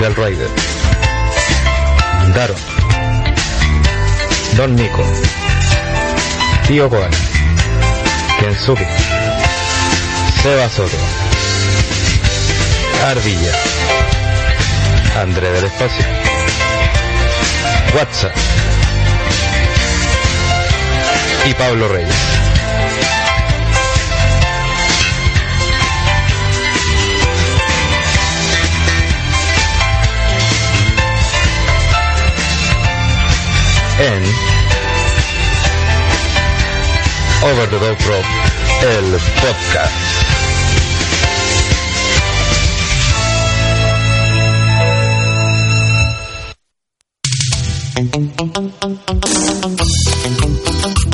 Hellrider. Daron. Don Nico. Tío Koala. Kensuke. Seba Soto. Ardilla. André del Espacio. WhatsApp. Y Pablo Reyes. En Over the Top Rock, el podcast. Quiero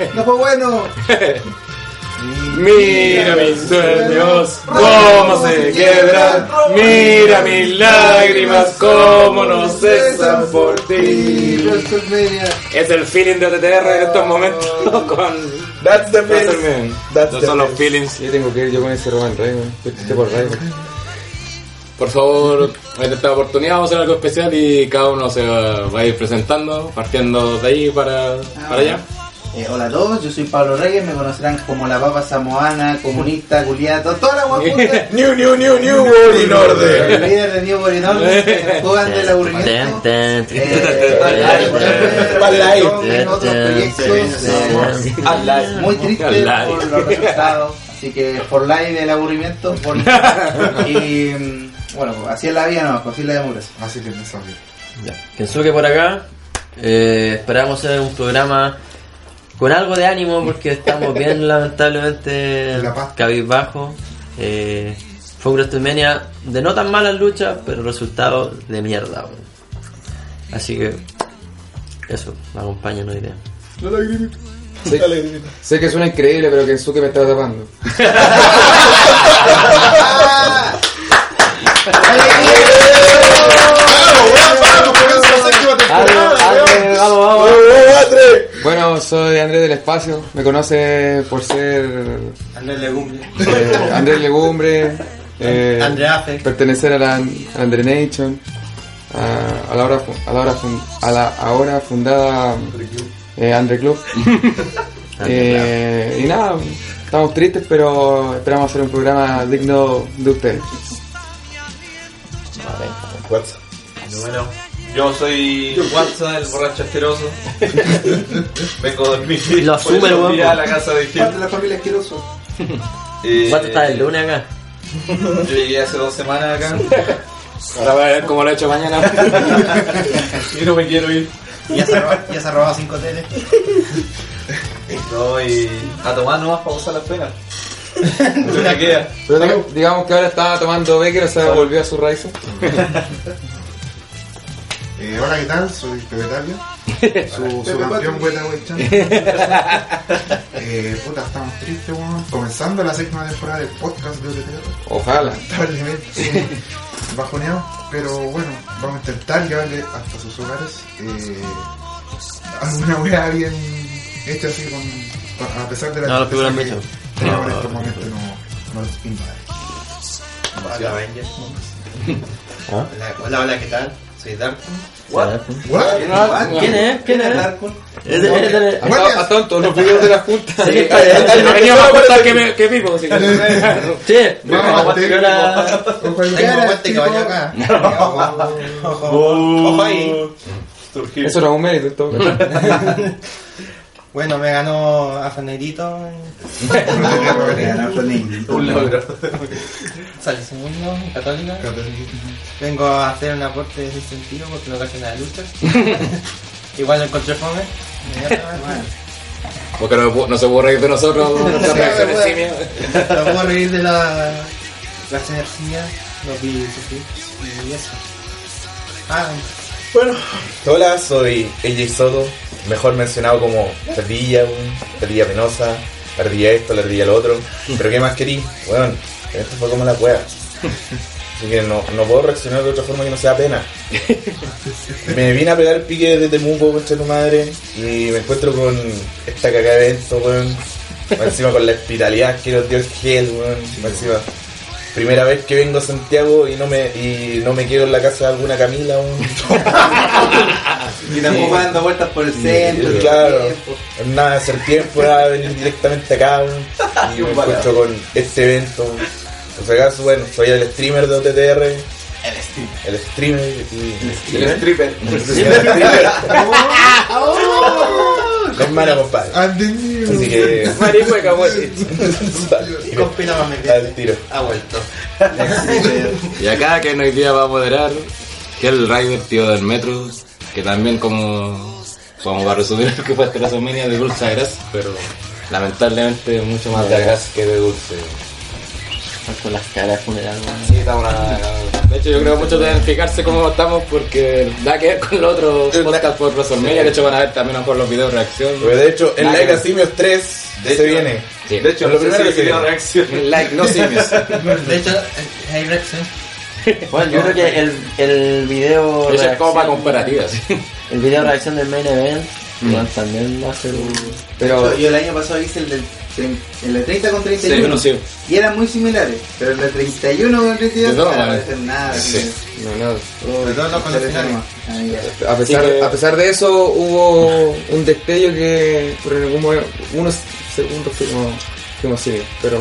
No fue bueno. Mira mis sueños Cómo se quebran Mira mis lágrimas Cómo no cesan por ti. Es el feeling de OTTR en estos momentos con That's the feeling. That's Esos the son los feeling. feelings Yo tengo que ir yo con ese Roman Reigns, por Reigns. Por favor, en esta oportunidad vamos a hacer algo especial y cada uno se va, va a ir presentando, partiendo de ahí para, para allá. Eh, hola a todos, yo soy Pablo Reyes, me conocerán como la papa samoana, comunista, culiato, toda la guaputa. New, new, new, new world in El order. líder de New World Order, juegan del aburrimiento. Palay. en otros proyectos, muy triste por los resultados. Así que por live del aburrimiento, por y mm, bueno, así es la vida, no, así es la democracia. Así que me. Ya. Kensuke por acá. Eh, esperamos hacer un programa con algo de ánimo porque estamos bien lamentablemente La cabizbajo. Eh, fue un WrestleMania de no tan malas luchas, pero resultado de mierda. weón. Así que eso, me acompañan hoy día. La lagrimita. Sí. La lagrimita. Sé que suena increíble, pero Kensuke me está tapando. Bueno, soy Andrés del Espacio, me conoce por ser Andrés Legumbre. eh, Andrés Legumbre, eh, Andrea Fe. pertenecer a la Andre Nation, a, a la, ahora, fu- a, la ahora fun- a la ahora fundada eh, Andre Club. Eh, y nada, estamos tristes, pero esperamos hacer un programa digno de ustedes. Fuerza. Yo soy WhatsApp, el borracho asqueroso. Vengo a dormir. Lo asume, weón. días a la casa de Parte gente. de la familia asqueroso. Eh, ¿Cuánto está el lunes acá? Yo llegué hace dos semanas acá Ahora voy a ver cómo lo he hecho mañana. y no me quiero ir. Ya se, roba- ya se ha robado cinco teles. No, y a tomar nomás para usar las penas. Pero diga- digamos que ahora estaba tomando Becker, o sea, volvió a su raíz. Eh, hola, ¿qué tal? Soy Pepe Tapia, su, su campeón Weta Wechan. eh, puta, estamos tristes, weón. Comenzando la séptima temporada del podcast de OTTR. Ojalá. Lamentablemente bajoneado, pero bueno, vamos a intentar llevarle hasta sus hogares eh, alguna weá bien hecha así con, con- a pesar de la No, tristeza mechas. que tenemos en estos momentos no, no los invade. Hola, Avengers. ¿Ah? Hola, hola, hola, ¿qué tal? Soy Darkon. ¿What? ¿Quién es? ¿Quién es? Hasta, hasta todos los videos de la junta. Sí, No a contar que, me- que vivo, Sí, Vamos a a la- Ojo ahí. Tengo aguante caballo acá. Ojo, ojo ahí. Eso es un mérito en todo caso. Bueno, me ganó Afanerito. Un logro. Sale segundo, católica. Vengo a hacer un aporte de ese sentido porque no cacho nada de lucha. Igual lo encontré fome. Porque no, no se puede reír de nosotros, nuestras reacciones bueno. simias. No puedo reír de la. las energías, los sufrir y eso. Ah, Bueno, hola, soy AJ Soto, mejor mencionado como Perdilla, Perdilla Penosa, Perdilla esto, la Perdilla lo otro. Pero ¿qué más querí? Bueno, esto fue como la cueva. Así que no, no puedo reaccionar de otra forma que no sea pena. Me vine a pegar el pique de Temuco, concha tu madre, y me encuentro con esta cagada de evento, weón. Encima con la hospitalidad que nos dio el gel, weón. Encima, primera vez que vengo a Santiago y no me, y no me quedo en la casa de alguna Camila, weón. Y tampoco dando vueltas por el centro. Claro. tiempo. Nada de hacer tiempo, de venir directamente acá weón. y me encuentro con este evento. Por si acaso, bueno, soy el streamer de OTTR. El streamer. y- El stripper. No es mala, compadre. Ande- Así que. Marihueca, y con pila más me Al tiro. Ha vuelto. Y acá que hoy día va a moderar, que el Rider, tío del metro, que también como, como va a resumir lo que fue WrestleMania de dulce a gras, pero lamentablemente mucho más de gras que de dulce. Con las caras funerales. Sí, está una... De hecho, yo creo que muchos deben fijarse cómo estamos porque da que ver con los otros podcast por WrestleMania. De hecho, van a ver también por los videos de reacción. Porque de hecho, el Like a. Simios 3 se viene. Sí. De hecho, Lo no primero que se video viene. reacción. Like, no simios. De hecho, hay reacción. Bueno, yo creo que el, el video. Eso es como para comparativas. El video reacción del main event. Igual también va a ser un. Pero Yo el año pasado hice el del tre- el de 30 con 31 Sí, sí. y eran muy similares, pero el de 31 con 32 De todas claro, maneras. no. Sí. así no, nada. A pesar, que- a pesar de eso, hubo un destello que por algún momento, unos segundos fuimos, fuimos así, pero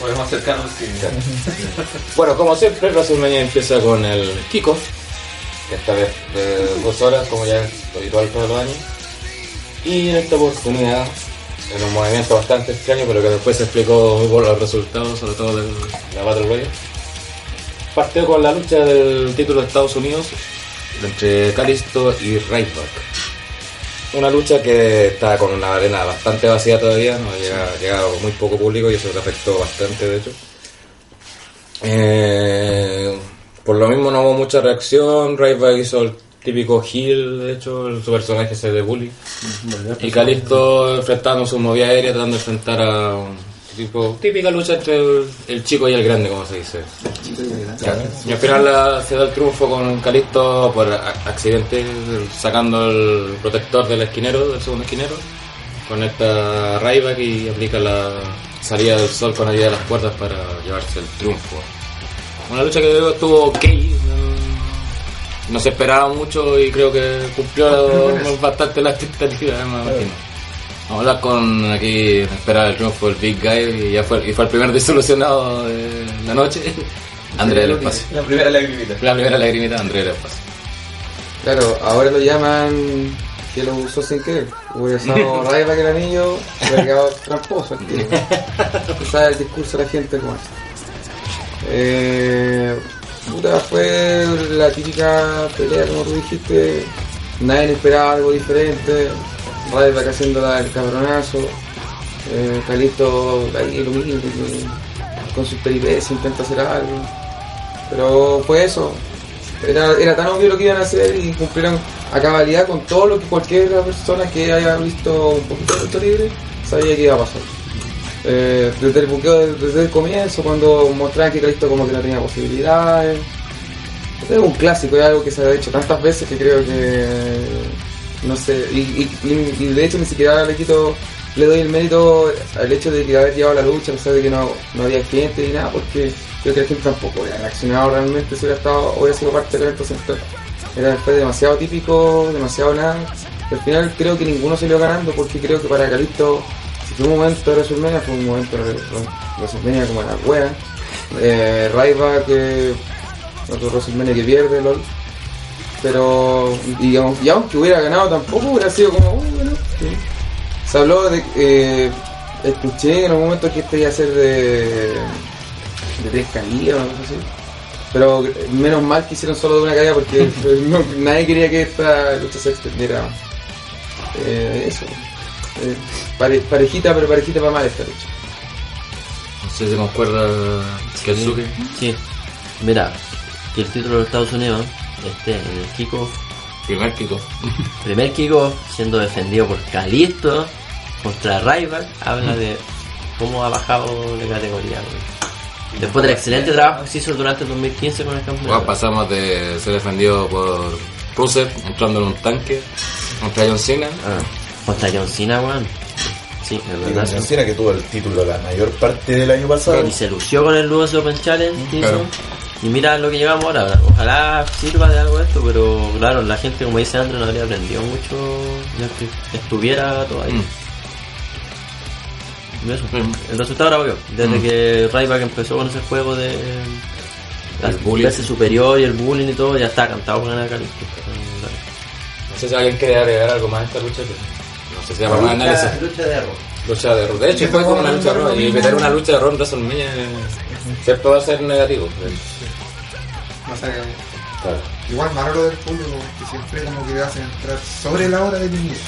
Podemos acercarnos que. Bueno, como siempre, WrestleMania empieza con el kickoff, esta vez de dos horas, como ya es habitual todos los años. Y en esta oportunidad, en un movimiento bastante extraño, pero que después se explicó por los resultados, sobre todo de la Battle Royale, partió con la lucha del título de Estados Unidos entre Kalisto y Ryback. Una lucha que está con una arena bastante vacía todavía, no ha llegado muy poco público y eso le afectó bastante, de hecho. Eh, por lo mismo no hubo mucha reacción. Ryback hizo el típico heel, de hecho, el- su personaje ese de bully. Y Calisto enfrentando su movida aérea, tratando de enfrentar a un tipo, típica lucha entre el, el chico y el grande, como se dice. Y al final la- se da el triunfo con Calisto por a- accidente, sacando el protector del esquinero, del segundo esquinero. Conecta a Ryback y aplica la salida del sol con ayuda de las cuerdas para llevarse el triunfo. Una lucha que estuvo ok, no, se esperaba mucho y creo que cumplió bastante la expectativa, me imagino. Vamos a hablar con aquí, esperar el triunfo del Big Guy y ya fue, y fue el primer disolucionado de la noche, André del Espacio. La primera lagrimita. La primera lagrimita de André del Espacio. claro, ahora lo llaman que lo usó sin querer. Hubiera usado Ryback el anillo, hubiera quedado tramposo el tío. El discurso de la gente como. Eh, fue la típica pelea, como tú dijiste. Nadie esperaba algo diferente. Ryback haciendo el cabronazo. Eh, ahí lo mismo, con sus peripecias intenta hacer algo. Pero fue eso. era, era tan obvio lo que iban a hacer y cumplieron a cabalidad con todo lo que cualquier persona que haya visto un poquito de lucha libre sabía que iba a pasar. Eh, desde el buqueo, desde el comienzo, cuando mostraban que Calisto como que no tenía posibilidades. Es un clásico, es algo que se ha hecho tantas veces que creo que no sé, y, de hecho ni siquiera le quito, le doy el mérito al hecho de que haber llevado la lucha, a pesar de que no, no había gente ni nada, porque creo que la gente tampoco hubiera reaccionado realmente si hubiera estado, hubiera sido parte del evento central. Era fue demasiado típico, demasiado nada. Al final creo que ninguno salió ganando porque creo que para Calisto, un momento de WrestleMania, fue un momento de WrestleMania como la wea. Eh, Raiva que otro WrestleMania que pierde, LOL. Pero, digamos, y aunque hubiera ganado tampoco hubiera sido como, bueno, sí. Se habló de, eh, escuché en un momento que este iba a ser de, de tres caídas o algo así. Pero menos mal que hicieron solo de una caída porque no- nadie quería que esta lucha se extendiera. Eh, eso. Eh, pare- parejita, pero parejita para mal esta lucha. No sé si concuerda Kensuke. Sí. Mira, que el título de Estados Unidos esté en el kickoff, Primer Kiko. primer kickoff, siendo defendido por Calisto contra Rival, habla de cómo ha bajado de categoría. güey. Después del excelente trabajo que se hizo durante el 2015 con el campeonato. pasamos de ser defendido por Rusev entrando en un tanque contra John Cena. Ah, contra John Cena, weón. Sí, es verdad. John Cena que tuvo el título la mayor parte del año pasado. Y se lució con el US Open Challenge hizo. Claro. Y mira lo que llevamos ahora. Ojalá sirva de algo esto, pero claro, la gente, como dice André, no habría aprendido mucho ya que estuviera todavía. Mm. Eso. Mm. El resultado era obvio. Desde Mm. que Ryback empezó con ese juego de clase superior y el bullying y todo, ya está cantado con ganar Calisto. No sé si alguien quiere agregar algo más a esta lucha. pero Si para más análisis. Lucha, lucha de arroz. Lucha de Raw. De hecho, fue como una lucha de Raw. Y meter una lucha de Raw en WrestleMania siempre va a ser negativo. de. Claro. Igual malo lo del público, que siempre como que hacen entrar sobre la hora del inicio.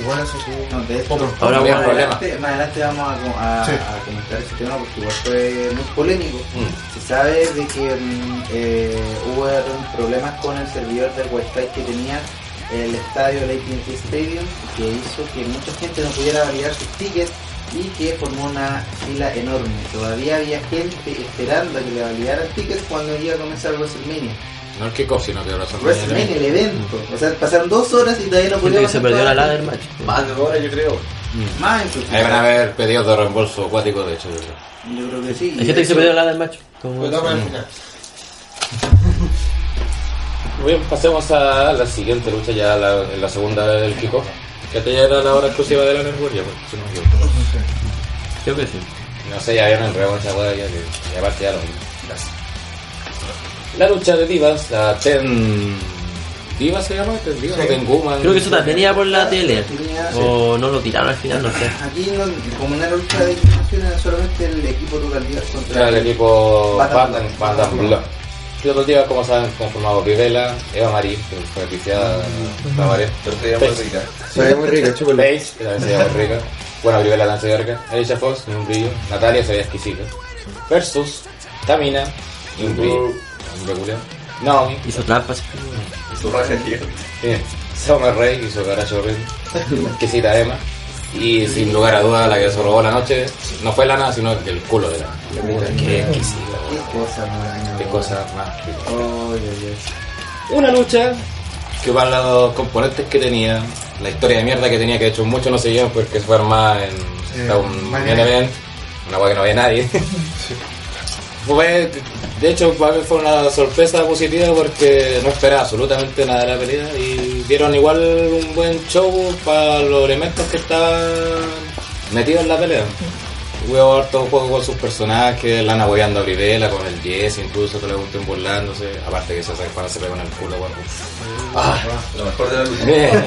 Igual eso fue No, de hecho, otro Ahora, adelante, más adelante vamos a, co- a- Sí. a comentar ese tema porque igual fue muy polémico. Mm. Se sabe de que mm, eh, hubo problemas con el servidor del Wi-Fi que tenía el estadio del AT&T Stadium que hizo que mucha gente no pudiera validar sus tickets y que formó una fila enorme. Todavía había gente esperando a que le validaran tickets cuando iba a comenzar WrestleMania. No el kickoff, sino que WrestleMania, el evento. O sea, pasaron dos horas y todavía no que se perdió la ladder match. Más de dos horas, yo creo. Más incluso. Ahí van a haber pedidos de reembolso acuático, de hecho. yo creo. Yo creo que sí. Hay gente que se perdió la ladder match. Como- Pues. Bien, pasemos a la siguiente lucha, ya la, en la segunda del kickoff. Que esta ya era la hora exclusiva de la Network, ya, pues, si no me equivoco. Creo que sí. No sé, ya habían enredado esa weá ya que ya lo Gracias. La lucha de divas, la Ten... ¿Divas se llama? ¿Ten Divas? ¿O Ten Woman? Creo que eso también iba por la tele. Tenía- O no lo tiraron al final, no sé. Aquí, no, como en la lucha de eliminación, era solamente el equipo Total Divas contra Era el equipo Batam Batam Blood. Batam Divas, como saben, conformado Rivela, Eva Marie, que fue oficiada la María. Pero te llamo rica. Se ve muy rica, chúpalo. Paige, que también se veía muy rica. Bueno, se veía rica. Alicia Fox, ni un brillo. Natalia se veía exquisita. Versus Tamina, ni un brillo. Un peculiar. Naomi, Hizo trampas. Raja gigante. bien. Summer Rae hizo carajo horrible. Exquisita Emma. Y sin lugar a dudas, la que se robó la noche no fue Lana, sino el culo de la. Qué Qué cosa, qué cosa más. Una lucha que para los componentes que tenía, la historia de mierda que tenía, que de hecho muchos no seguían porque fue armada en Eh, un main event, una weá que no había nadie. Fue, de hecho, para mí fue una sorpresa positiva porque no esperaba absolutamente nada de la pelea y dieron igual un buen show para los elementos que estaban metidos en la pelea. Hubo harto juego con sus personajes, Lana apoyando a Brivela con el 10, incluso que le gusten burlándose, aparte que se hace cuando se pega en el culo, bueno. Ah, lo mejor de la. Bien.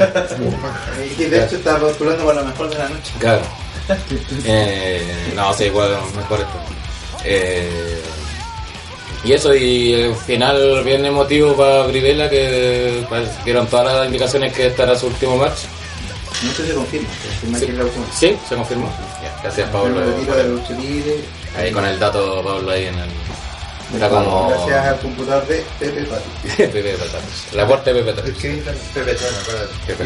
Y de hecho está postulando para lo mejor de la noche. Claro. Eh, no, sí, igual, mejor esto. Eh, y eso, y el final bien emotivo para Brivela, que dieron todas las indicaciones que era su último match. No sé si confirma, confirma Sí. que es la última. Sí, se confirmó. Gracias, Pablo. Ahí con el dato, Pablo, ahí en el. Era como. Gracias al computador de Pepe Pati. Pepe Patatas. La puerta de Pepe El Patatas. que edita Pepe. Pepe.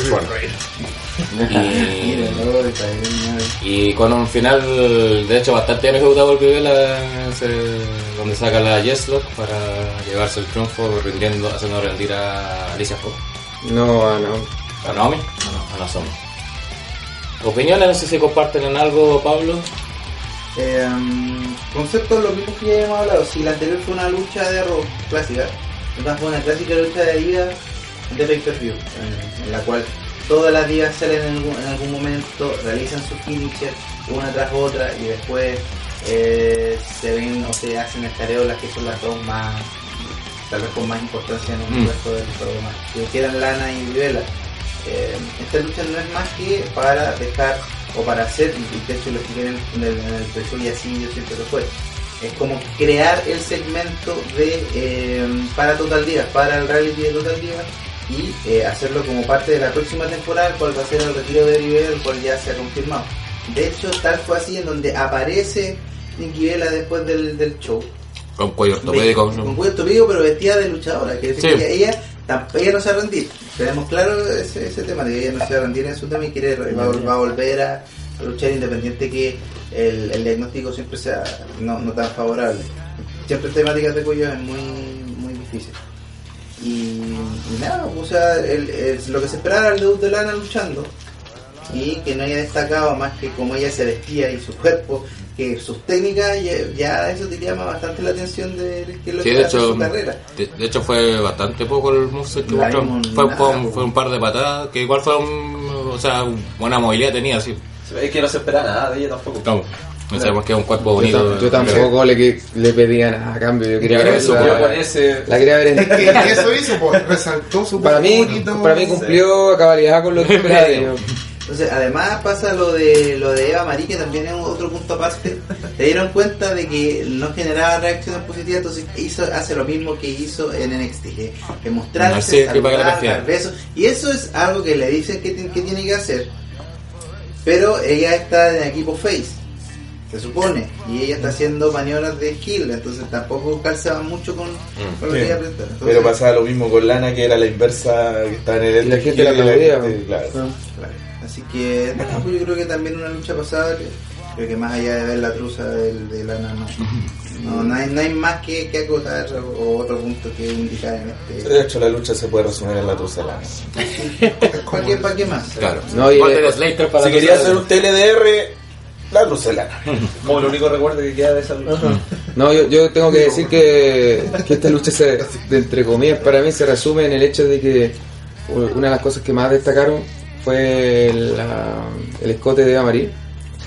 Y, no, con un final, de hecho, bastante bien ejecutado por ese- donde saca la Yes-Lock para llevarse el triunfo, rindiendo, haciendo rendir a Alicia Fox. No, ah, no. ¿A Naomi? A la Sombra. ¿Opiniones? No sé si comparten en algo, Pablo. Eh, conceptos los mismos que ya hemos hablado. Si la anterior fue una lucha de rock clásica, esta fue una clásica lucha de divas de pay per view, en, en la cual todas las divas salen en algún, en algún momento, realizan su finisher una tras otra y después eh, se ven o se hacen escareolas que son las dos más, tal vez con más importancia en el Mm. resto del programa, que Lana y Vivela. Eh, esta lucha no es más que para dejar o para hacer, y de hecho lo expliqué en el, en el, pre-show y así yo siempre lo fue, es como crear el segmento de eh, para Total Divas, para el reality de Total Divas y eh, hacerlo como parte de la próxima temporada, el cual va a ser el retiro de Rivera, el cual ya se ha confirmado. De hecho, tal fue así en donde aparece Nikki Vela después del, del show. Con cuello ortopédico. Con cuello ortopédico, pero vestida de luchadora. Que Sí. ella, ella, ella no se va a rendir. Tenemos claro ese, ese tema de que ella no se va a rendir en su tema y quiere, va, va a volver a, a luchar independiente que el, el diagnóstico siempre sea no, no tan favorable. Siempre temáticas de cuello es muy, muy difícil. Y, y nada, o sea, el- el- lo que se esperaba era el debut de Lana luchando y que no haya destacado más que como ella se vestía y su cuerpo, que sus técnicas, ya, ya eso te llama bastante la atención de que es lo Sí, que de hace hecho, su carrera. de, de hecho fue bastante poco el moveset que mostró. Fue, un, fue un par de patadas que igual fue o sea, buena movilidad tenía, sí. Es que no se espera nada de ella tampoco. No, no sabemos que es un cuerpo bonito. yo tampoco le, que- le pedía nada a cambio. Yo quería ver eso, la, ese. la quería ver en Y eso hizo, pues, resaltó su Para mí, bonito. para mí cumplió a cabalidad con lo que esperaba. Entonces, además pasa lo de lo de Eva Marie, que también es otro punto aparte. Se dieron cuenta de que no generaba reacciones positivas, entonces hizo, hace lo mismo que hizo en NXT, que, que mostrarse, que la saludar, dar besos. Y eso es algo que le dicen que, que tiene que hacer. Pero ella está en equipo face, se supone, y ella está haciendo maniobras de skill, entonces tampoco calzaba mucho con, con lo que ella. Entonces, Pero pasaba lo mismo con Lana, que era la inversa, que estaba en el Y la gente la y aplaudía. gente, claro. Claro. Así que no, pues yo creo que también una lucha pasada, creo que más allá de ver la truza del, de Lana, no. No, no hay, no hay más que, que acotar o, o otro punto que indicar en este. De hecho, la lucha se puede resumir en la truza de Lana. ¿Para qué, pa' qué más? Claro. No, y- para Si quería hacer un TLDR, la truza de Lana. Como el único recuerdo que queda de esa lucha. No, yo, yo tengo que decir que, que esta lucha, se, de entre comillas, para mí se resume en el hecho de que una de las cosas que más destacaron fue la- el escote de Eva Marie.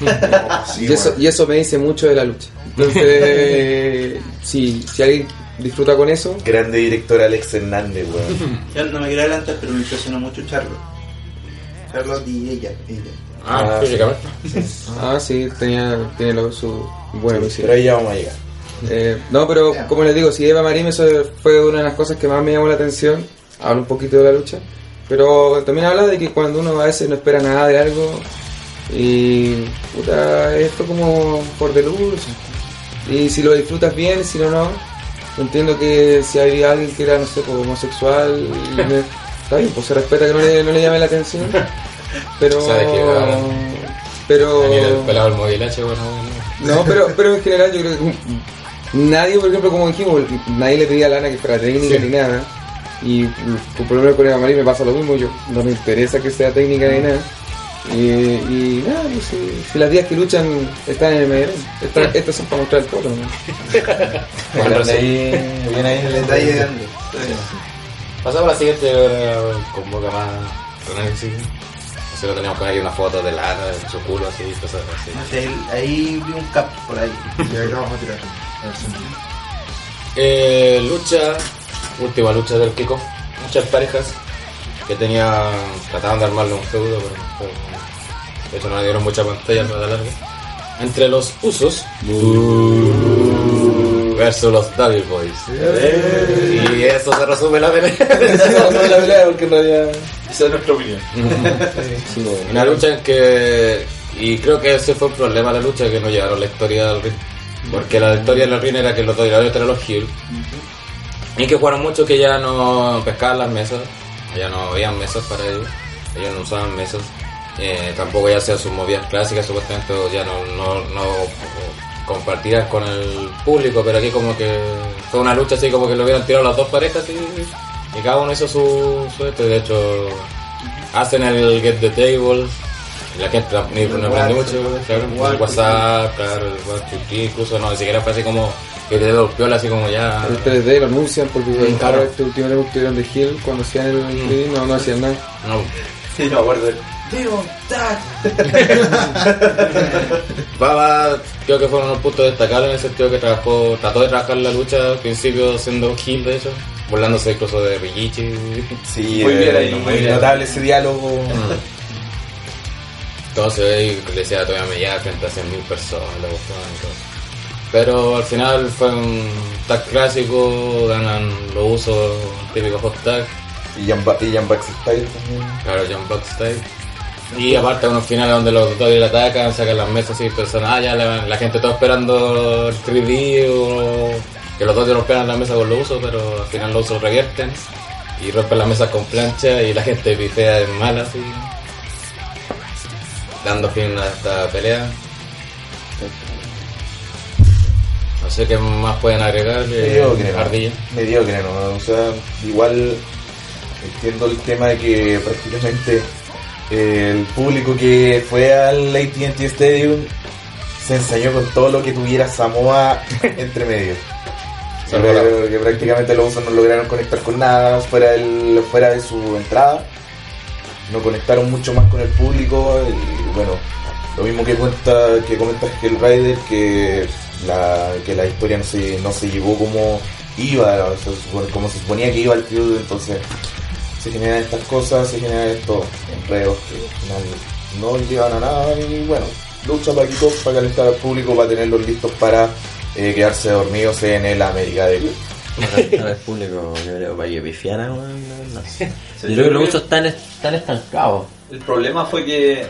Sí, y, eso, bueno. y eso me dice mucho de la lucha. Entonces, si, si alguien disfruta con eso, Grande director Alex Hernández, weón. Yo no me quiero adelantar, pero me impresionó mucho Charlotte. Charlotte y ella. ella. Ah, físicamente. ah, sí, tenía, tiene lo, su buena Pero visión. ahí ya vamos a llegar. Eh, no, pero como les digo, si Eva Marie eso fue una de las cosas que más me llamó la atención. Habla un poquito de la lucha. Pero también habla de que cuando uno a veces no espera nada de algo y puta, esto como por de luz. Y si lo disfrutas bien, si no, no. Entiendo que si hay alguien que era, no sé, pues, homosexual, y me- está bien, pues se respeta que no le, no le llame la atención. Pero. Se ha desquivado. Pero. El del movilache, bueno, bueno. No, pero, pero en general yo creo que nadie, por ejemplo, como dijimos, nadie le pedía a Lana que fuera técnica Sí. ni nada. Y por lo menos con Eva Marie me pasa lo mismo, yo no me interesa que sea técnica ni nada. Y, y nada, pues, si, si las días que luchan están en el medio, estas estas son para mostrar el foto. ¿no? Bueno, sí. ahí, viene ahí El detalle grande. Pasamos a la siguiente eh, con boca más análisis. Así lo teníamos que ver ahí una foto de lana, de su culo, así, cosas así. No sé, ahí vi un cap por ahí. Y ahí la vamos a tirar. A ver si- Eh, lucha, última lucha del Kiko. Muchas parejas que tenían, trataban de armarle un feudo, pero hecho no le dieron mucha pantalla para larga. Entre los usos versus los Devil Boys. Y eso se resume la pelea. la pelea porque en realidad. Esa es nuestra opinión. Una lucha en que, y creo que ese fue el problema de la lucha, que no llevaron la historia al ring. Porque la historia de la reina era que los dos eran los Hill. Y que jugaron mucho que ya no pescaban las mesas, ya no habían mesas para ellos, ellos no usaban mesas. Eh, tampoco ya hacían sus movidas clásicas, supuestamente ya no, no, no compartidas con el público, pero aquí como que fue una lucha así como que lo hubieran tirado las dos parejas y, y cada uno hizo su, su esto, y de hecho hacen el Get the Tables, la gente ni no aprende mucho, claro, el WhatsApp, claro, el WhatsApp, incluso no, ni siquiera fue así como que te golpeó así como ya. El 3D lo anuncian porque Sí, claro. este último debut que tuvieron de Hill cuando hacían el 3D no, no hacían nada. No. Sí, no, acuerdo. Baba creo que fueron unos puntos destacables en el sentido que trabajó, trató de trabajar la lucha al principio siendo heel de hecho, burlándose incluso de Rikichi. Sí, Muy bien ahí, muy bien. notable ese diálogo. Ve y le decía todavía me lleva frente a 100.000 personas, la cuestión y todo. Pero al final fue un tag clásico, ganan los usos típicos hot tag, Y Jan Baxter Style también. claro, Buck style. Y aparte unos finales donde los dos le atacan, sacan las mesas y personas, ah, ya la, la gente está esperando el 3D o que los dos romperan la mesa con los usos, pero al final los usos revierten y rompen la mesa con plancha y la gente pifea en mala así, dando fin a esta pelea. No sé qué más pueden agregar. eh, Mediocre. Mediocre, ¿no? O sea, igual entiendo el tema de que prácticamente eh, el público que fue al AT&T Stadium se ensañó con todo lo que tuviera Samoa entre medio. Sí, O sea, claro. que, que prácticamente los usos no lograron conectar con nada fuera, del, fuera de su entrada. No conectaron mucho más con el público y bueno, lo mismo que cuenta que comenta el Rider que la, que la historia no se, no se llevó como iba, como se suponía que iba el feud, entonces se generan estas cosas, se generan estos enredos que al final no llevan a nada y bueno, lucha para Kickoff para calentar al público, para tenerlos listos para eh, quedarse dormidos en el América de Para el público, yo creo, para que pifiara, weón, no, no. Yo creo que los usos están, están estancados. El problema fue que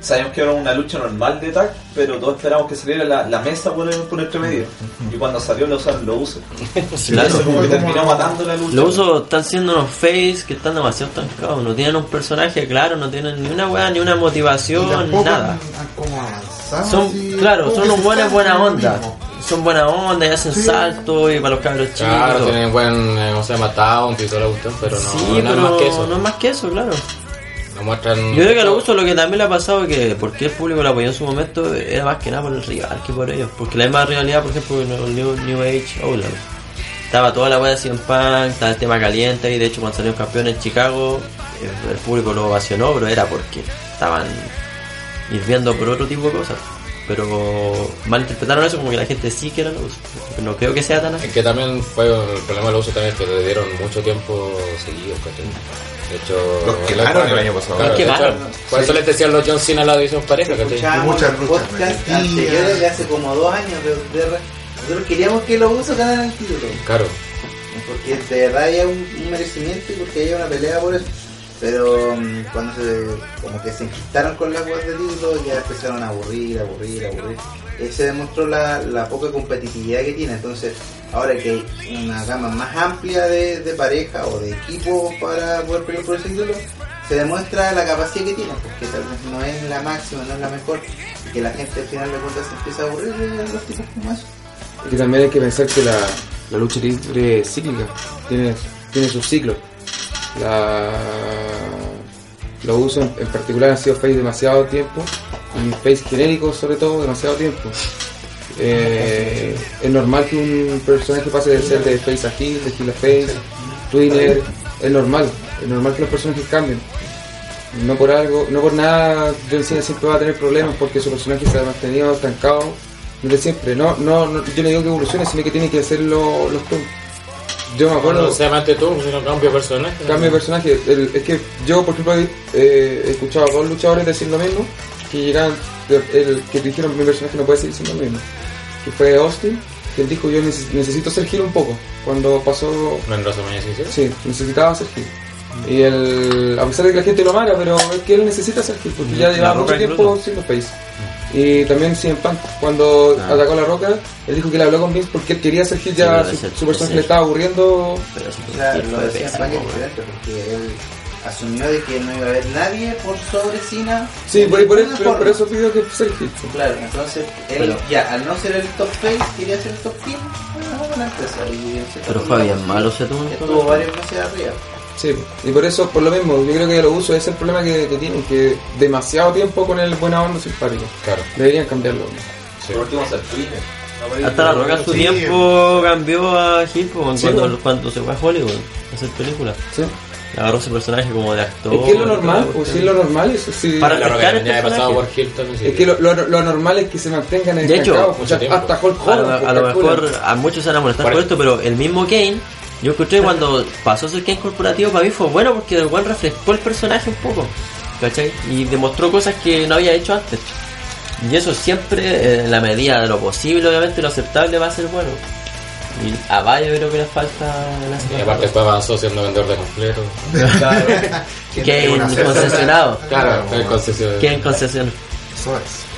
sabíamos que era una lucha normal de tag, pero todos esperamos que saliera la, la mesa por, el, por entre medio. Y cuando salió lo usaron los usos. Claro. Eso como que terminó matando la lucha. Los usos están siendo unos face que están demasiado estancados. No tienen un personaje claro, no tienen ni una weá, ni una motivación, nada. han- han Son, así, claro, son unos buenos buena en lo onda. Son buena onda y hacen Sí. saltos y para los cabros chicos. Claro, tienen buen, eh, ¿cómo se llama? Taunt y toda la cuestión, pero no, sí, no es pero más que eso. no es más que eso, claro. No muestran. Yo creo que a usos lo que también le ha pasado es que porque el público lo apoyó en su momento era más que nada por el rival que por ellos. Porque la misma rivalidad, por ejemplo, en el New, New Age Outlaws. Estaba toda la weá de CM Punk, estaba el tema caliente y de hecho cuando salió campeón en Chicago el, el público lo ovacionó, pero era porque estaban hirviendo por otro tipo de cosas. Pero malinterpretaron eso como que la gente sí que era los usos. No creo que sea tan así. Es que también fue el problema de los usos también es que le dieron mucho tiempo seguido, ¿cachai? De hecho, Los quemaron el año pasado. Los quemaron. Por eso les decían los John Cena a la división pareja, Muchas luchas podcasts repetidas. anteriores de hace como dos años de, nosotros queríamos que los usos ganaran el título Claro. porque de verdad haya un, un merecimiento y porque haya una pelea por eso pero mm, cuando se como que se enquistaron con las cosas de título ya empezaron a aburrir, aburrir, aburrir Se demostró la, la poca competitividad que tiene entonces ahora que hay una gama más amplia de, de pareja o de equipos para poder pelear por ese título se demuestra la capacidad que tiene porque tal vez no es la máxima, no es la mejor y que la gente al final de cuentas se empieza a aburrir de los tipos como eso Y también hay que pensar que la, la lucha libre cíclica, tiene, tiene sus ciclos. La, los usos en, particular han sido face demasiado tiempo y face genéricos sobre todo demasiado tiempo. Eh, es normal que un personaje pase de ser de face a heel, de heel a face, twinner, es normal, es normal que los personajes cambien. No por algo, no por nada John Cena siempre va a tener problemas porque su personaje se ha mantenido estancado desde siempre. No, no, no, yo no digo que evolucione, sino que tiene que hacerlo los turnos. Yo me acuerdo, Bueno, se llama este tú, si no cambio de personaje. cambio de personaje. El- es que yo, por ejemplo, he, eh, he escuchado a dos luchadores decir lo mismo, que llegan, el, que dijeron mi personaje no puede seguir siendo lo mismo. Que fue Austin, que él dijo yo neces- necesito ser giro un poco. Cuando pasó ¿No en WrestleMania 17? Sí, necesitaba ser heel. Y él, a pesar de que la gente lo amara, pero es que él necesita ser heel, porque ya llevaba mucho tiempo siendo face. Y también CM Punk, cuando Ah. atacó a la roca, él dijo que le habló con Vince porque él quería ser Sí, ya su, su personaje le estaba aburriendo. Pero eso lo decía pésimo, Punk es diferente porque él asumió de que no iba a haber nadie por sobre Cena. Sí, por, pero por eso pidió que ser Hill. pues. Claro, entonces él Pero- ya al no ser el top face quería ser el top team, bueno, Pero bien malo ese turno. Estuvo varios meses arriba. Sí, y por eso, por lo mismo, yo creo que los usos ese es el problema que, que tienen, que demasiado tiempo con el buena onda simpático. Claro. Deberían cambiarlo. Por último, ser Twitter. Hasta la roca en su Sí. tiempo cambió a Hip cuando, Sí, cuando, cuando se fue a Hollywood a hacer películas. ¿sí? Agarró ese personaje como de actor. Es que lo normal, lo es. Para pasado por que lo, lo, lo normal es que se mantengan en De hecho, o sea, hasta Hulk A Hogan. lo, a lo mejor a muchos se van a molestar Por- por esto, pero el mismo Kane, yo encontré cuando pasó a ser Kane corporativo, para mí fue bueno porque el buen refrescó el personaje un poco, ¿cachai? Y demostró cosas que no había hecho antes. Y eso siempre, en la medida de lo posible, obviamente, lo aceptable va a ser bueno. Y a Bayo creo que le falta la Y aparte después avanzó siendo vendedor de completo. Kane concesionado. Claro, concesión. Kane concesión. Eso es.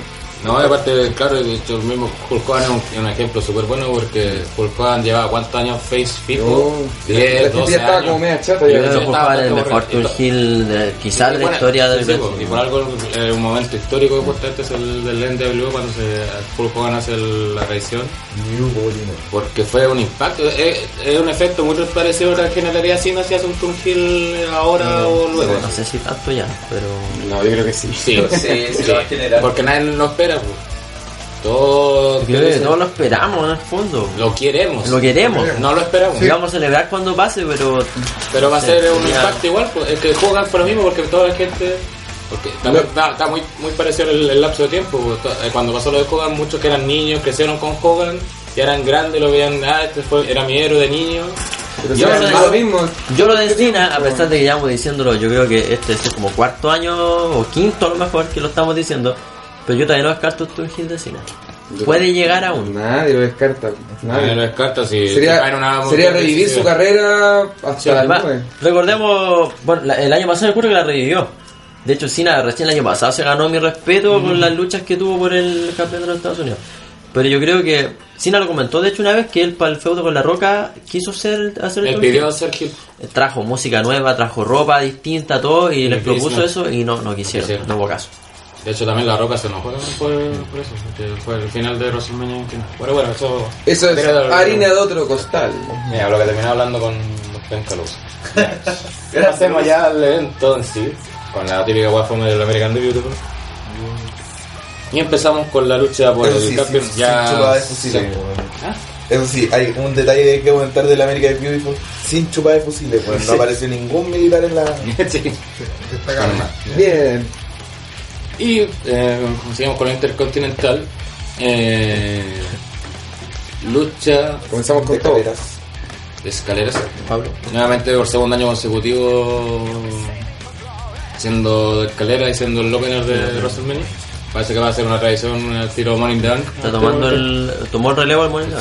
No, aparte, claro, de hecho, el mismo Hulk Hogan es un, un ejemplo súper bueno porque Hulk Hogan lleva cuántos años face fijo? Oh, la 10, gente 12 ya estaba años. como media chata. Yo creo sí, que Hulk Hogan es el mejor. Turgil de, quizás de la bueno, historia del sí, sí, wrestling. Y por algo, eh, un momento histórico importante es el del NWO cuando se, Hulk Hogan hace el- la traición. Porque fue un impacto, es, es un efecto muy parecido a lo que generaría si no hacías un Turgil ahora o luego. No sé si tanto ya, pero No, yo creo que sí. Sí, Sí, sí, generar. Porque nadie lo espera. Pues. Todo, Yo creo que todos lo esperamos en el fondo. lo queremos. Lo queremos. No lo esperamos. Y vamos a celebrar cuando pase, pero Pero va a Sí, ser un impacto igual, pues, es que juegan por lo mismo porque toda la gente porque también está, está muy muy parecido el, el lapso de tiempo, pues, eh, cuando pasó lo de Hogan, muchos que eran niños crecieron con Hogan, ya eran grandes, lo veían, ah, este fue, era mi héroe de niño. Pero Y sí, ahora es no- lo mismo. yo lo de Cena, a pesar de que llevamos diciéndolo, yo creo que este es como cuarto año o quinto a lo mejor que lo estamos diciendo, pero yo todavía no descarto tu Hill de Cena. Puede llegar aún. Nadie lo descarta. Nadie lo descarta si Sería, una- revivir su carrera hasta Sí, además, recordemos, bueno, la- el año pasado recuerdo que la revivió. De hecho, Cena recién el año pasado se ganó mi respeto con las luchas que tuvo por el campeonato de los Estados Unidos. Pero yo creo que Cena lo comentó de hecho una vez que él para el feudo con la Roca quiso ser, hacer esto. pidió ser Hill. trajo música nueva, trajo ropa distinta, todo, y les Chris propuso eso y no, no quisieron, Quisieron. no hubo caso. De hecho también la roca se enojó por, por eso, porque fue el final de WrestleMania 29. Bueno, bueno, eso... Eso es harina de otro costal. Mira, lo que terminé hablando con los Pencalos. Hacemos ya el evento en sí, con la típica guafome del American The Beautiful. Y empezamos con la lucha por Eso el sí, sin, campeón. sin ya. chupada de fusiles. Sí. ¿Ah? Eso sí, hay un detalle que hay que comentar del American Beautiful. Sin chupada de fusiles, weón. No apareció ningún militar en la. Sí. Bien. Y eh, seguimos con el Intercontinental. Eh, lucha Comenzamos con de todo. de escaleras. Pablo. Nuevamente por segundo año consecutivo siendo escalera y siendo el opener de WrestleMania. Parece que va a ser una tradición el tiro Morning Bank. Está tomando el, tomó el relevo el Moreno.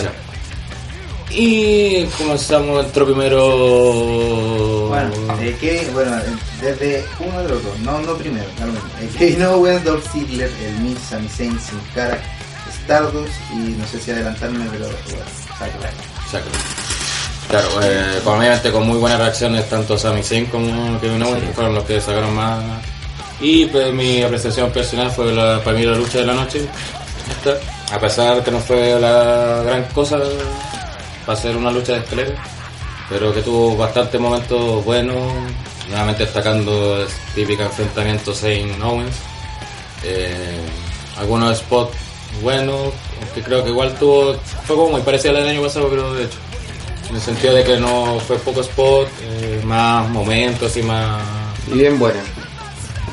Y comenzamos, entró primero... Bueno, eh, Kevin, bueno, desde uno de los dos, no, no primero, mismo. Eh, Kevin Owens, Dolph Ziggler, el Miz, Sami Zayn, Sin Cara, Stardust y no sé si adelantarme, pero bueno, Ryder. Exacto. Claro, eh, obviamente con muy buenas reacciones tanto Sami Zayn como Kevin Owens, que fueron los que sacaron más. Y pues mi apreciación personal fue la, para mí la lucha de la noche. Esta, a pesar que no fue la gran cosa para hacer una lucha de escalera, pero que tuvo bastantes momentos buenos, nuevamente destacando el típico enfrentamiento Zayn Owens. Eh, algunos spots buenos, aunque creo que igual tuvo, fue como muy parecida a la del año pasado, creo de hecho. En el sentido de que no fue poco spot, eh, más momentos y más... Y bien buena.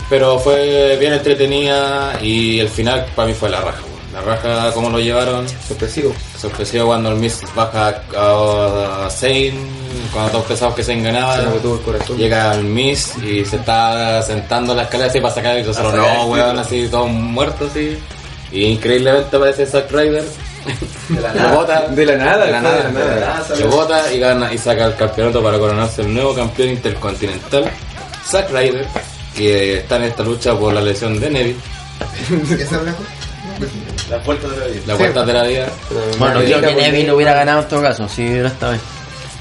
Pero fue bien entretenida y el final para mí fue la raja. La raja, como lo llevaron, Sorpresivo. sorpresivo cuando el Miz baja a, Zayn, cuando todos pensaban que Zayn ganaba. Se me tuvo el corazón. Llega el Miss y se está sentando en la escalera así para sacar el solo no, weón, así todos muertos así. Y increíblemente aparece Zack Ryder. De la nada. bota. De la nada, De la nada. de la nada. Lo bota y gana y saca el campeonato para coronarse el nuevo campeón intercontinental. Zack Ryder, que está en esta lucha por la lesión de Neville. ¿Esa es la cosa? Las vueltas de la vida. Las vueltas de la vida. Bueno, creo que Neville por- hubiera ganado en todo caso, si hubiera esta vez.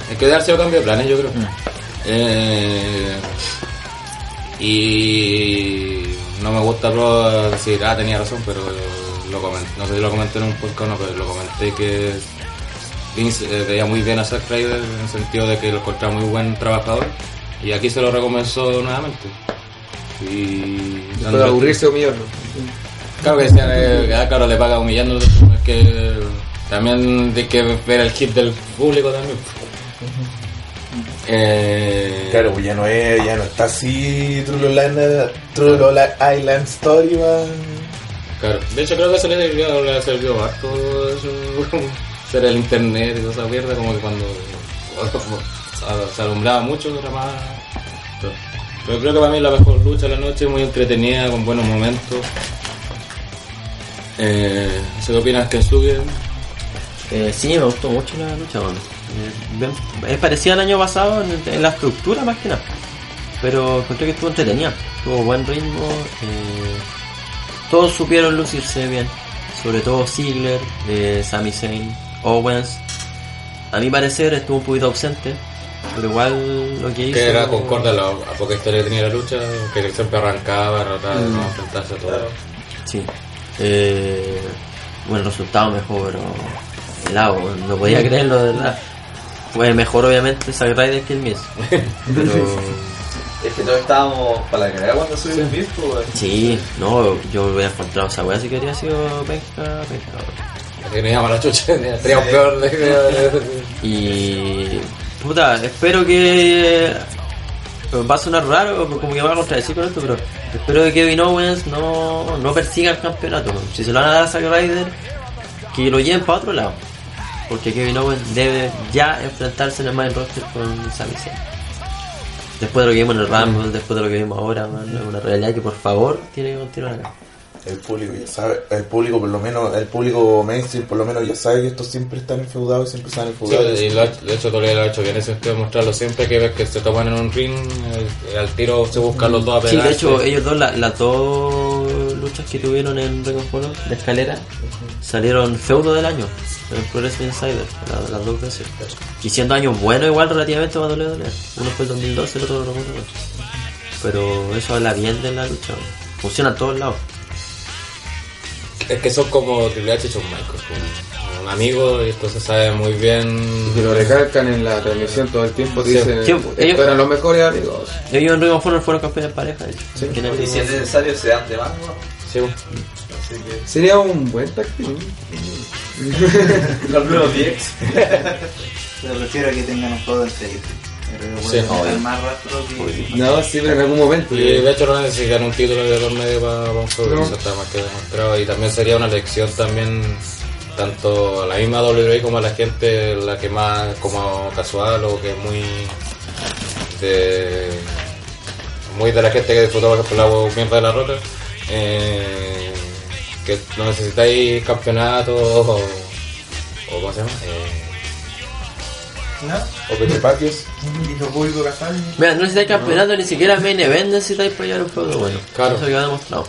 Hay que darse cambio de planes, yo creo. Eh, y no me gusta pro decir, ah, tenía razón, pero lo comenté, no sé si lo comenté en un podcast o no, pero lo comenté que Vince eh, veía muy bien a Zack Ryder en el sentido de que lo encontraba muy buen trabajador y aquí se lo recomenzó nuevamente. Y de aburrirse humillarlo. Claro que decían, eh, ah, claro, le paga humillando, es que también hay que ver el hit del público también. Eh, Claro, pues ya no es, ya no está así True Island Story, man. Claro, de hecho creo que se le sirvió, le sirvió harto eso, ser el internet y toda esa mierda, como que cuando se- alumbraba mucho era más... Pero creo que para mí es la mejor lucha de la noche, muy entretenida, con buenos momentos. Eh, no sé ¿Qué opinas, Kensuke? Eh, sí, me gustó mucho la lucha, bueno. Eh, es parecida al año pasado en, en la estructura más que nada. Pero encontré que estuvo entretenida, tuvo buen ritmo. eh, todos supieron lucirse bien, sobre todo Ziggler, eh, Sami Zayn, Owens. A mi parecer estuvo un poquito ausente, pero igual lo que hizo. Que era concorde a la a poca historia que tenía la lucha, que siempre arrancaba, trataba de no enfrentarse a todo. Sí. Eh, bueno, el resultado mejor, pero helado, no podía creerlo de verdad. Fue mejor obviamente Zack Ryder que el Miz. Pero Es que todos estábamos para la carrera cuando subí el Miz, pues, sí, no, yo hubiera encontrado esa weá si quería sido penca, penca. Que no la chucha, sería un peor de... Y puta, espero que va a sonar raro, como que va a contradecir con esto, pero espero que Kevin Owens no, no persiga el campeonato. Si se lo van a dar a Zack Ryder, que lo lleven para otro lado. Porque Kevin Owens debe ya enfrentarse en el main roster con Sami Zayn. Después de lo que vimos en el Rumble, después de lo que vimos ahora, man, es una realidad que por favor tiene que continuar acá. El público ya sabe, el público por lo menos, el público mainstream por lo menos ya sabe que estos siempre están enfeudados y siempre están Sí, enfeudados. y lo ha- de hecho todavía lo ha hecho bien ese sentido mostrarlo siempre que ves que se toman en un ring, eh, al tiro se buscan los dos a Sí, de hecho, ellos dos, la- las dos luchas que tuvieron en Ring of Honor de escalera, salieron feudo del año en Pro Wrestling Insider, la- las dos veces. Y siendo años buenos, igual relativamente para WWE. Uno fue el 2012, el otro recuerdo cuál. Pero eso habla bien de la lucha. Funciona en todos lados. Es que son como Triple H y Shawn Michaels, como un amigo y entonces saben muy bien... Y lo recalcan en la transmisión todo el tiempo. Sí. Dicen, Sí, ellos- eran los mejores amigos. Ellos en Ring of Honor fueron campeones pareja, de hecho. Que nadie- Y si es necesario, se dan de más, ¿no? Sí, Así que. Sería un buen team. Los nuevos DX. Pero prefiero que tengan un juego entre ellos. Sí, más rastro que... No, sí, pero en algún momento. Y de hecho no necesitan un título de por medio para, para un No. eso está más que demostrado. Y también sería una lección también tanto a la misma WWE como a la gente, la que más como casual o que es muy de muy de la gente que disfruta por ejemplo la mierda de la roca eh, que no necesitáis campeonato o, o ¿cómo se llama? Eh, ¿No? O que patios. Y lo público casual. Mira, no necesitáis campeonato, ni siquiera main event necesitáis para llevar un feudo bueno. Claro. Eso queda demostrado.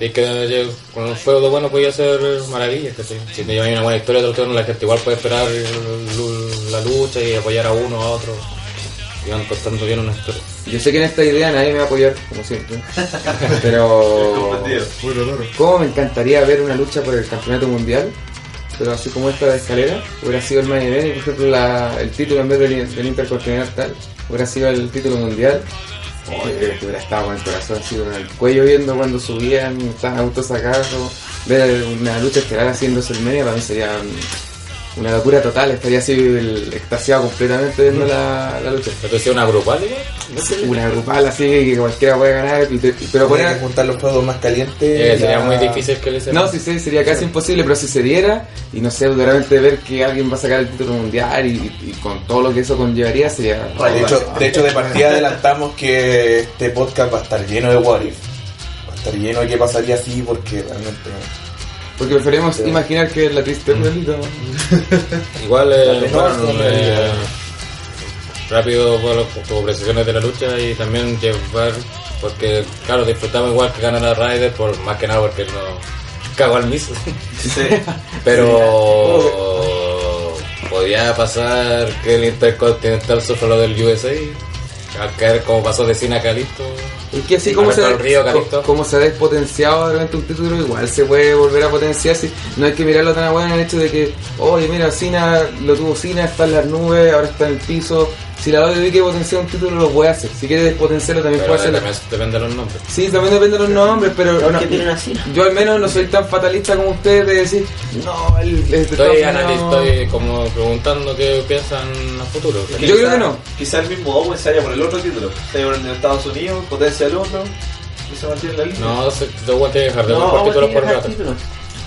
Y que eh, con un feudo bueno podía ser maravillas, que si te llevan una buena historia de otro la gente igual puede esperar la lucha y apoyar a uno a otro. Y van contando bien una historia. Yo sé que en esta idea nadie me va a apoyar, como siempre. Pero. ¿Cómo me encantaría ver una lucha por el campeonato mundial? Pero así como esta de escalera, hubiera sido el main event y por ejemplo la- el título en vez del, del Intercontinental hubiera sido el título mundial. Oh, yo creo que hubiera estado con el corazón así con el cuello viendo cuando subían, estaban autos sacados, ver una lucha estelar haciéndose el medio para mí sería una locura total, estaría así el- extasiado completamente viendo la, la lucha. ¿Pero tú decías una grupal, igual? Una grupal así que cualquiera puede ganar, y te- pero poner poner juntar los juegos más calientes. Eh, sería muy difícil que le hicieran. No, sí, sí, sería casi imposible, pero si se diera, y no sé, realmente ver que alguien va a sacar el título mundial y, y con todo lo que eso conllevaría, sería... De hecho, de hecho, de partida adelantamos que este podcast va a estar lleno de what if. Va a estar lleno de qué pasaría así porque realmente... Porque preferimos imaginar que la triste realidad. Igual, eh, bueno, en eh, rápido bueno, como precisiones de la lucha y también llevar, porque claro, disfrutamos igual que ganar a Ryder, por, más que nada porque no, Cago al miso. Sí. Pero podría pasar que el Intercontinental sufra lo del USA. Al caer como pasó de Cena a Calisto. Y que así como se, Río, Calixto. co- como se ha despotenciado de repente un título, igual se puede volver a potenciar. Si, no hay que mirarlo tan a bueno en el hecho de que, oye, mira, Cena lo tuvo Cena, está en las nubes, ahora está en el piso. Si la WWE quiere potenciar un título, lo puede hacer. Si quiere despotenciarlo, también Pero puede hacerlo. también depende de los nombres. Sí, también depende de los nombres, pero ¿Por no, qué tienen así? yo al menos no soy tan fatalista como ustedes de decir, no, el, Estoy, maneras- estoy como preguntando qué piensan a futuro. Yo creo que no. Quizá el mismo Owen se vaya por el otro título. Se vaya por el de Estados Unidos, potencia el otro y se mantiene en la línea. No, se, te voy a tener que dejar de No, por Owen títulos tiene por rato.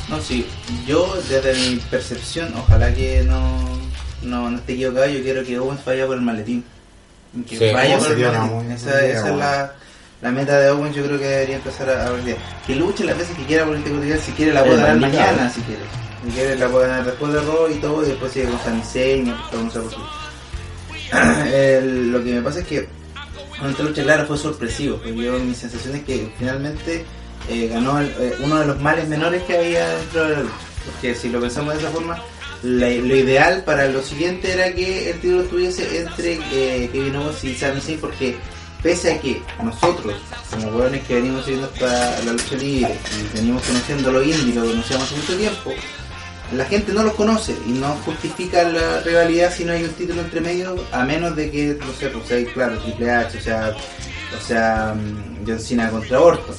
No, sí. Yo, desde mi percepción, ojalá que no, no, no esté equivocado, yo quiero que Owens vaya por el maletín. Que Sí. vaya Oh, por el maletín. esa esa es la, la meta de Owens, yo creo que debería empezar a, a ver. Que luche las veces que quiera por el Intercontinental, si quiere la puede ganar mañana, si quiere. Si quiere la puede ganar después de Raw y todo, y después sigue con Sami Zayn, y qué. El- Lo que me pasa es que con esta lucha, claro, fue sorpresivo. Porque yo, mi sensación es que finalmente eh, ganó el- eh, uno de los males menores que había dentro de la lucha. Porque si lo pensamos de esa forma, lo ideal para lo siguiente era que el título estuviese entre eh, Kevin Owens y Sami Zayn, porque pese a que nosotros, como hueones que venimos siguiendo hasta la lucha libre y venimos conociendo lo indie, lo conocíamos hace mucho tiempo, la gente no los conoce y no justifica la rivalidad si no hay un título entre medio, a menos de que, no sé, pues hay, claro, Triple H, o sea, o sea, John Cena contra Orton.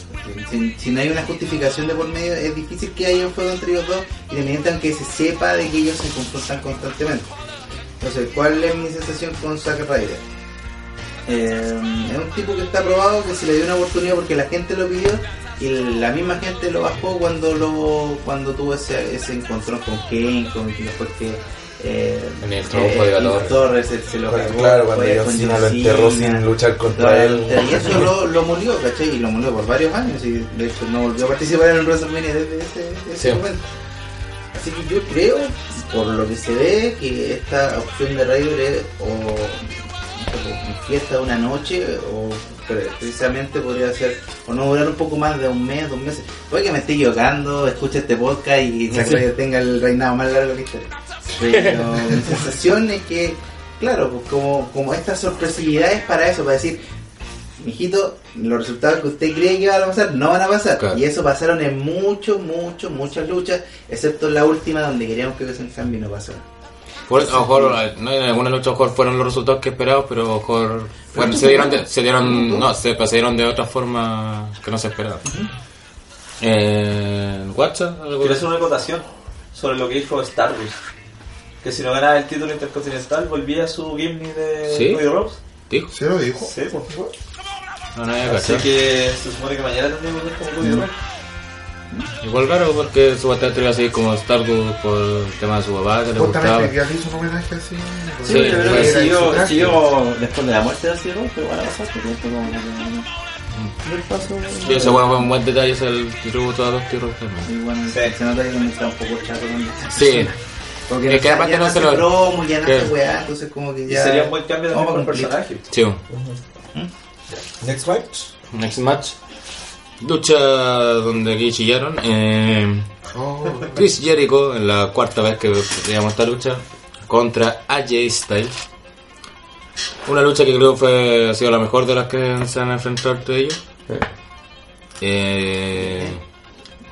Si, si no hay una justificación de por medio, es difícil que haya un juego entre ellos dos, independientemente aunque se sepa de que ellos se confrontan constantemente. Entonces, ¿cuál es mi sensación con Zack Ryder? Eh, es un tipo que está probado, que se le dio una oportunidad porque la gente lo pidió y la misma gente lo bajó cuando lo cuando tuvo ese, ese encontrón con Kane, con después que eh, En el triunfo de la Nick Torre. Torres se, se lo cargó, claro, cuando John Cena lo enterró sin luchar contra él. Y eso lo, lo murió, ¿cachai? Y lo murió por varios años. Y de hecho no volvió a participar en WrestleMania desde ese, ese Sí. momento. Así que yo creo, por lo que se ve, que esta opción de Ryder es o fiesta de una noche o pre- precisamente podría ser o no durar un poco más de un mes, dos meses. Puede que me esté equivocando, escuche este podcast y Zack Ryder tenga el reinado más largo de la historia. Pero mi sensación es que, claro, pues como, como esta sorpresividad es para eso, para decir, mijito, los resultados que usted cree que van a pasar no van a pasar. Claro. Y eso pasaron en mucho, mucho, muchas luchas, excepto en la última donde queríamos que hubiese un cambio y no pasó. Por, a lo mejor, eh, no, en alguna lucha a lo mejor fueron los resultados que esperábamos, pero a lo mejor bueno, se dieron, de, se dieron, no, se, se dieron de otra forma que no se esperaba. Eh, ¿WhatsApp? ¿Algo Quiero hacer una acotación sobre lo que dijo Stardust. Que si no ganaba el título intercontinental, volvía a su gimmick de ¿Sí? Cody Rhodes. ¿Dijo? ¿Se lo dijo? Sí, por favor. No, no había Así cachado. que se supone que mañana tendremos que ver como Cody Rhodes. Igual raro porque supuestamente iba a seguir como Stardust por el tema de su papá que le gustaba. Justamente que hizo un homenaje así. Sí, yo creo que era su siguió, siguió después de la muerte de Ciro, pero igual ha pasado este tiempo como paso... Sí, ese bueno, fue un buen detalle, es el tributo a los tiros. Y bueno, Sí. se nota que está un poco chato con. Sí, Porque Es que ya no se lo- promo, ya no hace weá, entonces como que Y ya... sería un buen cambio cumplir. personaje. sí. Next match. Next match. Lucha donde aquí chillaron. Eh, Oh, Chris Jericho, en la cuarta vez que veíamos esta lucha, contra AJ Styles. Una lucha que creo fue ha sido la mejor de las que se han enfrentado entre ellos. Eh,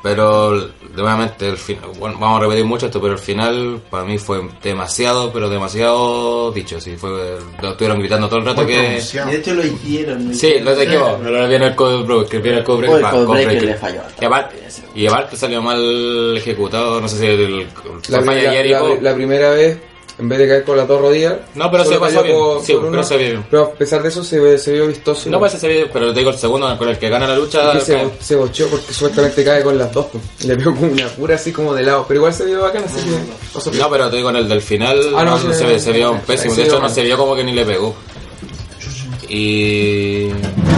pero, nuevamente, el fin- bueno, vamos a repetir mucho esto, pero el final para mí fue demasiado, pero demasiado dicho. Sí, fue, lo estuvieron gritando todo el rato muy que. Y de hecho lo hicieron. Sí, lo dijimos, pero lo viene el Code Breaker, viene el Code el le falló. Y aparte, y aparte salió mal ejecutado, no sé si el, La, la falla la- la- la primera vez, en vez de caer con las dos rodillas. No, pero se pasó bien. por- Sí, por pero se vio. Pero a pesar de eso se, ve- se vio vistoso. No parece ser, pero te digo el segundo con el que gana la lucha. que se, se bocheó porque supuestamente cae con las dos. pues. Le pegó con una pura así como de lado. Pero igual se vio bacán, así que. No, pero te digo en el del final, Ah, no, se, se vio un pésimo. De hecho, no se vio como que ni le pegó. Y.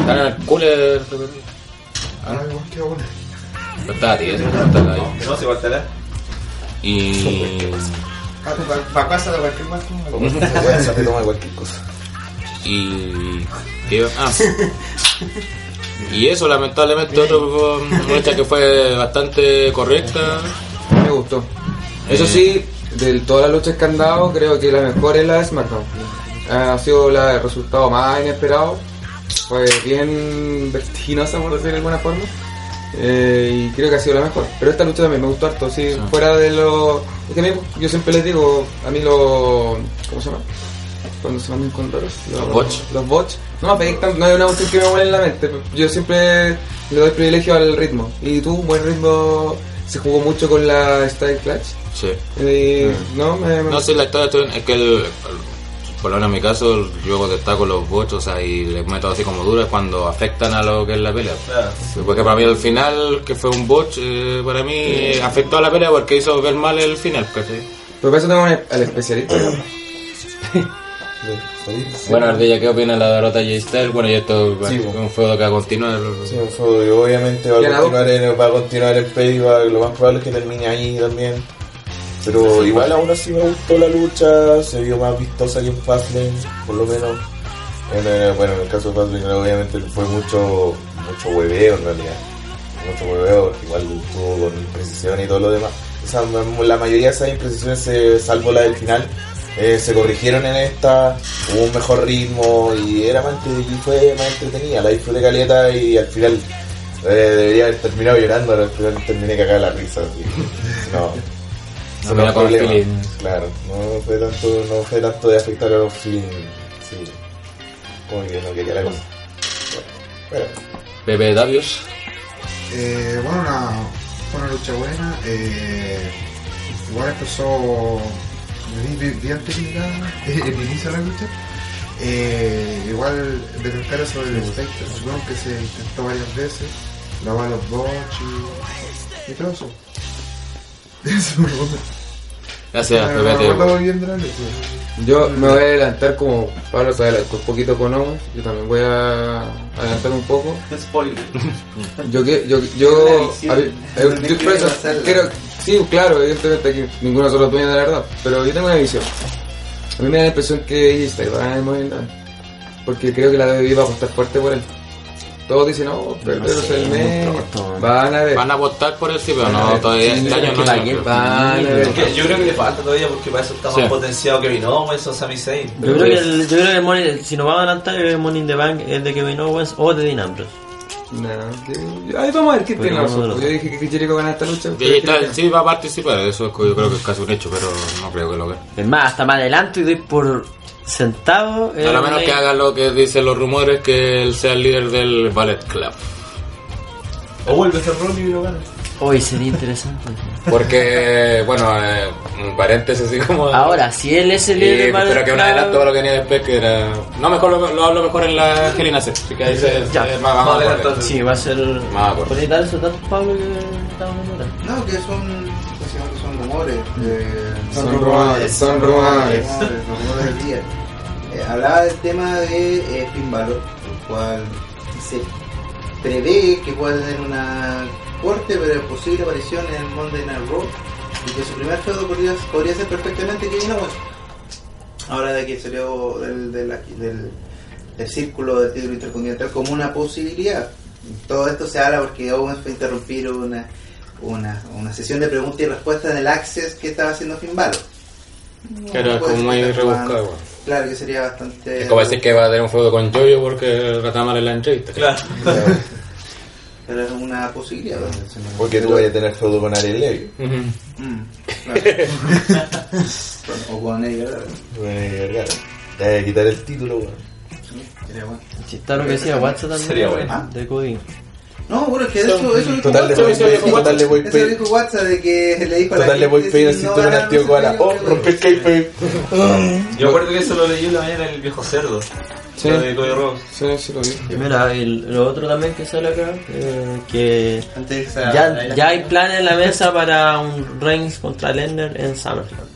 Gana el cooler. Ah, igual que bueno. No no igual te la- Y. Para casa de cualquier más. Bueno, se te toma cualquier cosa. Y. Ah. Y eso, lamentablemente, otro una lucha que fue bastante correcta. Me gustó. Eso sí, de todas las luchas que han dado, creo que la mejor es la de SmackDown. Ha sido la el resultado más inesperado. Fue bien vertiginosa, por decir de alguna forma. Eh, y creo que ha sido la mejor. Pero esta lucha también me gustó harto, sí, fuera de lo... Es que a mí, yo siempre les digo, a mí los... ¿Cómo se llama? Cuando se mandan con raros. Los bots. Los bots. No no hay una cuestión que me muele en la mente. Yo siempre le doy privilegio al ritmo. Y tú, buen ritmo, se jugó mucho con la Style Clutch. Sí. Y, no, me, me- No sé, la historia es que el, el- por lo menos en mi caso, yo destaco los bots, o sea, y les meto así como duras cuando afectan a lo que es la pelea. Claro. Porque para mí el final, que fue un bot, eh, para mí afectó a la pelea porque hizo ver mal el final, ¿cachai? Pero para eso tengo un- al especialista. Bueno, Ardilla, ¿qué opina de la derrota de Styles? Bueno, y esto Sí, es bueno. un feudo que va a continuar. Sí, un feudo que obviamente va a continuar en, va a continuar en Payback, lo más probable es que termine ahí también. Pero igual aún así me gustó la lucha, se vio más vistosa que en Fastlane, por lo menos. En, eh, bueno, en el caso de Fastlane obviamente fue mucho mucho hueveo en realidad. Mucho hueveo, igual tuvo con imprecisión y todo lo demás. O sea, la mayoría de esas imprecisiones, se- salvo la del final, eh, se corrigieron en esta, hubo un mejor ritmo y era más, y fue más entretenida, la disfruté caleta y al final eh, debería haber terminado llorando, pero al final terminé cagada la risa. así. No, No da con. Claro, no fue tanto, no fue tanto de afectar a los feelings. Sí. Como que no quería la cosa. Bueno, Pepe Davios. Eh, bueno, una, fue una lucha buena. Eh, igual empezó bien, bien técnica el inicio de la lucha. Eh, igual eso del Spectre, ¿no? que se intentó varias veces. La va a los bots y, y todo eso. Eso, Gracias, me bien. Yo me voy a adelantar como Pablo se adelantó un poquito con Owens. Yo también voy a adelantar un poco. Spoiler. Yo que yo yo, quiero sí, claro, evidentemente aquí ninguno de nosotros dueños de la verdad, pero yo tengo una visión. A mí me da la impresión que AJ Styles va a ganar el Money in the Bank, porque creo que la WWE va a apostar fuerte por él. Todos dicen, no, pero, pero es el mes. pronto. Van a ver. Van a votar por él, sí, pero no, todavía Sí, este es año no. Van a ver. Yo creo que le falta todavía porque para eso está Sí. más potenciado Kevin Owens o Sami Zayn. Yo creo que el, yo creo que el Money, si nos vamos a adelantar, yo creo que el Money in the Bank es de Kevin Owens o de Dean Ambrose. No, que- ahí vamos a ver qué tiene no, razón. no, no. Yo dije que Jericho gana esta lucha. Y ahí está, sí va a participar, eso es que yo creo que es casi un hecho, pero no creo que lo vea. Es más, hasta más adelante y doy por sentado. A lo menos que haga lo que dicen los rumores, que él sea el líder del Ballet Club. O vuelve a ser Ronnie y lo gana. Hoy sería interesante. Porque, bueno, eh, un paréntesis así como... Ahora, si él es el líder Y, del Ballet pero que un adelanto a lo que venía después, que era... No, mejor lo, lo hablo mejor en la Gelina C, así que ahí se... Ya. se- más, más. Sí, va a ser. Más acorde. ¿Podrías dar esos datos, Pablo, que estábamos? No, que son, rumores. eh, del día. Eh, hablaba del tema de eh, Finn Balor, el cual se prevé que pueda tener una corte pero posible aparición en el Monday Night Raw y que su primer feudo podría, podría ser perfectamente Kevin Owens. Ahora de que salió del, del, del, del círculo del título intercontinental como una posibilidad. Todo esto se habla porque Owens fue a interrumpir una, una, una sesión de preguntas y respuestas en el Access que estaba haciendo era Puede como muy rebuscado, bueno. Claro que sería bastante. Es como decir que va a tener un feudo con Jojo porque trataba mal en la entrevista. Claro. Pero es una posibilidad. ¿verdad? porque tú vayas a tener feudo con Ariel Levy. Ujú. Mm, claro. o con Eddie Guerrero. Bueno, Vergara. Te voy a quitar el título, weón. Sería bueno. Si está lo que decía WhatsApp también. Sería bueno. Ah. De Cody. No, bueno, es que eso, eso Total, Eso a dijo pedir, total, le voy a Eso pedir. dijo WhatsApp de que le dijo Total, le voy a pedir el no cinturón al tío Koala. Oh, el kayfabe. Yo acuerdo que eso lo leí en la mañana el viejo cerdo. Sí. Lo de Cody Rhodes. Sí, sí lo vi. Y mira, y lo otro también que sale acá, eh, que Antes ya, ya hay planes en la mesa para un Reigns contra Lennon en SummerSlam.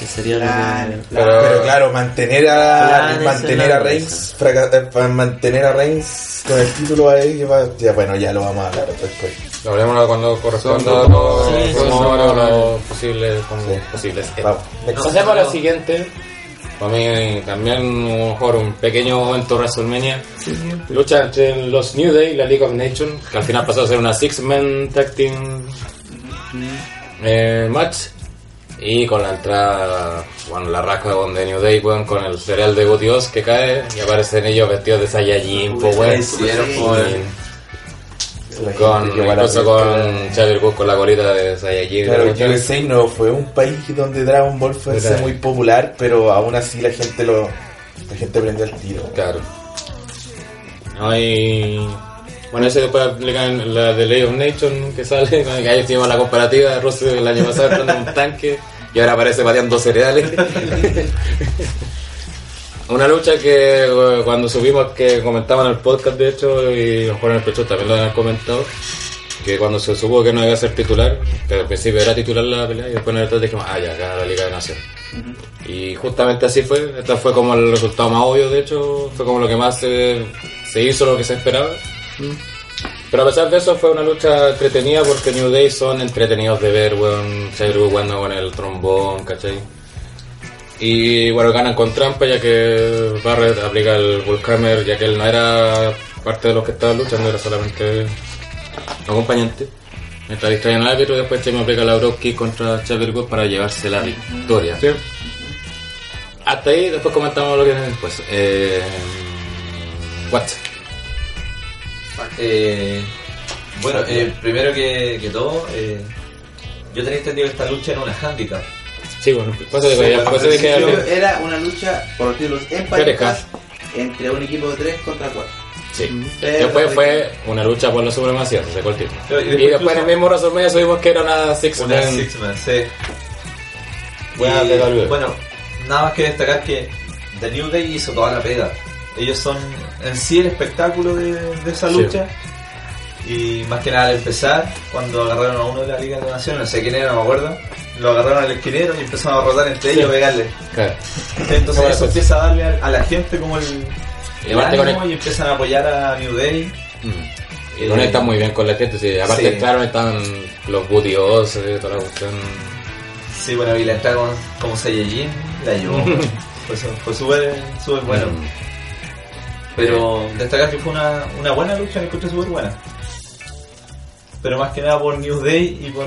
Que sería lo Claro, que... Pero, pero claro, mantener a mantener a Reigns fraca- eh, mantener a Reigns con el título ahí ya bueno ya lo vamos a hablar después. Lo hablemos cuando corresponda los Sí, rumores los posibles, como Sí. posibles. Vamos. Pasemos a lo siguiente. Para mí también a lo mejor un pequeño momento WrestleMania. Lucha entre los New Day y la League of Nations, que al final pasó a ser una Six-Man Tag Team eh, match. Y con la entrada, bueno, la rasca The New Day, weón, con el cereal de Dios que cae y aparecen ellos vestidos de Saiyajin, pues, weón. Con, incluso con Xavier con la colita de Saiyajin. Claro, de. USA no fue un país donde Dragon Ball Claro. muy popular, pero aún así la gente lo la gente prendió el tiro. Claro. No, y... Bueno, ese después aplican la de League of Nations que sale, que ahí hicimos la comparativa de Russell el año pasado entrando en un tanque y ahora aparece pateando cereales. Una lucha que eh, cuando subimos, que comentaban en el podcast de hecho, y a lo mejor en el pecho también lo han comentado, que cuando se supo que no iba a ser titular, que al principio era titular la pelea, y después en el otro dijimos, ah, ya, acá la Liga de Naciones. Y justamente así fue, este fue como el resultado más obvio, de hecho, fue como lo que más se, se hizo, lo que se esperaba. Pero a pesar de eso fue una lucha entretenida porque New Day son entretenidos de ver, weón, Woods jugando con el trombón, ¿cachai? Y bueno, ganan con trampa ya que Barrett aplica el Bullhammer ya que él no era parte de los que estaban luchando, era solamente acompañante. Mientras distraían al árbitro, después Chemi aplica la Brock Kick contra Xavier Woods para llevarse la victoria. Hasta ahí, después comentamos lo que viene después. Eh, what? Eh, bueno, eh, primero que, que todo, eh, yo tenía entendido que esta lucha era una handicap. Sí, bueno, pasa de Sí, bueno, de que Era una lucha por los títulos en parejas entre un equipo de 3 contra 4. Sí. Después fue una lucha por la supremacía, se sacó el título. Y Y después en el mismo WrestleMania subimos que era una Six Una Man. Six Man, sí. Y, bueno, nada más que destacar que The New Day hizo toda la pega. Ellos son en sí el espectáculo de, de esa Sí. lucha. Y más que nada al empezar, cuando agarraron a uno de la Liga de Naciones, no sé quién era, no me acuerdo, lo agarraron al esquinero y empezaron a rotar entre ellos, pegarle. Claro. Entonces eso empieza a darle a, a la gente como el, Y el con ánimo el- y empiezan a apoyar a New Day. Y conectan muy bien con la gente, sí. Aparte, Sí. claro, están los Booty eh, toda la cuestión. Sí, bueno, y la entrada como, como Saiyajin la llevó. fue súper bueno. Mm. Pero destacar que fue una, una buena lucha, la encontré súper buena. Pero más que nada por New Day y por,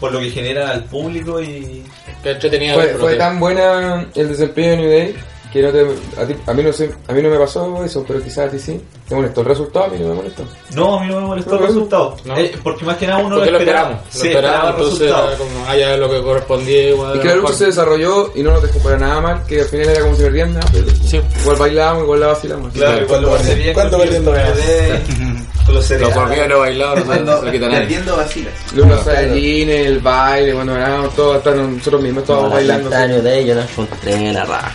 por lo que genera al público y... Que entretenida Fue, tan buena el desempeño de New Day que no te, a, ti- a mí no sé, a mí no me pasó eso, pero quizás a ti sí. ¿Te molestó el resultado? A mí no me molestó. No, a mí no me molestó el resultado. no. Eh, porque más que nada uno Porque lo lo esperaba. esperamos, lo Sí, esperamos, esperaba el entonces resultado. era como, ah, ya lo que correspondía igual. Y que la lucha se desarrolló y no nos dejó para nada mal, que al final era como si perdían nada. pero Sí. Igual bailamos, igual la vacilamos. Claro, igual lo pasé bien ¿Cuánto perdiendo los Lo bien lo bailado, no se, Cuando se lo quita nadie. perdiendo vacilas. Los Saiyajines, el baile, cuando ganamos todos, hasta nosotros mismos la bailando. New Day yo la encontré la raja,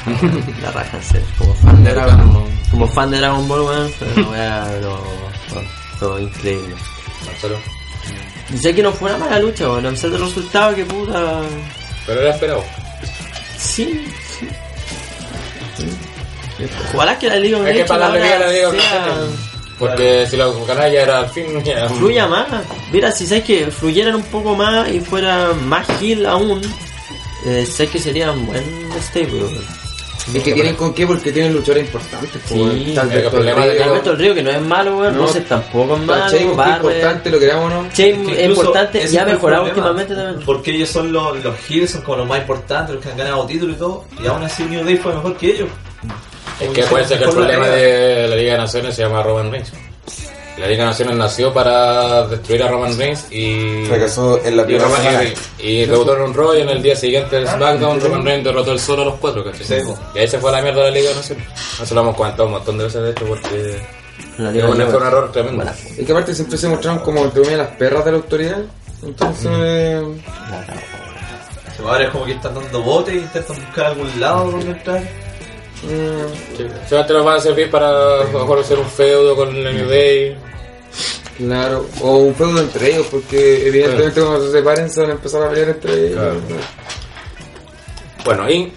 la raja en serio. Como fan de Dragon, como fan de Dragon Ball, weón, pero fue increíble. Marcelo. Dice que no fue una mala lucha, weón, a pesar del resultado que puta. Pero era esperado. Sí, sí. Ojalá que la Liga Hay que bien a la Liga. Porque si lo ganas ya era al fin. Ya, fluya más. Mira, si sabes que fluyeran un poco más y fuera más heal aún, eh, sé que sería un buen stable. Weón. Es que tienen con qué, porque tienen luchadores importantes. Sí. El Alberto problema de Río, Alberto el Río, que no es malo, weón, No. Rusev tampoco es malo, que es importante, lo queramos o no. Que es importante ese y ha el mejorado últimamente también. Porque ellos son los, los heels, son como los más importantes, los que han ganado títulos y todo. Y aún así New Day fue mejor que ellos. Es que puede ser que el problema de la Liga de Naciones se llama Roman Reigns. La Liga de Naciones nació para destruir a Roman Reigns y. Fracasó en la y, primera Roman, semana. y, y debutó en un Raw y en el día siguiente del SmackDown Roman Reigns derrotó el solo a los cuatro, ¿cachai? Sí. Y ahí se fue a la mierda la Liga de Naciones. Eso lo hemos comentado un montón de veces de hecho porque La Liga un, de fue un error tremendo. Es que aparte siempre se mostraron como entre comillas, las perras de la autoridad. Entonces, Ahora es como que están dando botes e intentan buscar algún lado donde entrar. Mm, Sí. Solamente nos van a servir para hacer un feudo con la New Day. claro. O un feudo entre ellos, porque evidentemente cuando se separen se van a empezar a pelear entre ellos. Claro. Bueno, y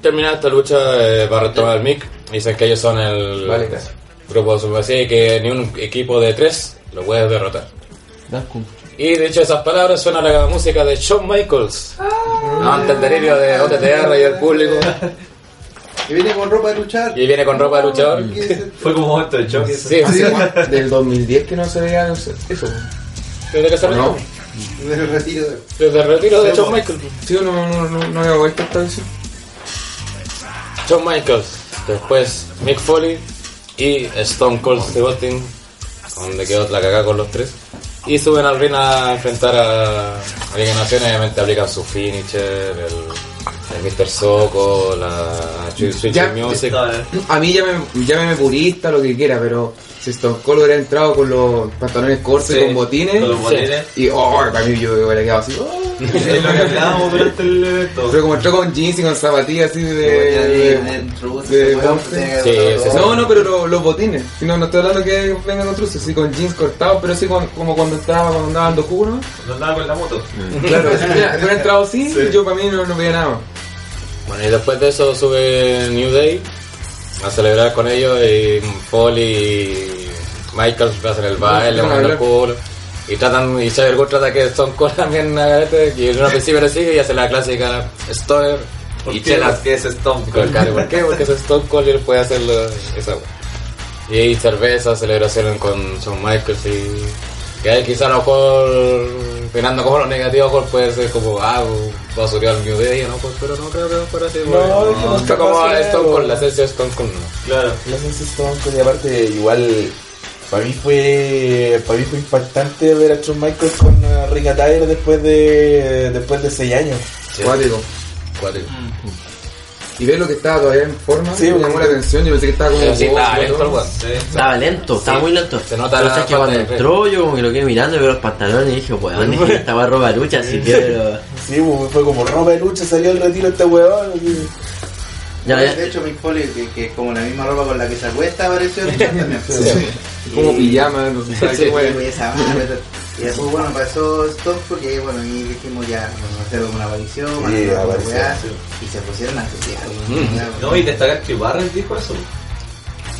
terminada esta lucha, eh, va a retomar el mic. Dicen que ellos son el Vale, grupo de supremacía y que ni un equipo de tres lo puede derrotar. Y de hecho esas palabras suena la música de Shawn Michaels. Ante el delirio de OTTR y el público. Y viene con ropa de luchar. Y viene con ropa de luchador. Fue como un momento de choque. Sí, sí. Del 2010 que no se veía no sé, eso. Desde que se retiró. Del retiro de... Desde el retiro de Shawn Michaels. Sí, no, no, no, no había vuelto esta vez. Shawn Michaels. Después Mick Foley y Stone Cold Steve Austin. Donde quedó la cagada con los tres. Y suben al ring a enfrentar a a Naciones. Obviamente aplican su finisher, el, el Mr. Soco, la Switch Music. A mí llámeme, llámeme purista, lo que quiera, pero si Stone Cold hubiera entrado con los pantalones cortos Sí, y con botines, con los botines. y oh, para mí yo hubiera quedado así. oh. Es lo que hablábamos durante el evento. Pero como entró con jeans y con zapatillas así de. No, no, pero lo- los botines. Si No, no estoy hablando que venga con truces, sí, con jeans cortados, pero sí con- como cuando entraba, cuando andaba dando jugo, ¿no? No andaba con la moto. Claro, si hubiera hubiera entrado así, yo para mí no, no veía nada. Bueno, y después de eso sube New Day a celebrar con ellos y Foley y Michaels hacen el baile, moviendo el culo. Y tratan, y Xavier Woods trata que Stone Cold también y en una principio le sigue y hace la clásica Stoner ¿Por y chelas. Porque es Stone cara, ¿Por qué? Porque es Stone Cold y él puede hacerlo esa wea. Y hay cerveza, celebración con Shawn Michaels y que hay quizá a lo mejor mirando como lo negativo pues puede ser como ah va a subir al New Day ¿no? Pues, pero no creo que fuera así No, que no está como Stone Cold la esencia de Stone Cold no. Claro. La Sense Stone Cold, y aparte igual para mí fue para mí fue impactante ver a Shawn Michaels con Rick Attire después de después de 6 años. Cuático. Cuático. Y ver lo que estaba todavía en forma, Sí, me llamó porque- la atención. Yo pensé que estaba como. Sí lento todo. Estaba lento, estaba muy lento. Se nota sabes que cuando entró, yo como que lo quedé mirando y veo los pantalones y dije, weón, dije, estaba ropa de lucha, así que, pero. Sí, pues, fue como ropa de lucha, salió el retiro este weón. Ya, ya. De hecho, Mick Foley, que, que es como la misma ropa con la que se acuesta, apareció en también. Como Y- pijama, no sé Sí, qué. Y y después, bueno, pasó Stone porque, bueno, y dijimos ya, vamos a hacer una aparición, Sí, una aparición, weá, sí. y se pusieron a asociar. Mm. No, y destacar que Barrett dijo eso.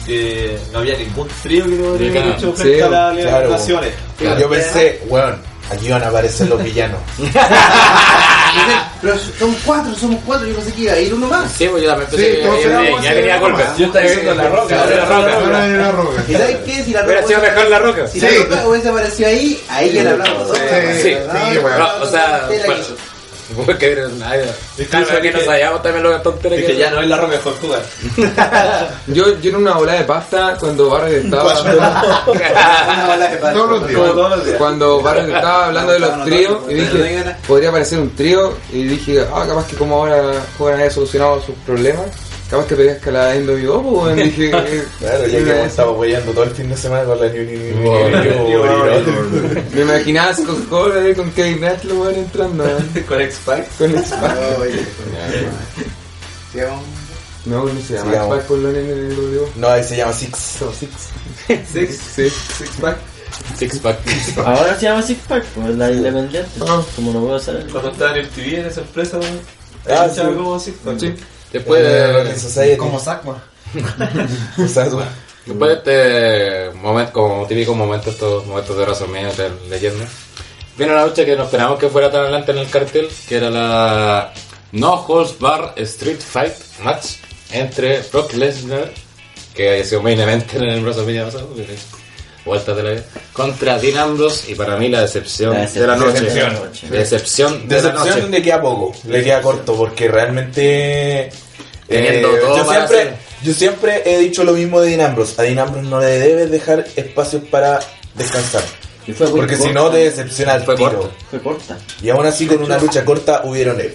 Que no había ningún trío que no hubiera claro. hecho frente Sí, a las claro. naciones. Claro. Yo pensé, weón, aquí van a aparecer los villanos. Pero son cuatro, somos cuatro, yo pensé que iba a ir uno más. Sí, pues yo también Sí, pensé todos que éramos ya, ya así, venía golpe. Yo estaba viendo la roca, la roca. una roca. ¿Y sabes qué? Si la Hubiera sido roca, mejor la roca. si la Sí. roca hubiese aparecido ahí, ahí ya le hablamos. Sí, sí, sí, weón. No, o sea, Porque Incluso que no que- sabíamos también lo tontería Es que ya no es la roca mejor jugar. Yo, yo en una bola de pasta cuando Barrett estaba. Una bola de pato. Todos los días. Como todos los días. Cuando Barrett estaba hablando de los tríos y dije, podría aparecer un trío y dije, ah, capaz que como ahora Joven haya solucionado sus problemas, capaz que pedías que la NWO, pues bueno, dije, eh, Claro, ya que hemos estado weyando todo el fin de semana con la New me imaginaba con Cole con Kevin Nash lo van entrando ¿eh? Con X-Pac. con X-Pac. No, no se llama. X-Pac por la NWO. No, ahí se llama Six. So, Six. Six. Sí. Six-Pack. Six pack. Ahora se llama Six Pack, pues la independiente. Ah. Como no puedo hacer. Cuando estaba en el TV en esa empresa, Ah, ahí sí. como Six-Pack. Sí. Después Eh. Como Sakma. Después de este momento, como típico momento, estos momentos de WrestleMania de leyenda, viene una lucha que no esperamos que fuera tan adelante en el cartel, que era la No Holds Bar Street Fight Match entre Brock Lesnar, que haya sido main event en el WrestleMania pasado, vueltas de la vida, contra Dean Ambrose y para mí la decepción, La de la noche. decepción. Decepción de la noche. Decepción le queda poco, le queda corto, porque realmente. eh, Teniendo todo yo, para siempre, hacer. yo siempre he dicho lo mismo de Dean Ambrose. A Dean Ambrose no le debes dejar espacios para descansar. Fue Porque si no te decepciona al Fue tiro. corta. Fue corta. Y aún así con una lucha corta hubieron, eh,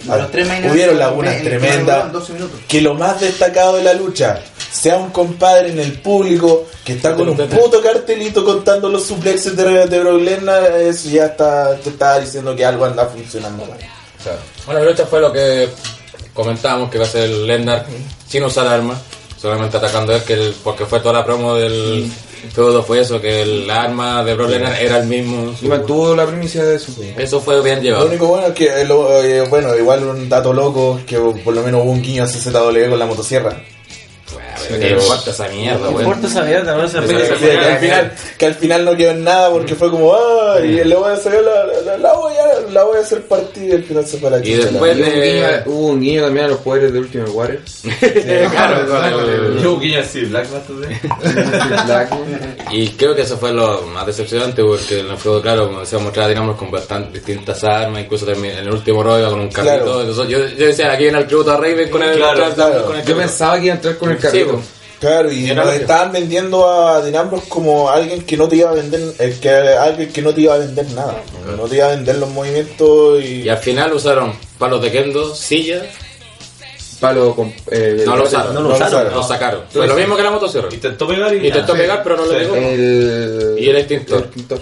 hubieron lagunas el tremendas. duraron 12 minutos. Que lo más destacado de la lucha sea un compadre en el público que está con un puto cartelito contando los suplexes de, de Brock Lesnar, eso ya está, te está diciendo que algo anda funcionando mal. Bueno, la lucha fue lo que comentábamos que va a ser Lesnar sin usar armas, solamente atacando a él, que el- porque fue toda la promo del todo fue eso, que el arma de Brock Lesnar era el mismo. Y mantuvo la primicia de eso. Eso fue bien Lo llevado. único bueno es que, eh, lo- eh, bueno, igual un dato loco, que por lo menos hubo un guiño a CZW con la motosierra. ¿Qué importa esa mierda, weón? importa esa mierda, no Esa- que, al final, que al final no quedó en nada porque fue como, ah, y le voy a sacar la, la, la voy a, la voy a hacer partir y al final se fue la Y después hubo un guiño- hubo un guiño también a los poderes de Ultimate Warrior. Claro, el- Yo guiño así, Black Master Black. Y creo que eso fue lo más decepcionante porque en el juego, claro, como se mostraba digamos con bastantes distintas armas, incluso también en el último rol iba con un carrito. Claro. Yo, yo decía, aquí viene el tributo a Raven con el, Claro, claro. Yo pensaba que iba a entrar con el Sí, carrito. Claro, y nos estaban vendiendo a Dinambros como alguien que no te iba a vender, el que, alguien que no te iba a vender nada. No te iba a vender los movimientos y... Y al final usaron palos de kendo, sillas, Palo con. Eh, no lo usaron, no lo usaron. lo sacaron. Fue lo mismo que la motosierra. Intentó pegar y. Intentó Sí. pegar, pero no lo Sí. pegó. El. Y el extintor. el extintor.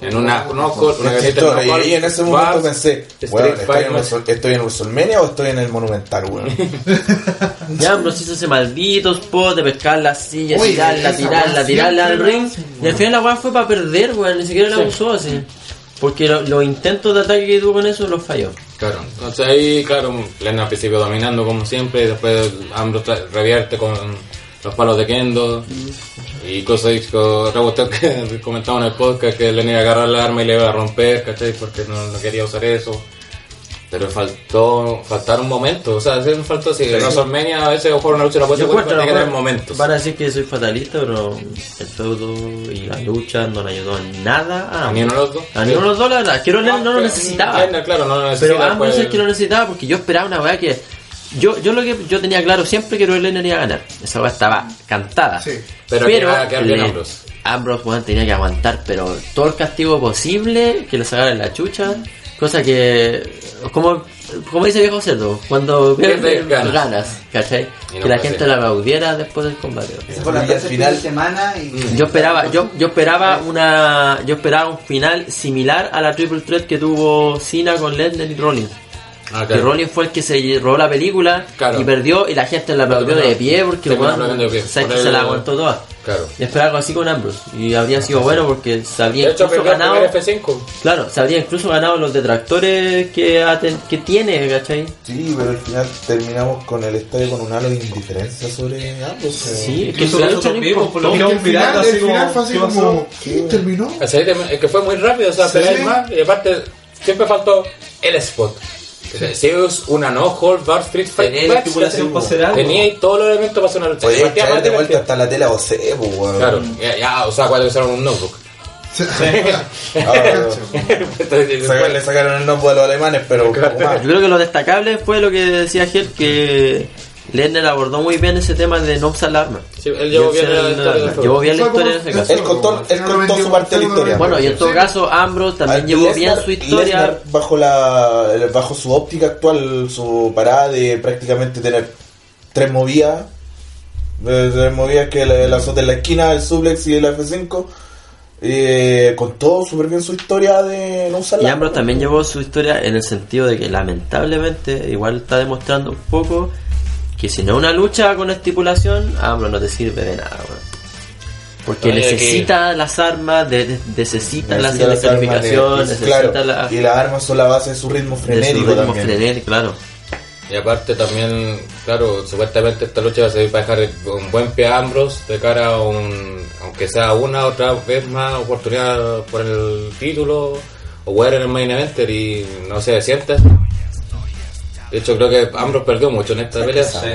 En una una galleta y ahí en ese momento pensé, ¿estoy, en. Wrestle- ¿estoy en WrestleMania o estoy en el Monumental, weón? Ya, pero hizo ese maldito spot de pescar las sillas, Oye, tirarla, tirarla, tirarla al ring. Y al final la weá fue para perder, weón, ni siquiera la usó así. Porque lo- los intentos de ataque que tuvo con eso los falló. Claro, entonces ahí, claro, Lennon al principio dominando como siempre, y después Ambrose revierte con los palos de Kendo, y cosas otra que comentaba en el podcast, que Lennon iba a agarrar la arma y le iba a romper, ¿cachai? Porque no, no quería usar eso. Pero faltó, faltaron momentos, o sea, sí me faltó, si en WrestleMania a veces jugar una lucha no puede encuentro, tiene que tener momentos. Van a decir que soy fatalista, pero el feudo y la lucha no le ayudó en nada a A ni uno de los dos. A ninguno de los dos, la verdad. Quiero no, lo necesitaba. Lennon, claro, no lo Pero necesita. ambos pues, es que lo necesitaba porque yo esperaba una weá que. Yo, yo lo que yo tenía claro siempre que Lennon iba a ganar. Esa weá estaba cantada. Sí. Pero que Ambrose. Ambrose, weón, tenía que aguantar, pero todo el castigo posible, que le sacaran la chucha. Cosa que. Como, como dice viejo cerdo, cuando Pierdes, ganas. ganas, ¿cachai? No que la gente la aplaudiera después del combate. Fue la final- fin de semana y... Yo esperaba, yo, yo esperaba una, yo esperaba un final similar a la triple threat que tuvo Cena con Lesnar y Rollins. Ah, Que claro. Fue el que se robó la película Claro. y perdió y la gente la aplaudió de pie porque Sí, aplaudiendo de pie. sabes que se la aguantó toda. Claro. Y esperaba algo así con Ambrose. Y habría sido bueno porque se habría hecho, incluso perdió el ganado. primer F5. Claro, se habría incluso ganado los detractores que, que tiene, ¿cachai? Sí, pero al final terminamos con el estadio con un halo de indiferencia sobre ambos. Sí, es que no mismos, por lo importó. que El final, el final fue así como, ¿qué? ¿Terminó? Es que fue muy rápido, o sea, Sí. pegáis más y aparte siempre faltó el spot. Si es una no hold bar street fight Tenía la estipulación para hacer algo. tenía ahí todos los elementos para hacer una lucha. Partía traer de vuelta hasta la tela OC, pues, weón. Claro, ya, ya, o sea, cuando usaron un notebook. Ah, Entonces, saca- le sacaron el nombre a los alemanes, pero. Yo creo que lo destacable fue lo que decía Gel, que Lerner abordó muy bien ese tema de no usar la arma. Sí, él llevó bien la historia del juego. Llevó bien la Fue como- historia en ese caso. Él contó, él contó su parte de la historia. Bueno, y en todo caso, Ambrose también llevó bien su historia. Bajo la bajo su óptica actual, su parada de prácticamente tener tres movidas, de- tres movidas que el, el azote en la esquina, el suplex y el F5, eh, contó súper bien su historia de no usar Y la Ambrose también llevó su historia en el sentido de que lamentablemente igual está demostrando un poco que si no es una lucha con estipulación, Ambrose no te sirve de nada, weón. Porque Oye, necesita las armas, de- de- necesita, la Necesita las de- descalificación, necesita claro, la, y las armas son la base de su ritmo de su frenético ritmo también. frenético, claro. Y aparte también, claro, supuestamente esta lucha va a servir para dejar un buen pie a Ambrose de cara a un, aunque sea una otra vez más oportunidad por el título o jugar en el main eventer y no se siente. De hecho creo que Ambrose perdió mucho en esta pelea. Sí.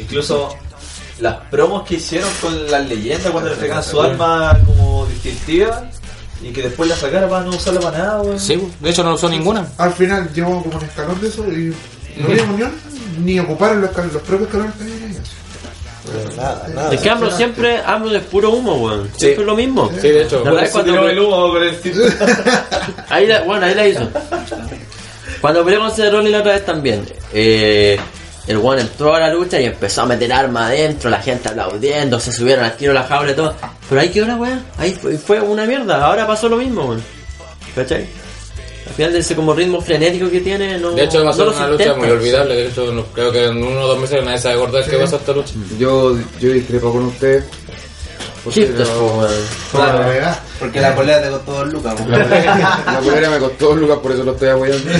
Incluso las promos que hicieron con las leyendas cuando le entregaban su arma como distintiva y que después la sacara para no usarla para nada, weón. Sí, de hecho no usó ninguna. Al final llegó como un escalón de eso y no había unión ni ocuparon los, propios escalones que había Nada, nada. Es que Ambrose siempre, Ambrose es puro humo, weón. Siempre es lo mismo. Sí, de hecho. La verdad es tiró el cuando, humo con el título. ahí la, bueno, ahí la hizo. Cuando peleó con Seth Rollins la otra vez también, eh, el one entró a la lucha y empezó a meter arma adentro, la gente aplaudiendo, se subieron al tiro la jaula y todo. Pero ahí quedó la weá, ahí fue, fue una mierda, ahora pasó lo mismo, weón. ¿Cachai? Al final de ese como ritmo frenético que tiene, no. De hecho va a ser no una lucha muy olvidable. De hecho no- creo que en uno o dos meses nadie se va a acordar que va a ser esta lucha. Yo, yo discrepo con usted. Po, la Claro. verdad. Porque la polera te costó dos lucas. po. La polera, la polera me costó dos lucas, por eso lo estoy apoyando.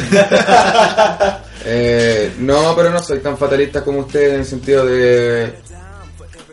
Eh, no, pero no soy tan fatalista como usted en el sentido de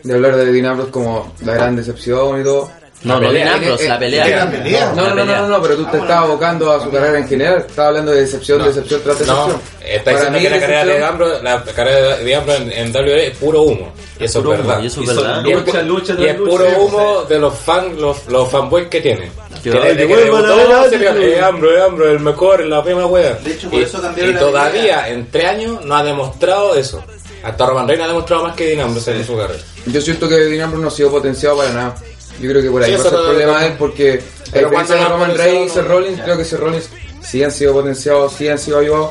de hablar de Dean Ambrose como la gran decepción y todo. No, no, Dean Ambrose, eh, la pelea. la pelea. No, no, no, no, no, pero tú te estás abocando a su carrera en general. Estás hablando de decepción, decepción tras No, decepción. está Para diciendo mí, que la carrera de Ambrose, la carrera de Ambrose en, WWE es puro humo. Y eso es verdad. y eso es verdad. Y es, lucha, pu- lucha, y es lucha, puro humo de los fans, los, fanboys que tiene. Que, Que desde debutó, se eh, Ambrose, eh, Ambrose, el mejor, la misma wea. De hecho, por Y- eso cambiaron Y la todavía, en tres años, no ha demostrado eso. Hasta Roman Reigns ha demostrado más que Dean Ambrose en su carrera. Yo siento que Dean Ambrose no ha sido potenciado para nada. Yo creo que por ahí Sí, pasa el problema de él porque a Pero diferencia de no ha Roman Reigns y no- Rollins, creo que Seth Rollins sí han sido potenciados, sí han sido ayudados.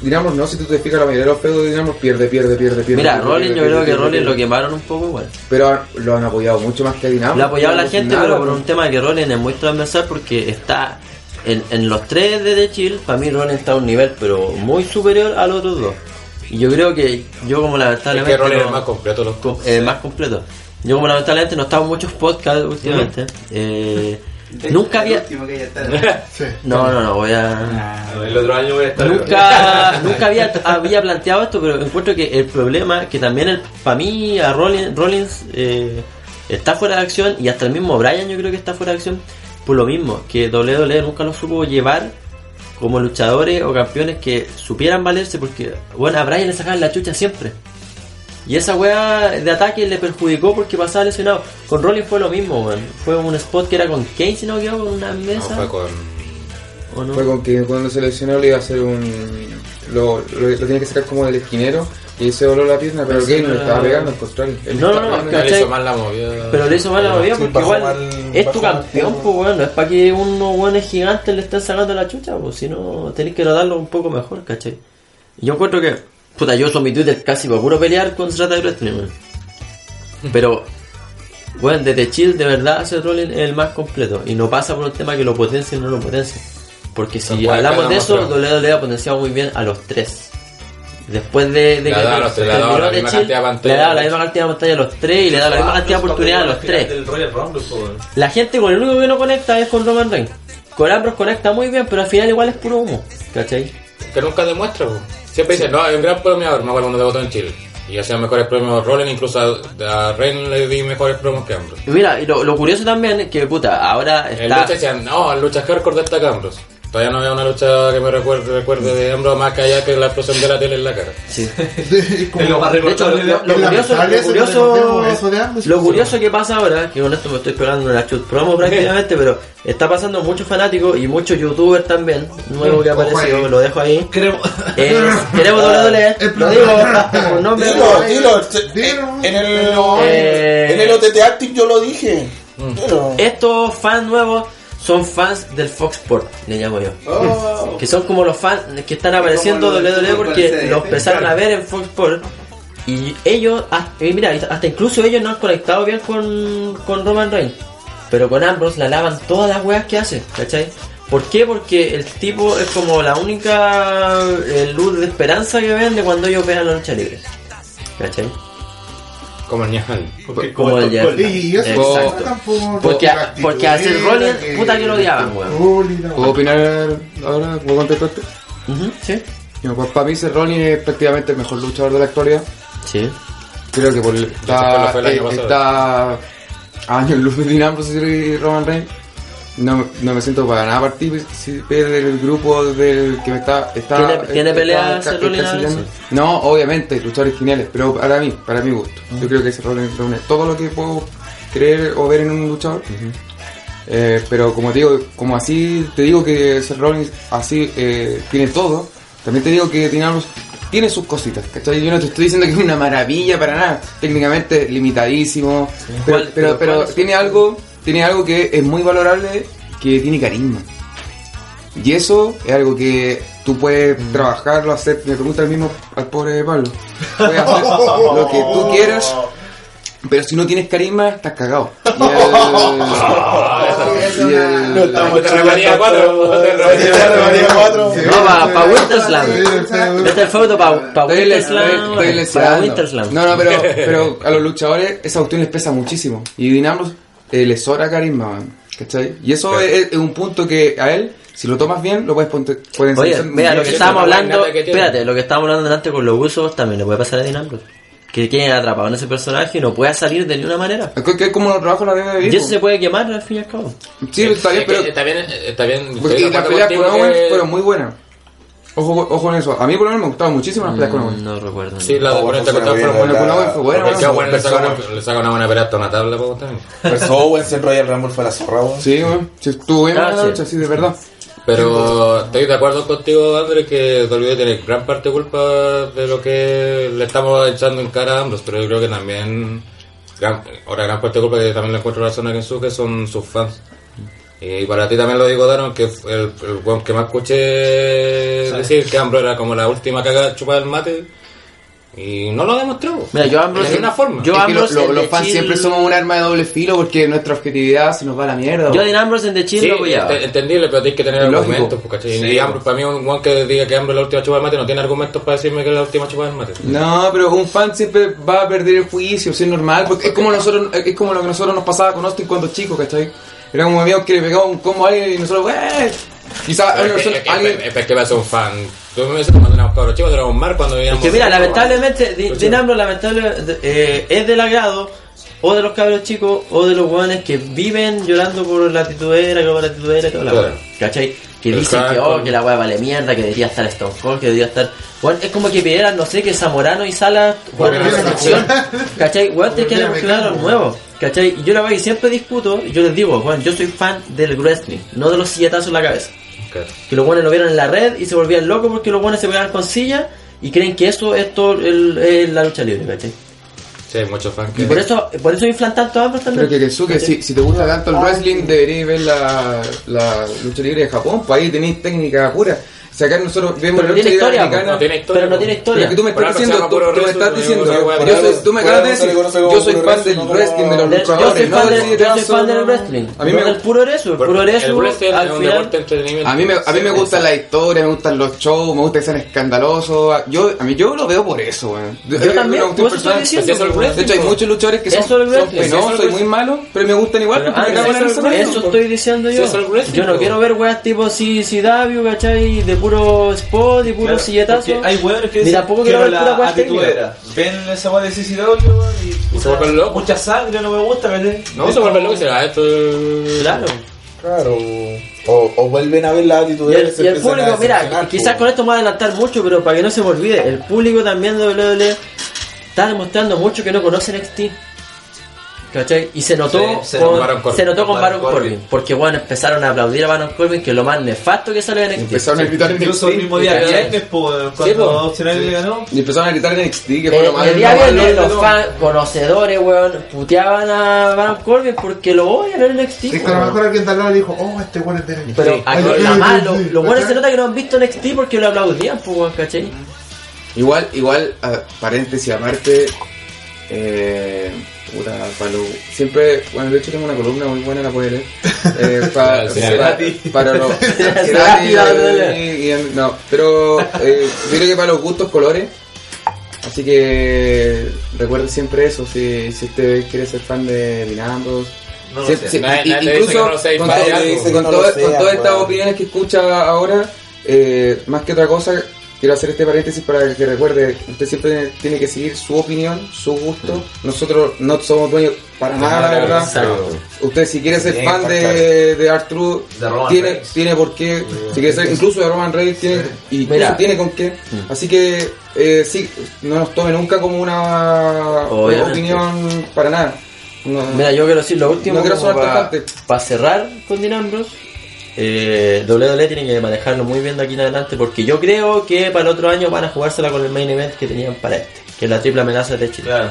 Dean Ambrose no, si tú te fijas la mayoría de los feudos de Dean Ambrose pierde, pierde, pierde, pierde. Mira, Rollins, yo creo pierde, que Rollins lo quemaron un poco igual. Pero lo han apoyado mucho más que a Dean Ambrose. Lo ha apoyado la gente, Nada, pero por un tema de que Rollins es muy transversal porque está en, en los tres de The Chill, para mí Rollins está a un nivel pero muy superior a los otros dos. Y yo creo que yo como Es lamentablemente que Rollins es no- más completo los eh, más completo. Yo como lamentablemente no he estado en muchos podcasts últimamente. eh, nunca había... Sí. No, no, no, voy a... El otro año voy a estar. Nunca, nunca había, había planteado esto, pero encuentro que el problema, que también el, para mí a Rollins, Rollins eh, está fuera de acción y hasta el mismo Bryan yo creo que está fuera de acción por lo mismo, que WWE nunca lo supo llevar como luchadores o campeones que supieran valerse porque, bueno, a Bryan le sacaban la chucha siempre. Y esa weá de ataque le perjudicó porque pasaba lesionado. Con Rollins fue lo mismo, weón. Fue un spot que era con Kane, si no me equivoco, con una No, mesa. fue con... ¿o no? Fue con que cuando se lesionó le iba a hacer un. Lo, lo, lo tenía que sacar como del esquinero y se voló la pierna, pero Pero Kane sí, no le estaba pegando, al contrario. No, no, no, ¿cachai? hizo mal la movida. Pero le hizo mal la movida porque igual mal- es tu campeón, pues bueno, no es para que unos buenos gigantes le estén sacando la chucha, pues si no tenéis que tratarlo un poco mejor, ¿cachai? Y yo encuentro que, puta, yo uso mi Twitter casi para puro pelear de wrestling, weón. Pero, bueno, desde Chill de verdad hace Rollins el más completo y no pasa por un tema que lo potencie o no lo potencie. Porque si hablamos de eso. WWE ha potenciado muy bien a los tres. Después de, de Le ha dado a los tres, le terminó la The misma Chill, pantalla. le la misma cantidad de pantalla a los tres y le da la misma cantidad de oportunidad a los tres. La gente con el único que no conecta es con Roman Reigns. Con Ambrose conecta muy bien, pero al final igual es puro humo. ¿Cachai? Que nunca demuestra, po. Siempre dice, no, es un gran premiador, me acuerdo cuando debutó en Chile. Y hacía mejores premios Rollins, incluso a, a Reigns le di mejores premios que Ambrose. Y mira, y lo, lo curioso también es que, puta, ahora En está... lucha decían, no, en lucha hardcore destaca Ambrose. Todavía no había una lucha que me recuerde, recuerde de Ambrose más que allá que la explosión de la tele en la cara. Sí. Como- lo más De hecho, lo, recordable lo- de- lo es curioso, que curioso, curioso pasa ahora, que con esto me estoy pegando una chut promo prácticamente, pero está pasando muchos fanáticos y muchos youtubers también, nuevo que ha Ojo aparecido, lo dejo ahí. Queremos. Eh, queremos WWE, lo digo, con nombre. Dilo, dilo. Dilo. En el, Eh, en el OTT Active yo lo dije. Dilo. Estos fans nuevos son fans del Fox Sport, le llamo yo. Oh. Que son como los fans que están apareciendo de WWE fútbol porque los empezaron a ver en Fox Sport. Y ellos, hasta, y mira, hasta incluso ellos no han conectado bien con, con Roman Reigns. Pero con Ambrose la lavan todas las weas que hace, ¿cachai? ¿Por qué? Porque el tipo es como la única eh, luz de esperanza que ven de cuando ellos vean la lucha libre. ¿Cachai? Como el Ñajal. Porque Como el Jeff. Y eso Exacto. tampoco- Porque- porque a Seth de- Rollins, que- puta que lo odiaban, weón. ¿Puedo opinar ahora? ¿Puedo contestarte? ¿Sí? Pues para mí Seth Rollins es prácticamente el mejor luchador de la actualidad. Sí. Creo que por está, está años luz de Dean Ambrose y Roman Reigns. No, no me siento para nada partícipe del grupo del que me está... está ¿Tiene- tiene está- pelea está- Seth Rollins está a veces? siguiendo. No, obviamente, luchadores geniales, pero para mí, para mi gusto. Yo creo que Rollins reúne todo lo que puedo creer o ver en un luchador. Eh, pero como te digo, como así te digo que Seth Rollins así eh, tiene todo, también te digo que Ambrose tiene sus cositas, ¿cachai? Yo no te estoy diciendo que es una maravilla para nada, técnicamente limitadísimo, pero, ¿Cuál- pero, pero tiene algo, tiene algo que es muy valorable, que tiene carisma. Y eso es algo que tú puedes Mm. trabajarlo, hacer, me pregunta el mismo al pobre Pablo. Puedes hacer lo que tú quieras, pero si no tienes carisma, estás cagado. Y el- y el- No estamos Te regalía cuatro. Te regalía cuatro. No, para pa sí. Vete el feudo para pa estoy Para. Winterslam. No, no, pero, pero a los luchadores esa cuestión les pesa muchísimo. Y Dinamos eh, les sobra carisma, man, ¿cachai? Y eso es, es un punto que a él, si lo tomas bien, lo puedes ponte- Oye, potencializar. mira, lo que estábamos hablando, que espérate, lo que estábamos hablando delante con los usos también le puede pasar a Dean Ambrose. que queden atrapados en ese personaje y no pueda salir de ninguna manera. Es que, es como los trabajos la debe Y eso se puede quemar al fin y al cabo. Sí, está bien, pero. Está bien, está bien. Porque de las peleas con Owen fueron muy buenas. Ojo, ojo con eso. A mí por lo menos me gustaban muchísimo las peleas con Owen. No recuerdo. Sí, la de Oh, Ponente Cortado fueron buena, buenas. Con Owen fue buena, Porque a Owen le saca una, buena pelea hasta una tabla, pues, también. Pero Owens en Royal Rumble fue la zorra. Sí, weón. Sí, estuvo bien Ah, la sí. lucha, sí, de verdad. Pero estoy de acuerdo contigo, André, que WWE tiene gran parte de culpa de lo que le estamos echando en cara a Ambrose, pero yo creo que también, gran, ahora gran parte de culpa que también le encuentro razón a Kensuke son sus fans. Y para ti también lo digo, Daron, que el, el que más escuché decir que Ambrose era como la última caga chupada del mate. Y no lo demostró. Mira, yo Ambrose- De ninguna forma. yo Es que lo- Ambrose lo- en los fans siempre somos un arma de doble filo porque nuestra objetividad se nos va a la mierda. Yo de Ambrose en The Chill Sí, lo ent- entendible, pero tienes que tener Lógico. argumentos, pues, ¿cachai? Y Ambrose, para mí, un weón que diga que Ambrose es la última chupada del mate no tiene argumentos para decirme que es la última chupada del mate. No, pero un fan siempre va a perder el juicio, si es normal, porque es como nosotros, es como lo que nosotros nos pasaba con Austin cuando chicos, ¿cachai? Era como veíamos que le pegaba un combo a alguien y nosotros, ¡eh! Quizás Pero es que- alguien, es que- alguien- es que- es que vas a ser un fan. Tú me dices cuando éramos cabros chicos, éramos mar cuando veíamos. Que mira, lamentablemente, Di- Dean sí. Ambrose lamentablemente eh, es del agrado o de los cabros chicos o de los hueones que viven llorando por la titudera, que por la titudera y toda la Claro. ¿Cachai? Que El dicen que, oh, que la hueá vale mierda, que debería estar Stone Cold, que debería estar... Bueno, es como que pidieran, no sé, que Zamorano y Sala jugaran una jugar. ¿Cachai? Weón, te quieren Volvieran a claro meterlo, nuevo. ¿Cachai? Y yo la verdad que siempre discuto, y yo les digo, bueno, yo soy fan del wrestling, no de los silletazos en la cabeza. Claro. Que los buenos lo vieron en la red y se volvían locos porque los buenos se pegaban con silla y creen que eso es todo el, es la lucha libre, ¿cachai? Sí, hay muchos fans que. Y por eso, por eso inflan tanto ambos también. Pero que si, si te gusta tanto el wrestling, deberías ver la, la lucha libre de Japón, pues ahí tenéis técnica pura. O sea, acá nosotros vemos Pero no la lucha tiene historia, americana. No tiene historia. Pero no tiene Pero historia. es que tú me estás diciendo, tú, tú me wrestling, estás no diciendo, yo soy, tú me acabas de decir, yo soy fan del wrestling, wrestling, de los De- yo soy luchadores, no fan del yo soy fan del wrestling. A mí me, del puro eso, el puro El wrestling al es un final. deporte de entretenimiento. a mí me, a mí me gusta la historia, me gustan los shows, me gusta que sean escandalosos. Yo, a mí yo lo veo por eso, weón. Yo también, eso estoy diciendo. El wrestling, De hecho, hay muchos luchadores que son, el wrestling, penosos el y muy malos, pero me gustan igual Pero, porque ah, eso, el estoy diciendo yo. El wrestling, Yo no quiero ver weas tipo CCW, ¿cachai? Puro spot y puro Claro, silletazo. Hay hueones que Ni dicen tampoco que quiero ver la pura técnica. Ven esa wea de CCW y, Y se vuelven locos. mucha sangre no me gusta, ¿cachai? No, se vuelve loco y se va esto. Claro. Claro. O, o vuelven a ver la actitud Y el, y el público, mira, quizás con esto me voy a adelantar mucho, pero para que no se me olvide, el público también de WWE está demostrando mucho que no conoce NXT. ¿Cachai? Y se notó, Sí, se con, notó Baron Corbin. se notó con Baron Baron Corbin. Corbin. Porque bueno, empezaron a aplaudir a Baron Corbin, que es lo más nefasto que sale de NXT. Empezaron a gritar en Incluso el mismo día viernes, pues, cuando Opcional le ganó. Y empezaron a gritar en NXT, que Eh, fue lo más el día viernes los fans conocedores, weón, puteaban a Baron Corbin porque lo odian en NXT. Es que a lo mejor alguien de al dijo, oh, este weón es de NXT. Pero Sí. aquí Ay, jamás, sí, lo- sí, los buenos se nota que no han visto NXT porque lo aplaudían, pues, weón, ¿cachai? Igual, igual, paréntesis aparte, eh, puta, para lo- siempre, bueno, de hecho tengo una columna muy buena, la puede leer, eh, pa- Sí, para, para los, Cerati, y- y- no, pero eh, yo creo que para los gustos colores, así que recuerden siempre eso, si, si usted quiere ser fan de Dinambros, No lo Sí, sé. sí, Nadie- y- nadie te dice incluso con, con con todas estas opiniones que escucha ahora, eh, más que otra cosa, quiero hacer este paréntesis para que recuerde, usted siempre tiene que seguir su opinión, su gusto. Nosotros no somos dueños para nada, la verdad. Exacto. Usted si quiere ser fan de, de Roman tiene, tiene por qué, si quiere ser incluso de Roman Reigns, tiene, y tiene con qué. Así que eh, sí, no nos tome nunca como una Obviamente. opinión para nada. No- Mira, yo quiero decir lo último No quiero sonar para, tajante. cerrar con Dinambros. Eh, WWE tiene que manejarlo muy bien de aquí en adelante porque yo creo que para el otro año van a jugársela con el main event que tenían para este, que es la triple amenaza de Chile. Claro.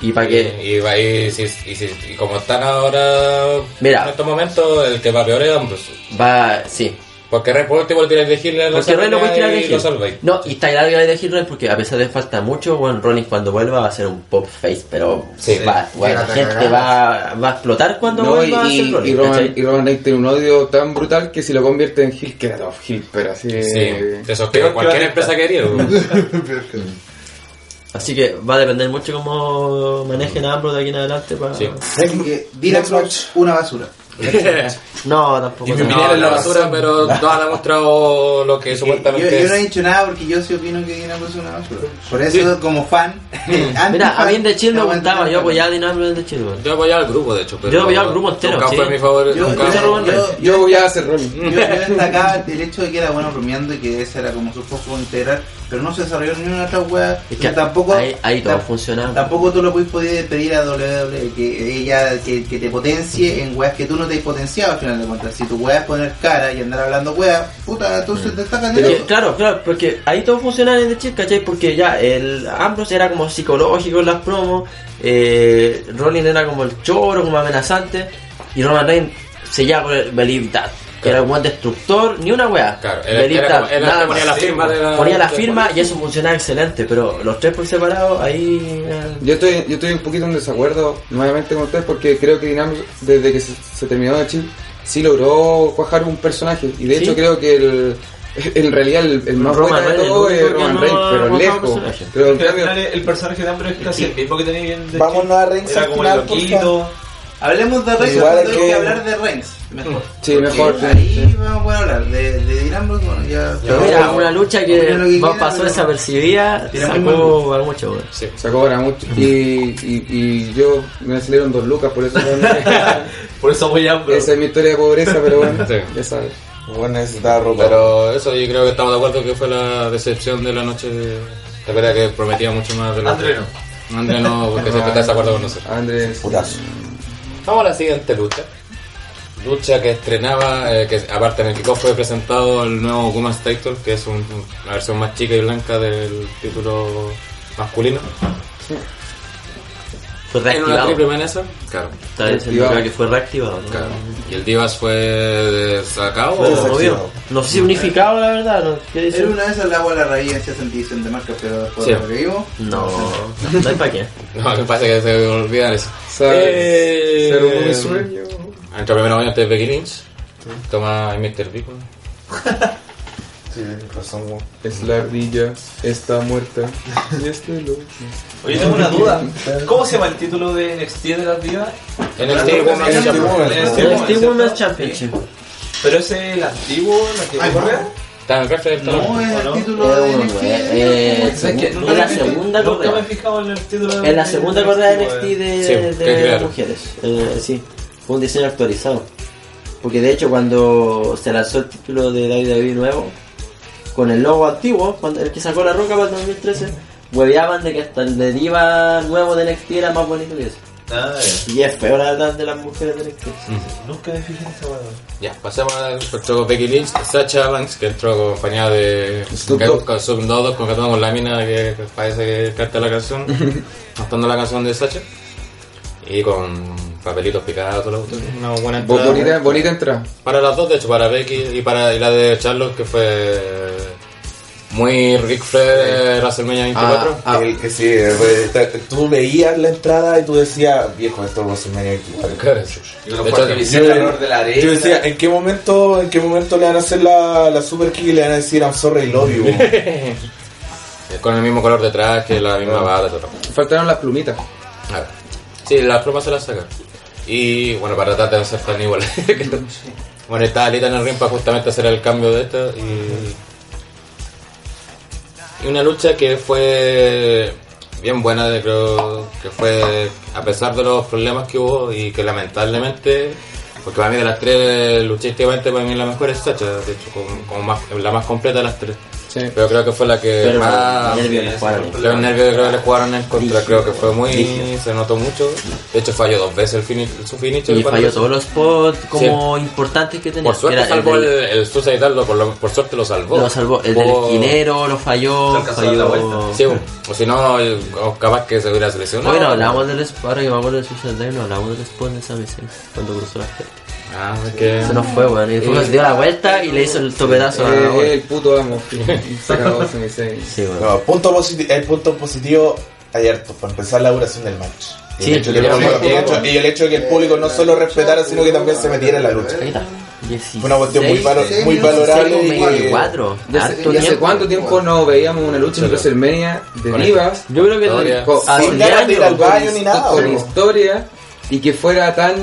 Y para que Y, y, y y como están ahora Mira. en estos momentos, el que va peor es Ambrose. va, sí, Porque Rey por último le tiras de Hitler lo tirar de lo. No, y está claro que elegir Rey porque a pesar de falta mucho, bueno, Rollins cuando vuelva va a ser un pop face, pero Sí. va, bueno, la gente va, va a explotar cuando No, y, vuelva a ser y, Rollins. y Roman, ¿cachai? y Roman Reigns tiene un odio tan brutal que si lo convierte en heel queda todo heel, pero así Sí, eh, eso es que cualquier empresa quería. Así que va a depender mucho cómo manejen a Ambrose de aquí en adelante para... Sí. Así que Dylan Brooks, una basura. No, tampoco. Y tanto. No, en la basura, pero no han demostrado lo que Yo, supuestamente yo no he dicho nada porque yo sí opino que Dinamo es una basura. Por eso, como fan. Mira, a mí en The Chill me gustaba, yo apoyaba a Dinamo en The Chill. Yo apoyaba al grupo, de hecho. Pero Yo apoyaba al grupo entero, Nunca sí. fue mi favorito. Yo, yo, yo, Yo voy a hacer rol. Yo, yo destacaba el hecho de que era bueno bromeando y que ese era como su foco integral, pero no se desarrolló ni una otra wea. Es que tampoco, ahí, ahí todo funcionaba. tampoco tú lo puedes poder pedir a WWE que ella que, que te potencie en weas que tú no te has potenciado al final de cuentas. Si tu wea es poner cara y andar hablando wea, puta, entonces te Porque, eso. claro, claro, porque ahí todo funcionaba en The Chill, ¿cachai? Porque ya el Ambrose era como psicológico en las promos, eh, Rollins era como el choro, como amenazante, y Roman Reigns sellaba con el Believe That, que era un buen destructor, ni una wea. Claro, era, nada ponía la firma de la. Ponía la firma y eso funcionaba excelente, pero los tres por separado, ahí... eh, Yo estoy, yo estoy un poquito en desacuerdo nuevamente con ustedes porque creo que Dynamo desde que se, se terminó de chip sí logró cuajar un personaje y de Sí. hecho creo que el en realidad el, el más Roman fuerte de todo es Roman no Reigns, pero lejos. Pero en cambio, el personaje de Ambrose es casi el mismo que tenía bien de Vámonos a Reigns Era como el loquito. Hablemos de Reigns Igual hay que que- hablar de Reigns. Mejor. Sí, Porque mejor, sí, Ahí sí. vamos a poder hablar. De, de Dinamo, bueno, ya. Pero mira, una lucha que que pasó desapercibida, sacó a mucho, weón. Sí. sacó para mucho y, y, y yo me salieron dos lucas por eso Por eso voy a Ambrose. esa es mi historia de pobreza pero bueno Sí. ya sabes Bueno, necesitaba ropa. Pero eso yo creo que estamos de acuerdo que fue la decepción de la noche de la verdad que prometía mucho más de lo André que- André no, porque siempre está de acuerdo con nosotros. Andrés Putazo. Vamos a la siguiente lucha. Lucha que estrenaba, eh, que aparte en el kickoff fue presentado el nuevo Women's Title, que es un- una versión más chica y blanca del título masculino. Fue En una reactivado. triple amenaza, claro. Diciendo Reactivado. creo que fue reactivado, ¿no? claro. ¿Y el Divas fue sacado Fue o...? No sé si unificado, la verdad. ¿no? ¿Qué dice? Era una de esas le hago a la raíz en esa edición de marca, pero después Sí. de lo que vivo. No, no hay para qué. No, me parece que se olvidan eso. ¿Sabes? Eh, Se robó mi sueño. Entró primero obviamente Becky Lynch. Toma y Mr. Big. Sí, razón, es la ardilla está muerta y este lo Oye, tengo una duda. ¿Cómo se llama el título de NXT de las divas? NXT Women's Championship. NXT El Women's, Championship. Pero es el antiguo, la que corre. En No, es ¿O el título Es de NXT. nuevo. Eh, ¿Sabes qué? es Nunca la me- segunda Nunca me he correa. fijado en el título de Es la segunda correa de NXT de, mujeres. Eh, sí, fue un diseño actualizado. Porque de hecho cuando se lanzó el título de WWE nuevo, con el logo antiguo, cuando el que sacó la roca para el 2013, hueveaban de que hasta el de Diva nuevo de NXT era más bonito que ese. Ah, ya. Y es feo la verdad de las mujeres de NXT. Nunca me fijé en esa. Ya, pasemos al entró Becky Lynch, Sacha Banks, que entró acompañada de con Snoop Dogg, con, con la mina que, que parece que canta la canción, cantando la canción de Sacha. Y con papelitos picados, todo lo que- una buena entrada. bonita bonita entrada Para las dos, de hecho, para Becky y para y la de Charlotte, que fue muy Rick Flair de WrestleMania 24. Ah, El que sí, eh, tú veías la entrada y tú decías, viejo, esto va a ser medio igual. Claro. Y con los De hecho, cuartos de visión, yo- el olor de la arena. Yo decía, ¿en qué momento, en qué momento le van a hacer la, la super kick y le van a decir I'm sorry, love you? eh, con el mismo color de traje, la misma todo. faltaron las plumitas A ver. Sí, las plumas se las sacan. Y bueno, para tratar de ser tan igual. bueno, está Alita en el ring para justamente hacer el cambio de esto. Y, y una lucha que fue bien buena, de- creo que fue a pesar de los problemas que hubo y que lamentablemente, porque para mí de las tres luchísticamente para mí la mejor es Sacha, de hecho, como, como más, la más completa de las tres. Sí Pero creo que fue la que Pero más... los nervios le jugaron. Los nervios creo que le jugaron en contra, creo que fue muy... se notó mucho. De hecho falló dos veces el finish, su finish. Y falló todos los spots como importantes que tenía. Por suerte Era salvó el, del- el, Suicide por, lo- por suerte lo salvó. Lo salvó. El del esquinero lo falló. Sí, o si no, capaz que se hubiera seleccionado. Bueno, hablamos del spot, ahora que me acuerdo de Suicide no hablamos del spot de Sami Zayn cuando cruzó las piernas. Ah, que... Se nos fue, weón. Y después se dio la vuelta y le hizo el topedazo a la Eh, el puto amo se acabó. Sí, weón. No, punto positivo, el punto positivo hay harto, para empezar la duración del match. Y Sí, el hecho de que y el el público- y el tiempo. hecho- y el hecho de que el público no solo respetara, sino que también se metiera en la lucha. Ahí está. 16, Fue una cuestión muy, valo- muy valorable. y 24. ¿Y hace, cuánto tiempo no veíamos una lucha en. WrestleMania de divas Yo creo que con, Sin ganas de ir año. al baño ni nada. con historia y que fuera tan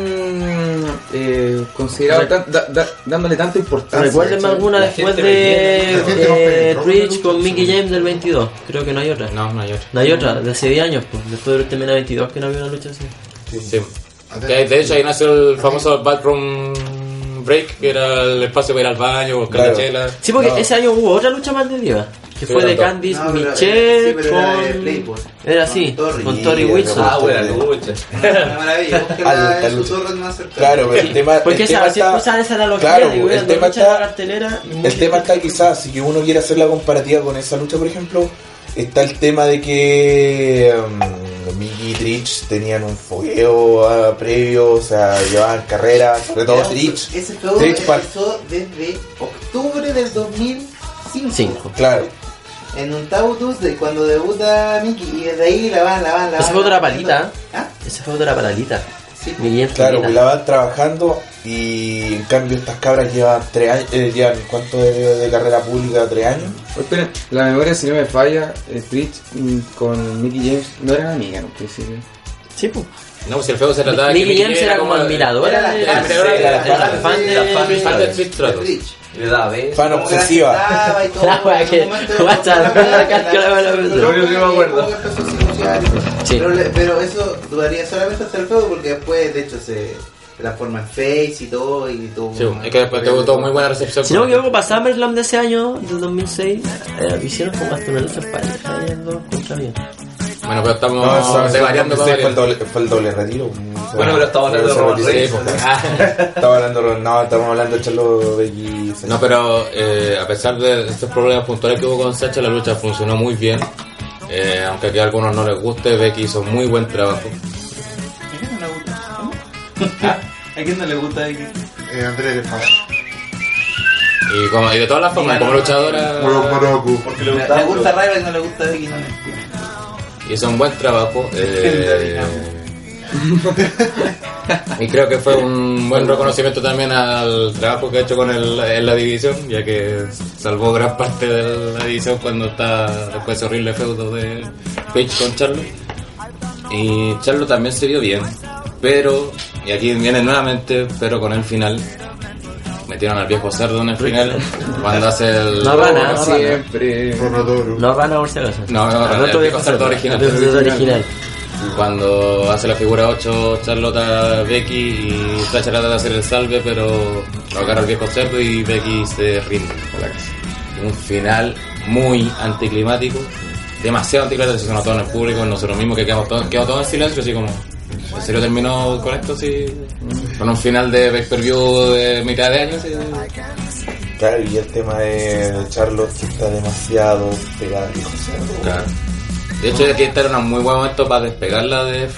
eh, considerado, tan- da- da- dándole tanta importancia. Recuérdenme alguna La después de eh, no me con Mickey James del 22. Creo que no hay otra. No, no hay otro. No hay otra, de hace 10 años, pues. Después de terminar 22 que no había una lucha así. Sí. De hecho ahí nació el famoso Backroom Break, que era el espacio para ir al baño, buscar Claro. la chela. Sí, porque No. ese año hubo otra lucha más de diva. Que Sí, fue de. Candice No, Michelle sí, con... Playboy. Era así, Con Tori. con Tori Sí, Wilson. Ah, buena lucha. Una maravilla. Búsquenla Al- en al- sus torres más. Claro, pero el tema, Porque el tema esa, está, usan esa analogía claro, de el de tema lucha en la está, cartelera. y el tema está quizás, si que uno quiere hacer la comparativa con esa lucha, por ejemplo, está el tema de que um, Mickey y Trich tenían un fogueo ah, previo, o sea, llevaban carrera, sobre todo Trich. Ese feudo empezó desde octubre del 2005. Cinco. Claro, En un Tau Tuesday, cuando debuta Mickey, y desde ahí la van, la van, la van. Ese fue la otra palita. ¿Ah? Ese fue de la paralita. Sí. Miguel claro, la van trabajando y en cambio estas cabras llevan tres años, eh, llevan cuánto de, de carrera pública, tres años. Oh, espera, la memoria, si no me falla, eh, Twitch mm, con Mickey James no eran amigas en un principio. Sí, pues. No, si el feo se trataba de que Mickey James era como admiradora Era la de... fan, era la de... la fan de- Tratos. Trich. Le da besos. Fan Como que la obsesiva. Pero, le- pero eso duraría solamente hasta el feudo porque después, de hecho, se transforma en Face y todo. Y todo Sí, es que después tuvo tuvo muy buena recepción. Si no me equivoco, para SummerSlam de ese año, del 2006, eh, hicieron como hasta una lucha en pareja contra bien. Bueno, pero estamos No, eso- eso devariando fue, el doble, fue el doble retiro. Bueno, pero estamos hablando de Roman Reigns. Estaba hablando, no, estamos hablando de Charlo Becky. No, pero eh, a pesar de estos problemas puntuales que hubo con Sacha, la lucha funcionó muy bien. Eh, aunque aquí a algunos no les guste, Becky hizo muy buen trabajo. ¿A quién no le gusta X? Eh, Andrés de Paz. Y, como, y de todas las formas, como luchadora. Porque le gusta le gusta Ryback, no le gusta Becky, no le hizo un buen trabajo. eh, y creo que fue un buen reconocimiento también al trabajo que ha hecho con el, en la división, ya que salvó gran parte de la división cuando está después de ese horrible feudo de Page con Charlo. Y Charlo también se vio bien, pero, y aquí viene nuevamente, pero con el final. Metieron al viejo cerdo en el final, cuando hace el... No gana, no. Siempre. No gana acaso. No, no, Al el viejo cerdo original. El viejo cerdo original. Cuando hace la figura 8 Charlotte Becky y Sacha trata de hacer el salve, pero lo agarra el viejo cerdo y Becky se rinde por la casa. Un final muy anticlimático, demasiado anticlimático, se notó en el público, nosotros mismos que quedamos todos, quedamos todos en silencio, así como, ¿en serio terminó con esto? Sí, con un final de pay per view de mitad de año. sí. Claro, y el tema de Charlotte que está demasiado pegada. Claro. De hecho, aquí este era un muy buen momento para despegarla de.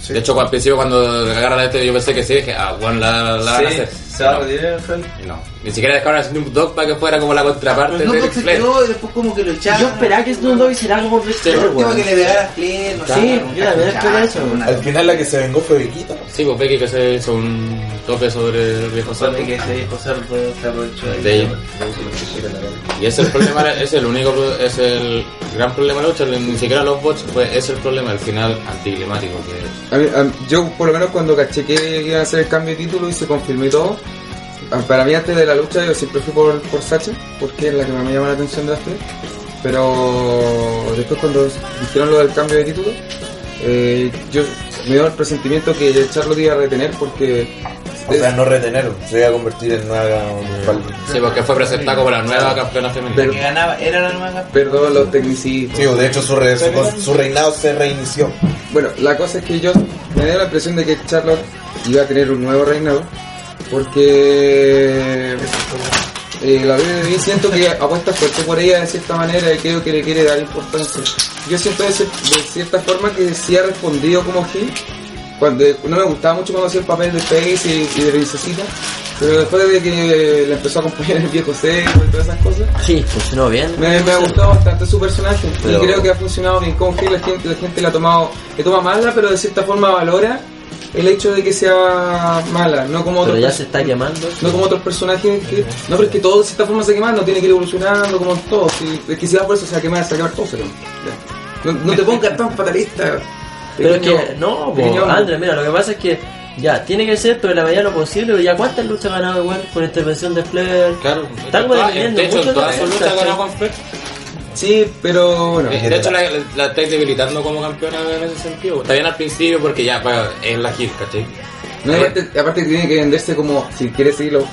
Sí. De hecho, al principio cuando agarra la este, yo pensé que sí, dije, ah, bueno, la, la van a hacer. Se va a No. retirar el Fred. Y No, ni siquiera dejaron a Snoop Dogg para que fuera como la contraparte Pero de no Ric Flair. y después como que lo echaron. Yo esperaba que Snoop Dogg hiciera algo por Ric Flair, Último que le pegara a Flair, no. Sí, Al final la que se vengó fue Bequita. Sí, pues Becky que se hizo un tope sobre el viejo cerdo. Suerte que ese viejo cerdo se aprovechó De ella. Y ese es el problema, es el único, es el gran problema de la lucha, ni siquiera los bots, pues es el problema, el final anticlimático. Que mí- yo por lo menos cuando caché que iban a hacer el cambio de título y se confirmó y todo, para mí antes de la lucha yo siempre fui por, por Sacha, porque es la que más me llama la atención de las tres, pero después cuando dijeron lo del cambio de título, eh, yo me dio el presentimiento que Charlotte iba a retener porque... O sea, no retener, se iba a convertir en una falda. Sí, porque fue presentada como la nueva campeona femenina. Que ganaba era la nueva campeona. Perdón los tecnicistas. Sí, de hecho su, re- su, su reinado se reinició. Bueno, la cosa es que yo me dio la impresión de que Charlotte iba a tener un nuevo reinado porque eh, la WWE siento que apuesta fuerte por ella de cierta manera y creo que le quiere dar importancia. Yo siento de, cier- de cierta forma que sí ha respondido como Gil. Cuando, no me gustaba mucho cuando hacía el papel de Face y, y de princesita, pero después de que le empezó a acompañar el viejo seco y todas esas cosas, Sí, funcionó bien. me, me ha gustado bastante su personaje Pero- y creo que ha funcionado bien con Gil. La gente, la gente la ha tomado, le toma mala, pero de cierta forma valora el hecho de que sea mala, no como Pero otros ya pers- se está quemando. no como otros personajes que. No, pero es que todo de cierta forma se quema, no tiene que ir evolucionando como todo. Si, es que si va por eso se va a quemar, se va a quemar todo. Ya. No, no te pongas tan fatalista. Pero es que, no, po, mira, lo que pasa es que ya, tiene que ser, pero en la medida de lo posible, pero ya cuántas luchas ha ganado igual por intervención de Flair. Claro, Está como todas- dependiendo de hecho, mucho todas sus luchas lucha, ganado con Flair. Sí, pero bueno. De de hecho, la, la estáis debilitando como campeona en ese sentido. Está bien al principio porque ya pa- es la Gil, ¿cachai? No, aparte, aparte que tiene que venderse como, si quiere seguirlo,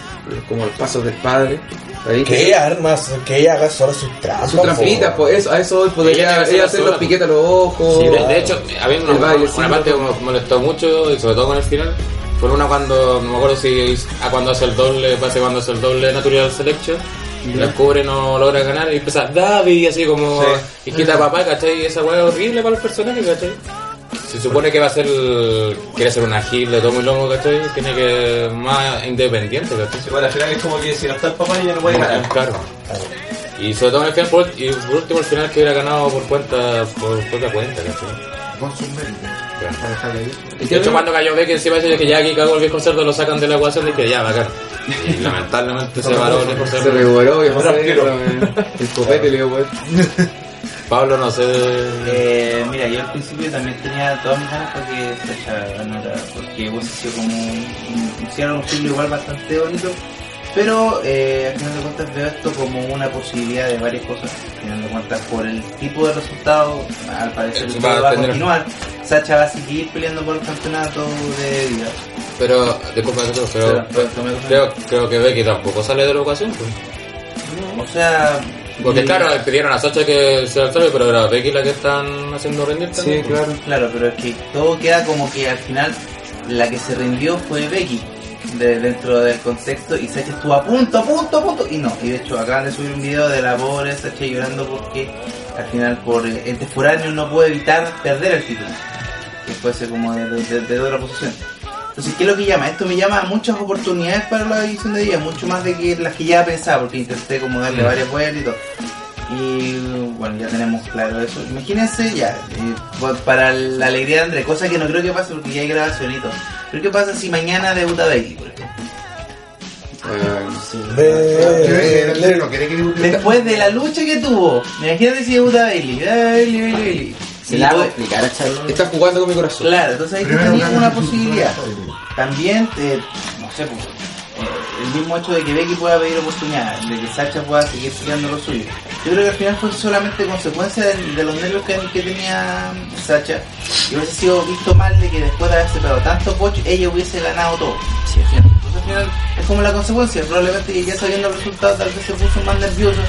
como los pasos del padre. Ahí Que ella armas, que ella haga solo sus trampas. Su trampita, po. pues eso, a eso podría ella hacer sola, los piquetes a los ojos. Sí, de, de hecho, a mí una, parte que me molestó mucho, y sobre todo con el final, fue una cuando, no me acuerdo si a cuando hace el doble, parece cuando hace el doble Natural Selection, descubre no logra ganar y empieza David y así como Sí. y quita a papá, ¿cachai? Y esa weá es horrible para los personajes, ¿cachai? Se supone que va a ser, el- quiere ser una gil de todo muy lomo, ¿cachai? Tiene que más independiente, ¿cachai? Igual al final es como que si no está el papá ya no puede ganar. Claro. Y sobre todo en el final, por, y por último, el final que hubiera ganado por cuenta, por propia cuenta, ¿cachai? Con sus méritos. De hecho, cuando cayó Becky encima de que ya aquí el viejo cerdo, lo sacan de la ecuación y dije, ya, bacán. Y lamentablemente se paró el viejo Se cerdo. revoló y el copete le dio pues. Pablo, no sé. Eh, mira, yo al principio también tenía todas mis ganas para que Sacha ganara, porque hubiese sido como un, un, hicieron un ciclo igual bastante bonito, pero eh, al final de cuentas veo esto como una posibilidad de varias cosas, al final de cuentas por el tipo de resultado, al parecer todo va a va a continuar, Sacha va a seguir peleando por el campeonato de vida. Pero, disculpa, pero, pero, Pero, pero, pero- creo, creo que Becky tampoco sale de la ocasión. Pues. O sea... Porque y- claro, pidieron a Sacha que sea el pero era Becky la que están haciendo rendir Sí, también. pues. claro. Claro, pero es que todo queda como que al final la que se rindió fue Becky de- dentro del contexto y Sacha estuvo a punto, a punto, a punto y no. Y de hecho acaban de subir un video de la pobre Sacha llorando porque al final por eh, ente foráneo no puede evitar perder el título. Que fuese como de, de- de- de otra posición. Entonces, ¿qué es lo que llama? Esto me llama a muchas oportunidades para la edición de día, mucho más de que las que ya pensaba, porque intenté como darle Mm. varias vueltas y todo. Y bueno, ya tenemos claro eso. Imagínense ya, eh, pa- para la alegría de Andrés, cosa que no creo que pase porque ya hay todo. Pero ¿qué pasa si mañana debuta Bailey, por ejemplo? Que. Después de la lucha que tuvo, imagínate si debuta Bailey. Bailey, Bailey, Bailey. Se la hago puede- explicar a Charlo. Estás jugando con mi corazón. Claro, entonces tenías gana una posibilidad. También, te, no sé, pues, eh, el mismo hecho de que Becky pueda pedir oportunidad, de que Sacha pueda seguir peleando lo suyo. Yo creo que al final fue solamente consecuencia de, de los nervios que, que tenía Sacha. Y hubiese sido visto mal de que después de haberse pegado tanto poch, ella hubiese ganado todo. Entonces al final es como la consecuencia. Probablemente que ya sabiendo el resultado tal vez se puso más nerviosa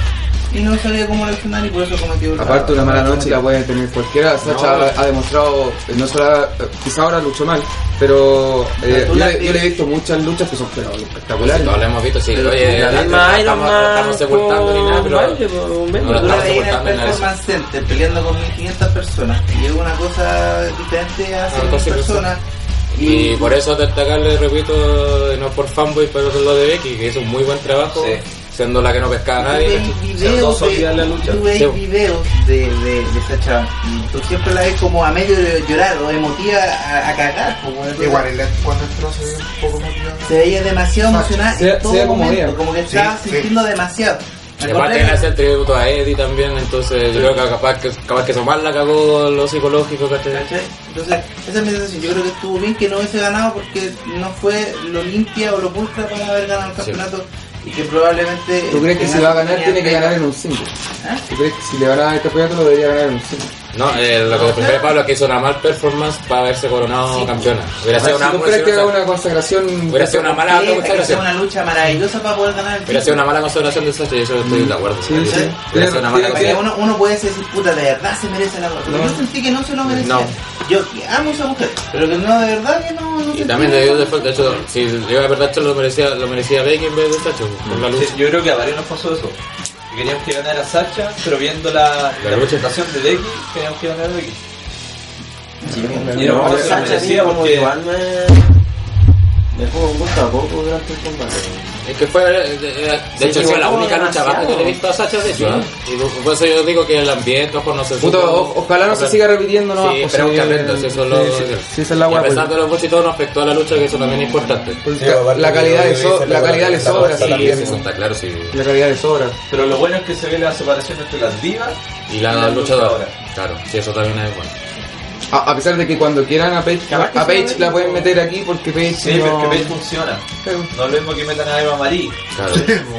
y no sabía cómo reaccionar y por eso cometió el Aparte una mala noche la puede tener cualquiera. Sacha No. ha, ha demostrado, eh, no solo, quizá ahora luchó mal, pero eh, yo, le, yo le he visto muchas luchas que son pero espectaculares. Todos lo hemos visto, sí. Pero Oye, la no misma Iron estamos, no Man estamos sepultando ni nada, pero. baile, po, un baile. No, estamos en el sepultando en. Performance Center peleando con 1500 personas y es una cosa diferente a Ah, 100 casi personas. Y por eso destacarle, repito, y no por fanboy, pero por lo de Becky, que hizo un muy buen trabajo, Sí. Siendo la que no pescaba nadie. dos de, la lucha. tú veis Sí. videos de, de, de esta chava y tú siempre la ves como a medio de llorar o emotiva a, a cagar. Igual el cuando entró se ve un poco se veía demasiado emocionada en todo se momento, como que estaba Sí, sí. sintiendo demasiado. Y aparte le hace el tributo a Eddie también, entonces yo creo que capaz que, capaz que eso más la cagó lo psicológico, ¿cachai? Entonces, esa es mi sensación. Yo creo que estuvo bien que no hubiese ganado porque no fue lo limpia o lo pulcra para haber ganado el Sí. campeonato y que probablemente. ¿Tú crees que si va a ganar tiene que ganar en un un single? ¿Ah? ¿Tú crees que si le van a dar el campeonato lo debería ganar en un single? No, eh, lo que prefiere Pablo es que hizo una mal performance para haberse coronado campeona. Hubiera sido una, ¿Tú hubiera crees que sido haga una, consagración? hubiera sido una mala consagración. una lucha maravillosa para poder ganar el Hubiera sido una mala consagración de Sacha y eso estoy de acuerdo. Sí, sí. Hubiera sido una mala consagración. uno, uno puede decir, puta, de verdad se merece la Pero No. yo sentí que no se lo merecía. No. Yo amo a esa mujer, pero que no, de verdad que no. no Y también de Dios de de hecho, si iba a verdad lo merecía, lo merecía Becky en vez de Sacha por la lucha. Sí, yo creo que a varios nos pasó eso. Que queríamos que ganara Sacha, pero viendo la, La la, presentación de Becky, queríamos que ganara Becky. Sí, Y no, no, Sacha como porque- igual me dejó con gusto a poco durante el combate. Es que fue, eh, de, de Se hecho, ha sido la equivocó única lucha baja que le he visto a Sacha, de hecho. Sí. ¿eh? Y por eso yo digo que el ambiente, ojo, no se supo- ojalá no se siga repitiendo, ¿no? Sí, esperemos que eh, aprenda, si eso es lo... sí, sí, sí, esa es la y a pesar pues. de los buchos y todo, no afectó a la lucha, que eso también es importante. Pues, Sí, la calidad yo le vi so- esa la la- calidad le la- sobra, la- sí, la- Sí, la- sí, eso está claro, sí. la calidad le sobra. Pero lo bueno es que se ve la separación entre las divas Y la La luchadora. luchadora. Claro, sí, eso también es bueno. A, a pesar de que cuando quieran a Page, a sí, Page la pueden meter aquí porque Page Sí, no... pero es que Page funciona. No es lo mismo que metan a Eva Marie. Claro.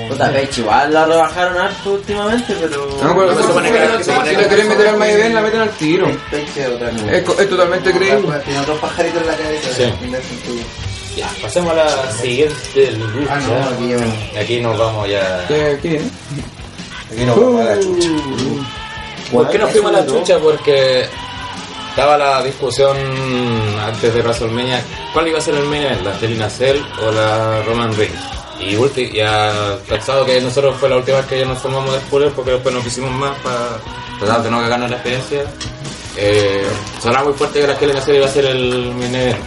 Puta, Page igual la rebajaron harto últimamente, pero... No, pero se supone que si la quieren meter al Maiden, la meten al tiro. Page es totalmente creíble. Tiene otros pajaritos en la cabeza. Sí. Ya, pasemos a la siguiente lucha. Ah, no, aquí ya- Aquí nos vamos ya. ¿Qué, qué viene? Aquí nos vamos a la chucha. ¿Por qué nos fuimos a la chucha? Porque estaba la discusión antes de WrestleMania. ¿Cuál iba a ser el main event? ¿La Angelina Cell o la Roman Reigns? Y ulti- ya pensado que nosotros fue la última vez que ya nos formamos de spoiler porque después no quisimos más para tratar de no cagarnos la experiencia. Eh, sonaba muy fuerte que la Angelina Cell iba a ser el main event.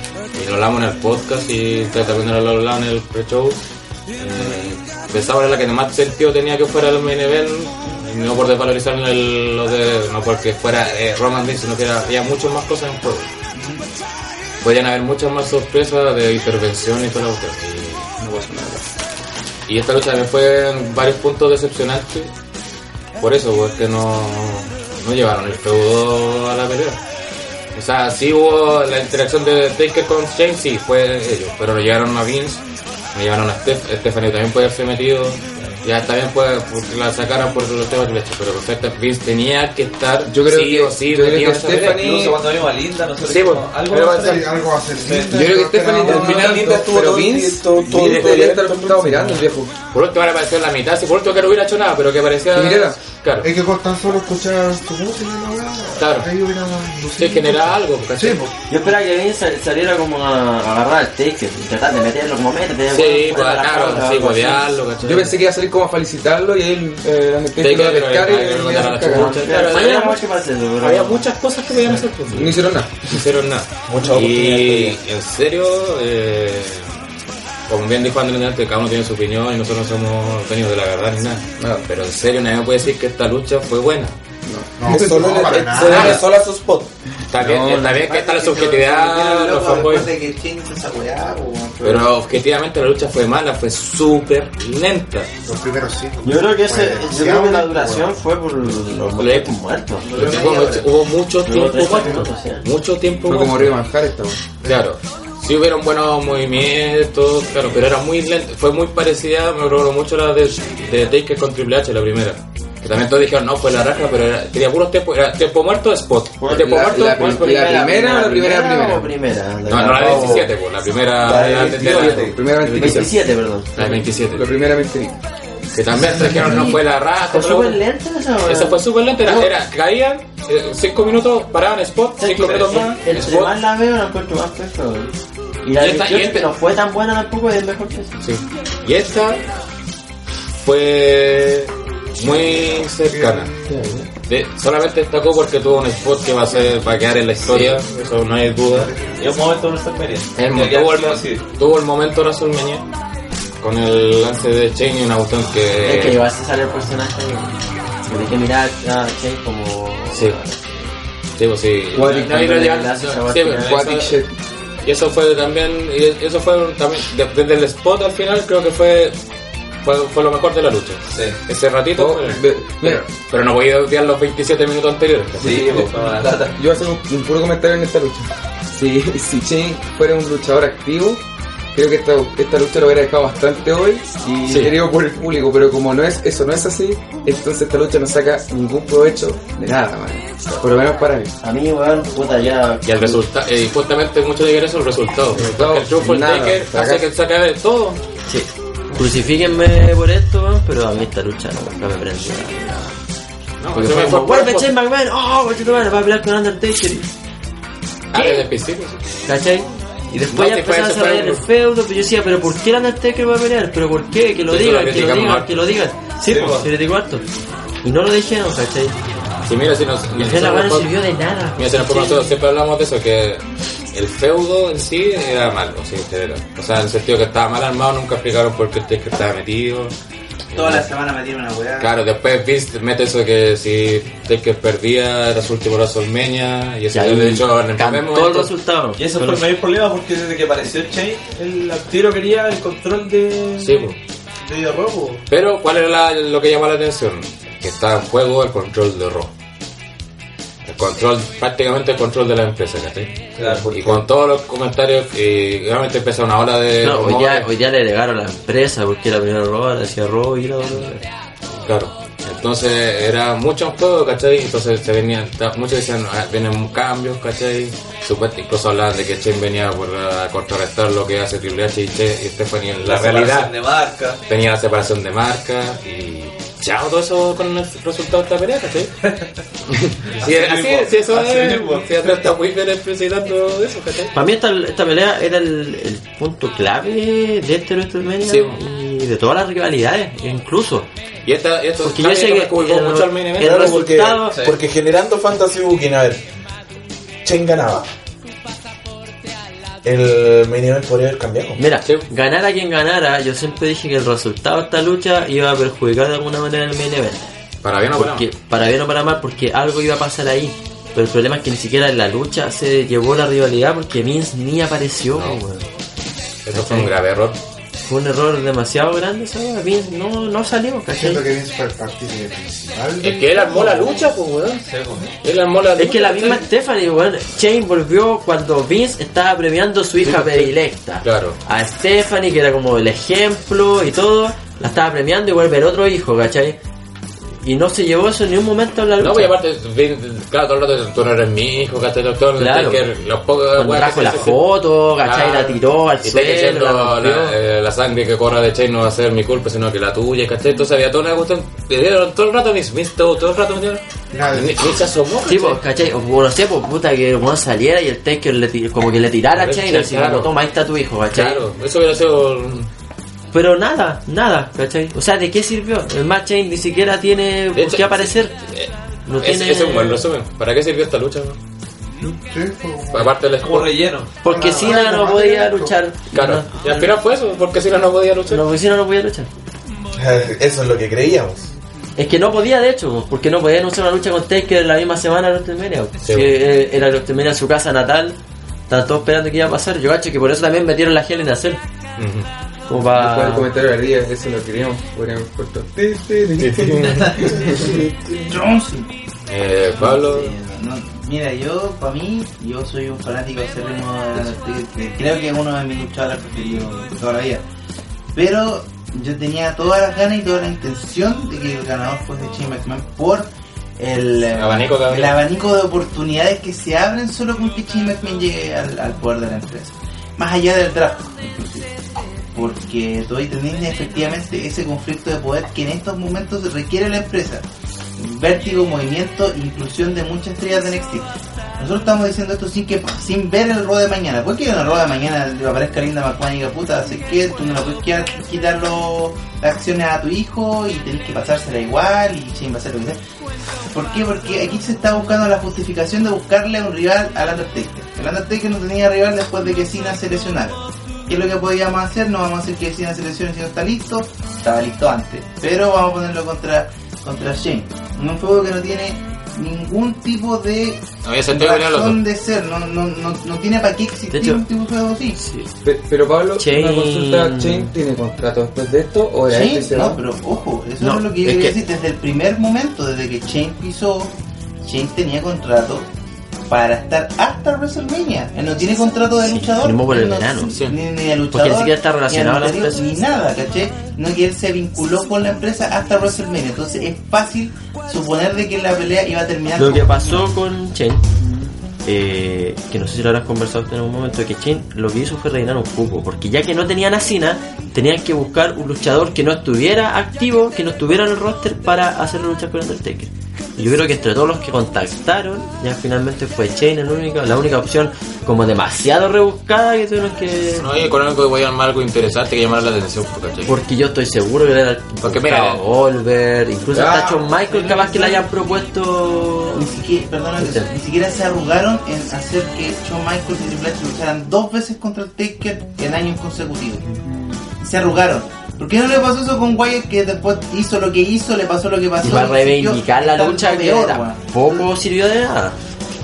Y lo hablamos en el podcast y también lo hablaban en el pre-show. Eh, pensaba en la que más sentido tenía que fuera el main event, y no por desvalorizar el- lo de, no porque fuera eh, Roman Reigns, sino que había muchas más cosas en juego. Podían haber muchas más sorpresas de intervención y toda la cuestión, y no pasó nada. Y esta lucha también fue en varios puntos decepcionante, por eso, porque no, no llevaron el feudo a la pelea. O sea, sí hubo la interacción de Taker con Shane, sí, fue ellos, pero lo llevaron a Vince, me llevaron a Steph, Stephanie también puede haberse metido, ya también puede, porque la sacaron por los temas de pero perfecto, Vince tenía que estar Yo creo sí que- o sí yo creo que. Stephanie- Incluso cuando vimos a Linda, nosotros Sí, dijimos, bueno, algo pero va a ser. Sí, algo va a ser. Yo creo que Stephanie al final Linda estuvo pero todo el Vince todo- todo- Vince todo- debería todo- estar mirando el viejo. Por último ahora apareció en la mitad, si por último que no hubiera hecho nada, pero que mirara. Claro, Es que con tan solo escuchar tu música, Claro. ahí hubiera sí, generaba algo, ¿cachai? Sí, pues. Yo esperaba que Vince sal- saliera como a agarrar al Taker, y tratar de meterlo como mete. Sí, pues claro, sí, bodearlo, ¿cachai? Yo pensé que iba a salir como a felicitarlo y él eh, lo y mandar a chucha. Claro, Había muchas cosas que podían hacer, pues. No hicieron nada. No hicieron nada. Muchas Y en serio, eh, como bien dijo Andrés antes, cada uno tiene su opinión y nosotros no somos venidos de la verdad ni nada. Nada. Pero en serio, nadie me puede decir que esta lucha fue buena. No, Es solo no, para nada. solo a su spot. Está bien, No, está bien que está la subjetividad, de que esa weá. Pero objetivamente la lucha fue mala, fue súper lenta. Los primeros cinco. Yo creo que ese, yo creo que la duración fue por los tiempos muertos. Hubo mucho, hubo mucho tiempo muerto. Mucho tiempo Fue como muerto. Río Manjar esta. Claro. Sí hubieron buenos movimientos, claro, pero era muy lento. Fue muy parecida, me recuerdo mucho la de, de Taker con Triple H, la primera. Que también todos dijeron, no, fue la raja, pero era, tenía puros tiempos, era tiempo muerto, spot. tiempo la- muerto, la- ¿cuál fue? la primera o la primera primera? o primera? No, no la de 17, pues, la primera La de la de- 27. Primeramente 27, perdón. la de 27. La primera mentira. Que también trajeron, no fue la raja. Fue súper lenta esa. Esa fue súper lenta, era, era caían, 5 minutos, paraban spot, ¿Sabes 5 qué? minutos más, El- Entre spot. más la veo, la encuentro más pesada. Y la Y esta- y 18 este- que no fue tan buena tampoco, es mejor que esa. Sí. Y esta fue muy cercana. De- solamente destacó porque tuvo un spot que va a, ser, va a quedar en la historia, eso no hay duda. Y un momento de WrestleMania. Que tuvo, el, tuvo el momento WrestleMania con el lance de Chain y una cuestión que... Es que igual se sale el personaje. Me dije mirar a Shane como. Sí. Sí, pues sí. Sí. Y eso fue también, y eso fue también, de- desde el spot al final creo que fue, fue, fue lo mejor de la lucha. Sí. Ese ratito, Oh, fue- mira, pero no voy a odiar los 27 minutos anteriores. Sí, pues, una lata. yo voy a hacer un, un puro comentario en esta lucha. Si, si Shane fuera un luchador activo, creo que esta, esta lucha lo hubiera dejado bastante hoy y Sí. querido por el público, pero como no es eso no es así, entonces esta lucha no saca ningún provecho de nada, man. Por lo menos para mí. A mí, weón, puta, ya. Y el resultado, y justamente mucho de eso el resultado. resultado, el triunfo del nada, Taker hace que saque de todo. Sí. Crucifíquenme por esto, weón, pero a mí esta lucha no, no me prende. No, Porque fue vuelve Shane McMahon, oh, cochito madre, va a pelear con Undertaker. Ah, desde el principio. sí. ¿Cachai? Y después No, ya empezaron a desarrollar el feudo, pero yo decía, pero ¿por qué el Undertaker va a pelear? ¿Pero por qué? Que lo eso digan, lo que lo digan, harto. que lo digan. Sí, Sí, pues, pues. criticó harto. Y no lo dijeron, ¿cachai? Sí, mira, si nos, Y la no sirvió de nada. Mira, si nosotros siempre hablamos de eso, que el feudo en sí era malo, sí, en general. O sea, en el sentido que estaba mal armado, nunca explicaron por qué el Taker estaba metido. Toda la semana metieron una weá. Claro, después Vince mete eso que si Taker perdía era su último WrestleMania y eso Y de hecho en el primer Cantó el momento resultado. Y eso Pero- fue el mayor problema porque desde que apareció Chain, el tiro quería el control de. Sí, pues. de robo. Pero ¿cuál era la- lo que llama la atención? Que estaba en juego el control de Raw. Control, prácticamente el control de la empresa, ¿cachai? Claro, Y con todos los comentarios, y realmente empezó una ola de... No, hoy día, hoy día le delegaron a la empresa porque era primero robar, hacía robo y la otra. Claro. Entonces era mucho en juego, ¿cachai? Entonces se venían, muchos decían, ah, vienen cambios, ¿cachai? Incluso hablaban de que Chain venía por ah, contrarrestar lo que hace Triple H y, che, y Stephanie en la, realidad separación de marca. tenía la separación de marca y chao todo eso con el resultado de esta pelea, ¿cachai? sí, así, mismo, sí, eso así es, mismo. sí, Andrés está muy bien explicitando eso, ¿cachai? Para mí esta, esta pelea era el, el punto clave de este WrestleMania Sí. y de todas las rivalidades, incluso. Y esta, esto Porque yo sé que culpó el- mucho al main event. el Claro, porque, Sí. porque generando Fantasy Booking, a ver, Chen ganaba. El main event podría haber cambiado. Mira, Sí. ganara quien ganara, yo siempre dije que el resultado de esta lucha iba a perjudicar de alguna manera el main event. Para bien o para Porque, mal. para bien o para mal, porque algo iba a pasar ahí. Pero el problema es que ni siquiera en la lucha se llevó la rivalidad porque Vince ni apareció. No. Eso fue un grave error. Fue un error demasiado grande esa weá. Vince no, no salió, ¿cachai? Siento que Vince fue el partícipe principal. Es que él armó la lucha, pues, weón. Sí, pues. Él armó la lucha. Es que la misma. Stephanie, weón, Shane volvió cuando Vince estaba premiando a su hija sí. predilecta. Claro. A Stephanie, que era como el ejemplo y todo, la estaba premiando y vuelve el otro hijo, ¿cachai? Y no se llevó eso en ni un momento en la lucha. No, pues aparte, claro, todo el rato tú no eres mi hijo, ¿cachai? Doctor, Claro. que los pocos trajo la se- foto, ¿cachai? La tiró al y suelo, diciendo la eh, la sangre que corra de Chain no va a ser mi culpa, sino que la tuya, ¿cachai? Entonces había toda una cuestión, todo el rato mis, mis todo, todo el rato Ni, ni se asomó, Sí, pues, ¿cachai? O no sé, pues, puta, que el saliera y el Taker como que le tirara a Chain, así claro. como, toma, ahí está tu hijo, ¿cachai? Claro, eso hubiera sido... Pero nada, nada, ¿cachai? O sea, ¿de qué sirvió? El match Chain ni siquiera tiene por hecho, qué aparecer. eh, No tiene... ese es un buen resumen. ¿Para qué sirvió esta lucha? Sí, como- Aparte del Como escudo. relleno. Porque Cena no podía luchar. Claro, No, y al final fue eso, porque si no, no podía luchar. no, porque Cena no podía luchar. Eso es lo que creíamos. Es que no podía, de hecho, porque no podían usar una lucha con Taker la misma semana de WrestleMania. Sí, Si bueno. eh, era WrestleMania en su casa natal, estaban todos esperando que iba a pasar. Yo cacho que por eso también metieron la in a Cell. Ujú. Como Después para... del comentario del día, eso lo queríamos, podríamos cortar. Eh, Pablo, No, mira, yo, para mí, yo soy un fanático acérrimo de- de- creo que es uno de mis luchadores preferidos toda la vida. Pero yo tenía todas las ganas y toda la intención de que el ganador fuese Shane McMahon por el, Abanico el abanico de oportunidades que se abren solo con que Shane McMahon llegue al, al poder de la empresa. Más allá del draft, inclusive. Porque tú ahí tenés efectivamente ese conflicto de poder que en estos momentos requiere la empresa vértigo, movimiento, inclusión de muchas estrellas de NXT. Nosotros estamos diciendo esto sin que sin ver el rol de mañana. Puede que en el rol de mañana le aparezca Linda McMahon y diga, puta, sé que tú no le puedes quitar, las acciones a tu hijo y tenés que pasársela igual y a hacer lo que sea. ¿Por qué? Porque aquí se está buscando la justificación de buscarle un rival al Undertaker. El Undertaker no tenía rival después de que Cena se lesionara. ¿Qué es lo que podíamos hacer? No vamos a hacer que Cena se lesione si no está listo. Estaba listo antes. Pero vamos a ponerlo contra, contra Shane. Un juego que no tiene ningún tipo de razón de ser. No, no, no, no tiene para qué existir hecho- un tipo de juego así. Sí. Pe- Pero Pablo, Chain- una consulta, ¿Chain tiene contrato después de esto o de ahí Shane, que se no, va? pero ojo, eso No, es lo que yo es quería que- decir desde el primer momento, desde que Shane pisó, Shane tenía contrato para estar hasta WrestleMania. Él no tiene contrato de Sí, luchador. firmó por el no- verano, Ni, sí. ni de Porque luchador. ni siquiera está relacionado a la empresa. Ni nada, ¿caché? No que él se vinculó con la empresa hasta WrestleMania. Entonces es fácil suponer de que la pelea iba a terminar Lo que pasó con Chen, eh, que no sé si lo habrás conversado en algún momento, que Chen lo que hizo fue rellenar un cupo, porque ya que no tenían a Cena, tenían que buscar un luchador que no estuviera activo, que no estuviera en el roster para hacer luchar con Undertaker. Y yo creo que entre todos los que contactaron, ya finalmente fue Chain el único, la única opción como demasiado rebuscada que tuvieron que... No, y económico voy a armar algo interesante que llamar la atención, ¿cachai? Porque yo estoy seguro que era Porque mira, Volver, incluso Ah, hasta Shawn Michael capaz que le hayan propuesto Ni siquiera, perdona, que- ni siquiera se arrugaron en hacer que Shawn Michaels y Triple H lucharan dos veces contra el Taker en años consecutivos. Se arrugaron. ¿Por qué no le pasó eso con Wyatt que después hizo lo que hizo, le pasó lo que pasó? y va a y siguió reivindicar la lucha que peor, era- poco sirvió de nada.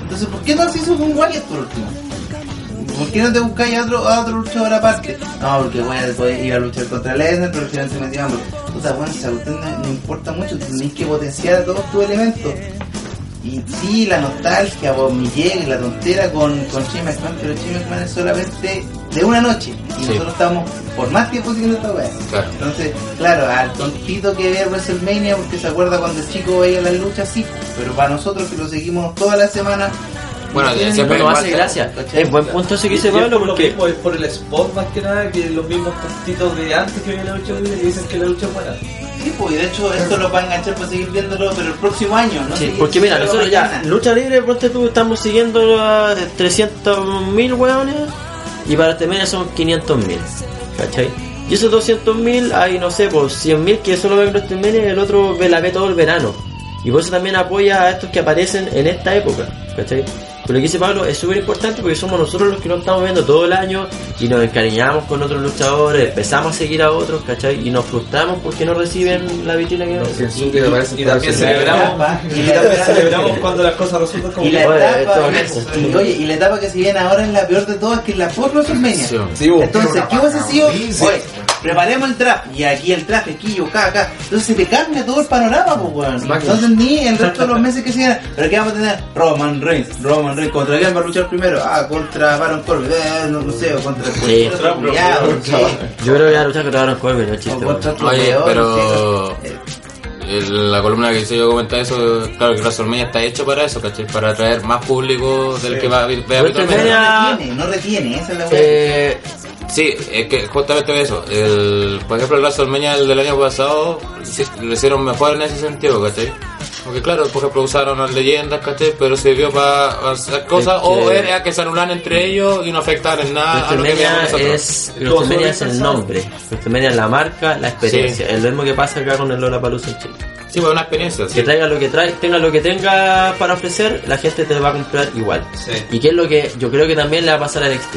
Entonces, ¿por qué no se hizo con Wyatt por último? ¿Por qué no te buscáis a otro, a otro luchador aparte? No, porque Wyatt después iba a luchar contra Lesnar, pero al final se metió hambre. O sea, bueno, esa cuestión no, no importa mucho, tenéis que potenciar todos tus elementos. Y sí, la nostalgia, vos, Miguel, la tontera con, con Shane McMahon, pero Shane McMahon es solamente de una noche. Y Sí. nosotros estamos por más tiempo siguiendo esta weá. Claro. Entonces, claro, al tontito que ve WrestleMania porque se acuerda cuando el chico veía las luchas, sí. Pero para nosotros que lo seguimos toda la semana. Bueno, no siempre ningún no hace gracia. Es buen punto ese que dice es Pablo por lo porque mismo, es por el spot más que nada que los mismos tontitos de antes que veían la lucha libre que dicen que la lucha es buena. Sí, pues, y de hecho esto lo va a enganchar para seguir viéndolo, pero el próximo año, ¿no? Sí, porque mira, nosotros ya, lucha libre, ponte tú, estamos siguiendo a 300.000 hueones y para mes son 500.000, ¿cachai? Y esos 200.000 hay, no sé, pues 100.000 que solo ven WrestleMania y el otro ve la ve todo el verano. Y por eso también apoya a estos que aparecen en esta época, ¿cachai? Pero lo que dice Pablo es súper importante porque somos nosotros los que lo estamos viendo todo el año y nos encariñamos con otros luchadores, empezamos a seguir a otros, ¿cachai? Y nos frustramos porque no reciben la vitrina que No, merecen. sí, que me parece Y también celebramos, y y también celebramos cuando las cosas resultan como Y la etapa, esto y- y, oye, y la etapa que se viene ahora es la peor de todas, que es la post WrestleMania. Sí. Sí, bo. Entonces, ¿qué hubiese sido? Oye, preparemos el draft, y aquí el aquí yo, acá, acá. Entonces se te cambia todo el panorama, pues, weón. Entonces ni el resto de los meses que siguen. Pero ¿qué vamos a tener? Roman Reigns, Roman Reigns, ¿contra quién va a luchar primero? Ah, contra Baron Corbin, eh, no, no sé, o contra el Sí. Yo creo que ya luchar contra Baron Corbin, no chiste. Oye, pero no la columna que hice yo comenta eso, claro que WrestleMania está hecho para eso, ¿cachai? Para atraer más público del que va a ver habitualmente. WrestleMania- No retiene, no retiene, esa es la. Eh, Sí, es que justamente eso. El, por ejemplo, el WrestleMania el del año pasado sí, lo hicieron mejor en ese sentido, ¿cachai? Porque claro, por ejemplo, usaron las leyendas, ¿cachai? Pero sirvió para hacer cosas Es que- o era que se anulan entre ellos y no afectaran en nada WrestleMania es, WrestleMania es el nombre, WrestleMania es la marca, la experiencia. Es lo mismo que pasa acá con el Lollapalooza en Chile. Sí, pues una experiencia, sí. Que traiga lo que trae, tenga lo que tenga para ofrecer, la gente te va a comprar igual. Sí. Y que es lo que yo creo que también le va a pasar a NXT.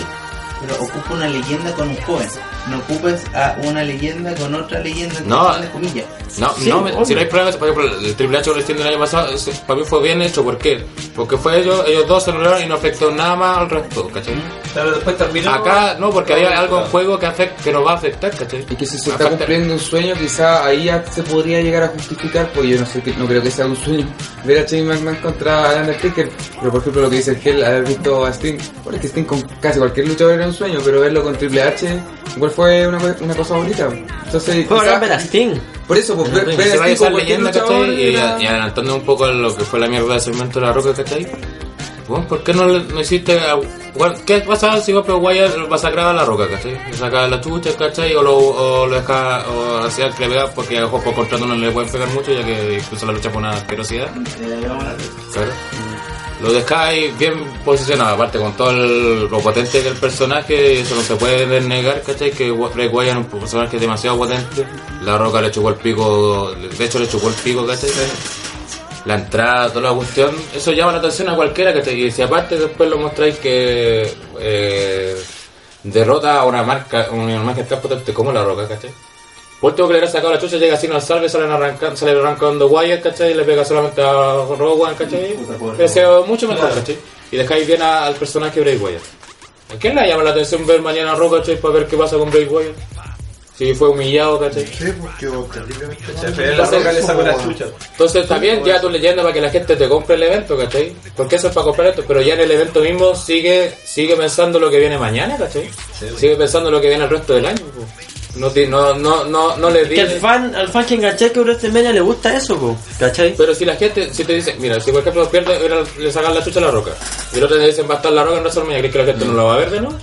Pero ocupa una leyenda con un joven. No ocupes a una leyenda con otra leyenda, entre No. comillas. No, Sí, no, me- si no hay pruebas, por ejemplo, el Triple H con el Steam del año pasado, para mí fue bien hecho, ¿por qué? Porque fue ellos, ellos dos se y no afectó nada más al resto, ¿cachai? Pero después terminó. Acá no, porque había algo en juego que, afect, que nos va a afectar, ¿cachai? Y que si se está cumpliendo un sueño, quizá ahí ya se podría llegar a justificar, pues yo no sé, que- no creo que sea un sueño ver a Shane McMahon contra Undertaker, pero por ejemplo lo que dice el Gel, haber visto a Sting, bueno, es que Sting con casi cualquier luchador era un sueño, pero verlo con Triple H igual fue una, una cosa bonita. Entonces, Fue quizá- ver a Sting. por eso, pues ver. Y, era- y adelantando un poco a lo que fue la mierda del segmento de la roca, ¿cachai? Bueno, ¿por qué no, le- no hiciste a- ¿Qué pasaba si Gope Wyatt masacraba a la roca, cachai? Le sacaba la chucha, cachai, o lo, o lo dejaba, o hacía que le pegaba porque a por contrato no le pueden pegar mucho, ya que incluso la lucha fue una asquerosidad. Eh. Claro. Lo dejáis bien posicionado, aparte con todo el- lo potente del personaje, eso no se puede negar, ¿cachai? Que Bray Wyatt es un personaje demasiado potente. La Roca le chupó el pico, de hecho le chupó el pico, ¿cachai? La entrada, toda la cuestión, eso llama la atención a cualquiera, ¿cachai? Y si aparte después lo mostráis que eh, derrota a una marca, una imagen tan potente como la Roca, ¿cachai? Por último que le hubiera sacado la chucha, llega así, no salve, salen arrancando, sale arrancando Wyatt, ¿cachai? Y le pega solamente a Rowan, ¿cachai? Ese es mucho mejor, ¿cachai? Y dejáis bien a- al personaje Bray Wyatt. ¿A quién le llama la atención ver mañana a Rock, ¿cachai? Para ver qué pasa con Bray Wyatt. Si fue humillado, ¿cachai? Sí, porque terriblemente mal. Pero la roca le sacó la chucha. Entonces está bien, ya tu leyenda para que la gente te compre el evento, ¿cachai? Porque eso es para comprar esto, pero ya en el evento mismo sigue sigue pensando lo que viene mañana, ¿cachai? Sigue pensando lo que viene el resto del año. po. No, no, no, no, no le Que al digas. fan, al fan que enganché que WrestleMania le gusta eso, po, ¿cachai? Pero si la gente, si te dice, mira, si por ejemplo pierde, le sacan la chucha a la roca, y el otro le dicen va a estar la roca en WrestleMania, ¿crees que la gente no lo va a ver de nuevo?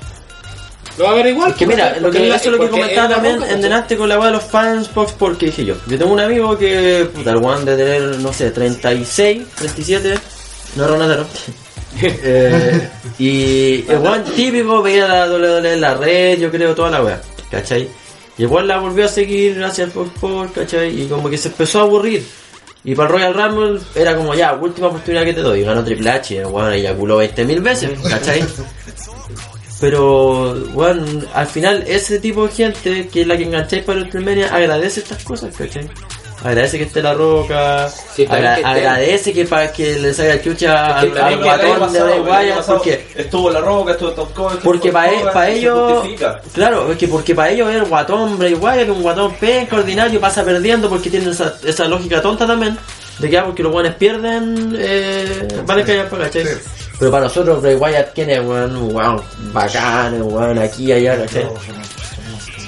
Lo va a ver igual. Es que mira, lo que, eso es lo que comentaba también Roca, en delante con la weá de los fans, Fox, porque dije yo. Yo tengo un amigo que, puta, el one de tener, no sé, 36, 37, no Ronaldero. eh, y el one típico veía la WWE en la red, yo creo, toda la weá, ¿cachai? Y igual la volvió a seguir gracias al Fox Sports, ¿cachai? Y como que se empezó a aburrir. Y para el Royal Rumble era como ya, última oportunidad que te doy. Ganó Triple H, el weón eyaculó 20.000 veces, ¿cachai? Pero, bueno, al final ese tipo de gente que es la que engancháis para el WrestleMania agradece estas cosas, ¿cachai? Agradece que esté la roca, Sí, agra- que agradece que para que le salga chucha Es que al, que el guatón de el pasado porque, Estuvo la roca, estuvo estuvo porque para Hogan, pa y se ellos, justifica. claro, es que porque para ellos es el guatón Bray Wyatt, un guatón penca ordinario, pasa perdiendo porque tiene esa, esa lógica tonta también. de que ah, porque los guanes pierden, eh, van a callar para ¿cachai? Pero para nosotros Bray Wyatt, ¿quién es, weón? Weón, bacán, weón, aquí, allá, ¿cachai?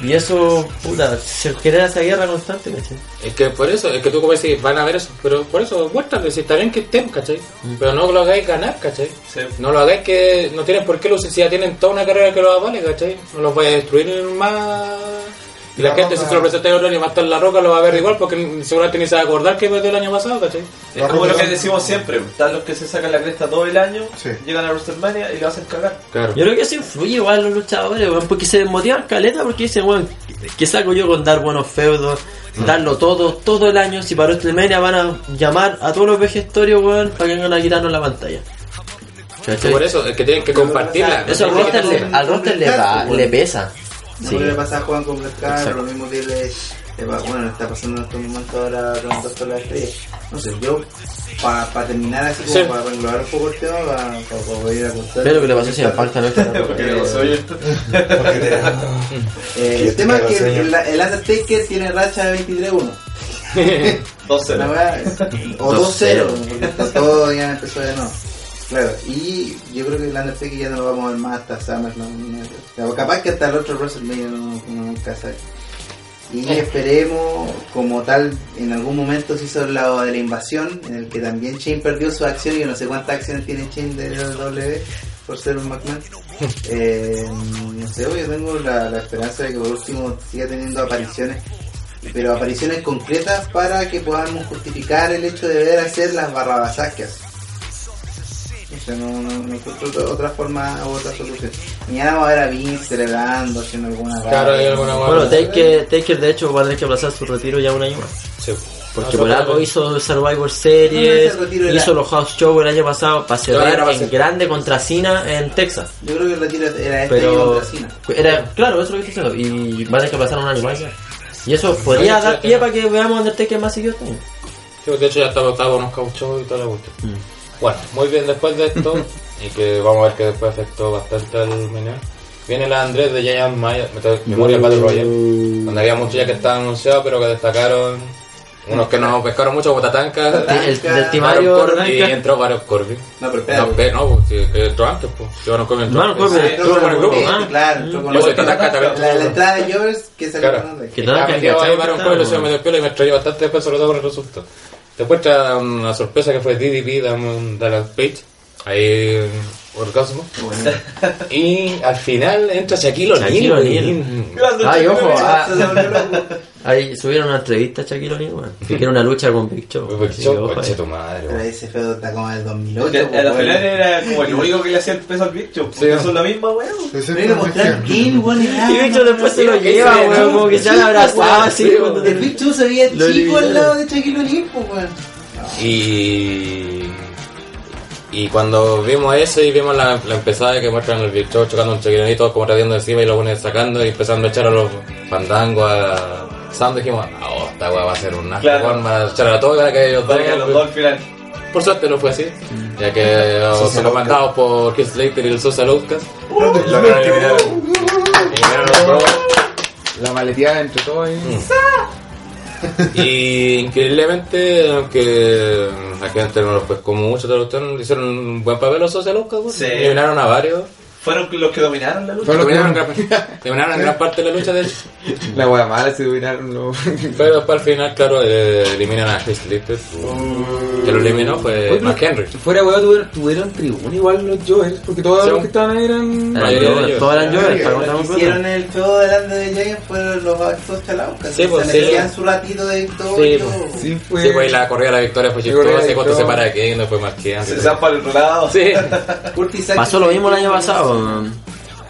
Y eso, puta, se genera esa guerra constante, ¿cachai? Es que por eso, es que tú como decís, van a ver eso, pero por eso, muéstrale, si está bien que estén, ¿cachai? Mm. Pero no lo hagáis ganar, ¿cachai? Sí. No lo hagáis que no tienen por qué lucir si ya tienen toda una carrera que los avale, ¿cachai? No los vaya a destruir más. Y la, La gente, Roca- si se lo presenta otro año y va a estar en la roca, lo va a ver igual porque seguramente ni se va a acordar que perdió el año pasado, ¿cachai? Es como lo que decimos siempre, están los que se sacan la cresta todo el año, Sí. llegan a WrestleMania y lo hacen cagar. Claro. Yo creo que eso influye igual en los luchadores, weón, porque se desmotivan caleta porque dicen, weón, ¿qué saco yo con dar buenos feudos, darlo todo, todo el año? Si para WrestleMania van a llamar a todos los vejestorios, weón, para que vengan a quitarnos la pantalla. ¿Cachai? Por eso, es que tienen que compartirla. Eso al roster, le, son al roster le, le pesa. No Sí. le pasa a Juan con Exacto. lo mismo que le, le va- bueno, está pasando en estos momentos ahora con el Doctor La Estrella. No sé, yo, para terminar así como Sí. para englobar un poco el tema, para poder ir a contar. Ve lo que le pasó a también. Porque no esto. Porque te- Eh, Yo el tema es que el, el Undertaker tiene racha de 23-1. La 2-0. weá, o 2-0, porque está todo ya empezó de nuevo. Claro, y yo creo que el Undertaker ya no lo vamos a ver más hasta SummerSlam. ni nada. O capaz que hasta el otro WrestleMania no, no nunca sabe. Y esperemos, como tal, en algún momento se hizo el lado de la invasión, en el que también Shane perdió su acción. Yo no sé cuántas acciones tiene Shane de la W por ser un McMahon. Eh, no sé, yo tengo la, la esperanza de que por último siga teniendo apariciones pero apariciones concretas para que podamos justificar el hecho de ver hacer las barrabasas que hace. O sea, no, no, no encuentro otra- otra forma u otra solución. Mañana vamos a ver a Vince celebrando, haciendo alguna Claro, hay alguna Bueno, Taker, Taker de hecho va a tener que aplazar su retiro ya un año más. Sí. Porque No, por algo hizo Survivor No, Series, retiro era- hizo los house shows el año pasado para cerrar en grande contra Cena en Texas. Yo creo que el retiro era este año Pero contra Cena. era, claro, eso es lo que estoy diciendo. Y van a tener que pasar un año más. Y eso podría dar pie para que veamos Undertaker más seguido este año. Sí, de hecho ya estaba estaba con unos cauchos y toda la cuestión. Mm. Bueno, muy bien después de esto, y que vamos a ver que después afectó bastante al menú. Viene la Andrés de Giant Maya, Memoria Battle Royale, donde había muchos ya que estaban anunciados, pero que destacaron unos que no pescaron mucho como Tatanka, El, del Timario y entró Baron Corbin. No, pero No, pe- no, pues, sí, que entró antes, pues. Sí, Baron Corbin entró Baron Sí, entró con el grupo. Claro, entró con Yo soy la, entrada de Jovers que salió Claro. con Undertaker. Que Estaba metido ahí. Baron estaba, se me dio piola y me extrañó bastante después, sobre todo por el resultado. Después trae una sorpresa que fue DDP, Diamond Dallas Page, ahí Orgasmo. Y al final entra Shaquille O'Neal. Ay, ojo, ah, ahí subieron una entrevista a Shaquille O'Neal, weón, que era una lucha con Big Show. Big Show, conche ahí. tu madre, Pero ese feudo está como el 2008. Porque pues, a la bueno. final era como el único que le hacía el peso al bicho. Porque Sí. son la misma, weón. Pero mostrar como quién, weón. Y Big Show después se lo lleva, weón, como que se han abrazado así. Sí, cuando- El Big Show se veía chico al lado de Shaquille O'Neal, pues, weón. Y. Y cuando vimos eso y vimos la, la empezada de que muestran el Big Show chocando un todos como radiando encima y lo ponen sacando y empezando a echar a los fandangos a Sam, dijimos, ah, oh, esta weá va a ser un asco, Claro. weón, van a echar a todos para que ellos que los dos al final. Por suerte no fue así, ya que oh, son comandados por Keith Slater y el Sosa Lucas. Lograron eliminar, eliminaron a los Bros. La maleteada entre todos ahí. Y increíblemente, aunque la gente no los pescó mucho, lo hicieron un buen papel los weón. Sí. eliminaron a varios. Fueron los que dominaron la lucha. Fue que- Dominaron gran, dominaron gran parte de la lucha, de hecho. La wea mala se dominaron los. Pero después al final, claro, eh, eliminan a Chris Slater. Que lo eliminó fue Oye, Mark Henry. Fuera wea tuvieron, tuvieron tribuna igual los Joes, porque todos Sí. los que estaban ahí eran. Todos eran Joe, está Los contando que con hicieron el feudo delante de Giant fueron los actos chalaucas. Sí, pues, se sí. su ratito de victoria. Sí, pues. Sí, fue. Sí, pues la corrida de la victoria fue chistosa, y cuánto se para Kane, después Mark Henry. Se zampa al otro lado. Sí. Pasó lo mismo el año pasado.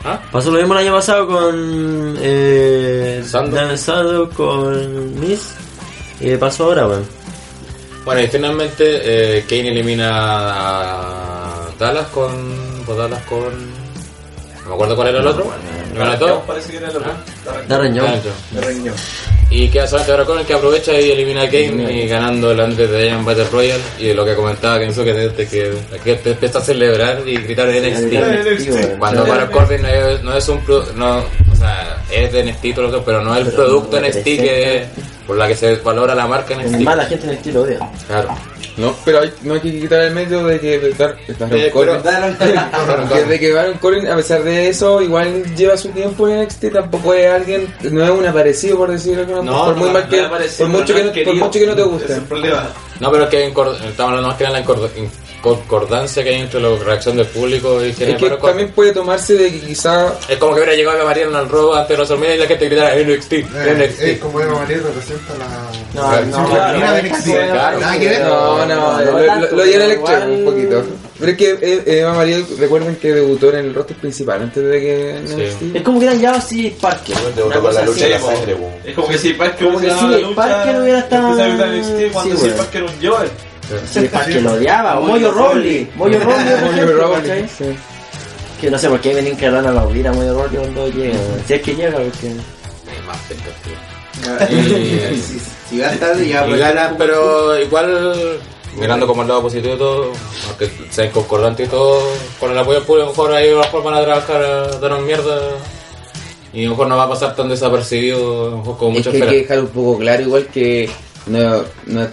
¿Ah? Pasó lo mismo el año pasado con eh, Sando. Dan Sando, con Miss. Y pasó ahora, weón. Bueno, y finalmente eh, Kane elimina a Dallas con. pues Dallas con. No me acuerdo cuál era el otro. A todos. Parece que era el otro. Darren de Reñón. Y queda solamente ahora con el que aprovecha y elimina a Kane y ganando el antes de Giant Battle Royale. Y lo que comentaba Kensuke de que, que te empieza a celebrar y gritar NXT. Cuando Baron Corbin no es, no es un pro- no, o sea, es de NXT todo lo que- pero no es el producto NXT que, por la que se valora la marca en Es más, la gente en el estilo odia. Claro. No, pero hay- no hay que quitar el medio de que Baron Eh, pero- que de que a pesar de eso, igual lleva su tiempo en NXT, tampoco es alguien, no es un aparecido por decirlo alguna No, por muy no, mal no que, por mucho que no, por querido. mucho que no te guste. No, pero es que estamos hablando más que de la concordancia que hay entre la reacción del público y Es que Baron Corbin. también puede tomarse de que quizá Es como que hubiera llegado Eva María en el Raw antes de WrestleMania y la gente gritara NXT, Eh, NXT. Es como Eva María representa la. No, la no, femenina de NXT. claro. Nada que ver. No, no, no, lo, no al pero extremo un poquito. Pero es que eh, Eva María, recuerden que debutó en el roster principal antes de que. NXT. Es como que eran ya así Parker. Debutó con la lucha de la sangre. Es como que si Parker Como que la lucha, Parker hubiera estado- a weón. Parker era un Joel. Sí, Parker lo odiaba. O Moyo. Rawley. Moyo sí. Que no sé por qué ven que a la a Moyo Rawley cuando llega. Si es que llega, porque. Más tío. si, vas tarde, ya Y gana, pero igual, mirando como el lado positivo y todo, aunque sea inconcordante y todo, con el apoyo público, a lo mejor ahí a lo mejor van a trabajar a darnos mierda y a lo mejor no va a pasar tan desapercibido, a lo mejor como Es muchos que hay que dejar un poco claro, igual que no, no,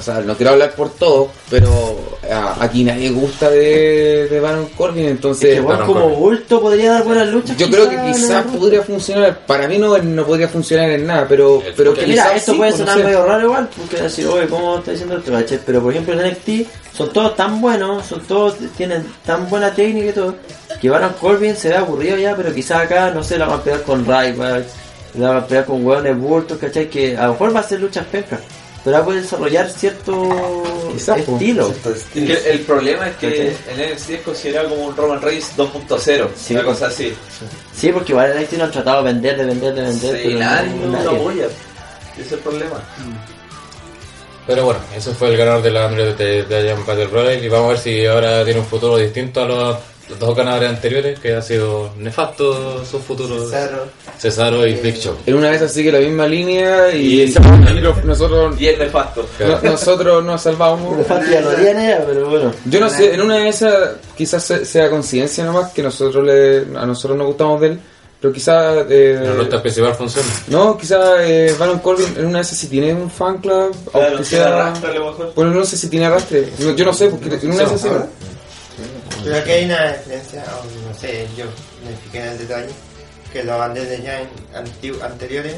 o sea, no quiero hablar por todos, pero a- aquí nadie gusta de, de Baron Corbin, entonces Es que bueno, Baron como Corbin. bulto podría dar buenas luchas. yo creo que el quizás podría funcionar. Para mí no, no podría funcionar en nada, pero, Eh, pero Que mira, quizás esto sí, puede pues, no sonar sé. medio raro igual, porque decir, oye, ¿cómo está diciendo esto? ¿cachai? Pero por ejemplo en NXT son todos tan buenos, son todos, tienen tan buena técnica y todo, que Baron Corbin se ve aburrido ya, pero quizás acá, no sé, la van a pegar con Ryback, la van a pegar con hueones bultos, ¿cachai? Que a lo mejor va a ser luchas pencas, pero va a poder desarrollar cierto Quizás, pues. estilo. Es que el problema es que el NXT es considerado como un Roman Reigns 2.0, Sí. una cosa así. Sí, porque igual NXT lo han tratado de vender, de vender, de vender, Sí, pero nadie no- lo nadie. apoya. Ese es el problema. Pero bueno, ese fue el ganador de la Andre de, de Giant Battle Royale y vamos a ver si ahora tiene un futuro distinto a los, los dos ganadores anteriores, que ha sido nefasto su futuro. Cesaro. Cesaro y Big Show. En una vez así que la misma línea y, Y- y lo- nosotros, Y es nefasto. no- nosotros nos salvamos. Fácil ya lo tiene, pero bueno. Yo no sé, en una de esas quizás se- sea coincidencia nomás que nosotros le, a nosotros nos gustamos de él, pero quizás eh, La ruta principal funciona. no, quizás eh, Baron Corbin en una de esas si tiene un fan club, Claro, aunque se sea, arrastra a lo mejor. bueno no sé si tiene arrastre, No, yo no sé porque en una de esas sí, Creo que hay una diferencia, o no sé, yo me fijé en el detalle, que los banderas de antigu- anteriores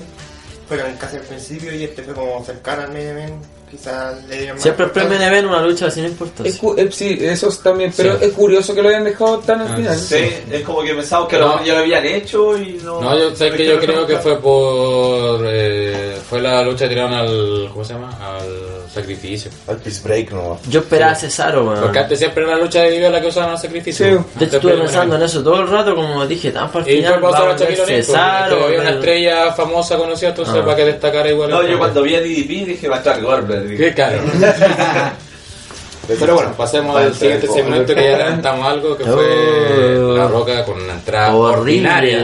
fueron casi al principio y este fue como cercano al event, quizás le Siempre el premio importancia. en una lucha importancia. Es cu- eh, sí, eso es también, pero Sí. es curioso que lo hayan dejado tan al Ah, final. Sí, es como que pensamos que lo No. ya lo habían hecho y no. No, yo sé que yo no creo que fue por. eh, fue la lucha que tiraron al. ¿Cómo se llama? Al sacrificio. Al Peace Break, no. Yo esperaba a Cesaro, weón. Porque antes siempre era la lucha de video la que usaban al sacrificio. Sí. De Antes hecho, estuve pensando en eso todo el rato, como dije, tan para el Y final. a a Shaquille O'Neal, porque había una el- estrella famosa conocida, entonces Ah. para que destacara igual. No, yo cuando vi a DDP dije va a estar Goldberg. Qué caro. Pero bueno, pasemos al siguiente segmento que ya adelantamos algo, que fue Oh. La Roca con una entrada Horrible. ordinaria.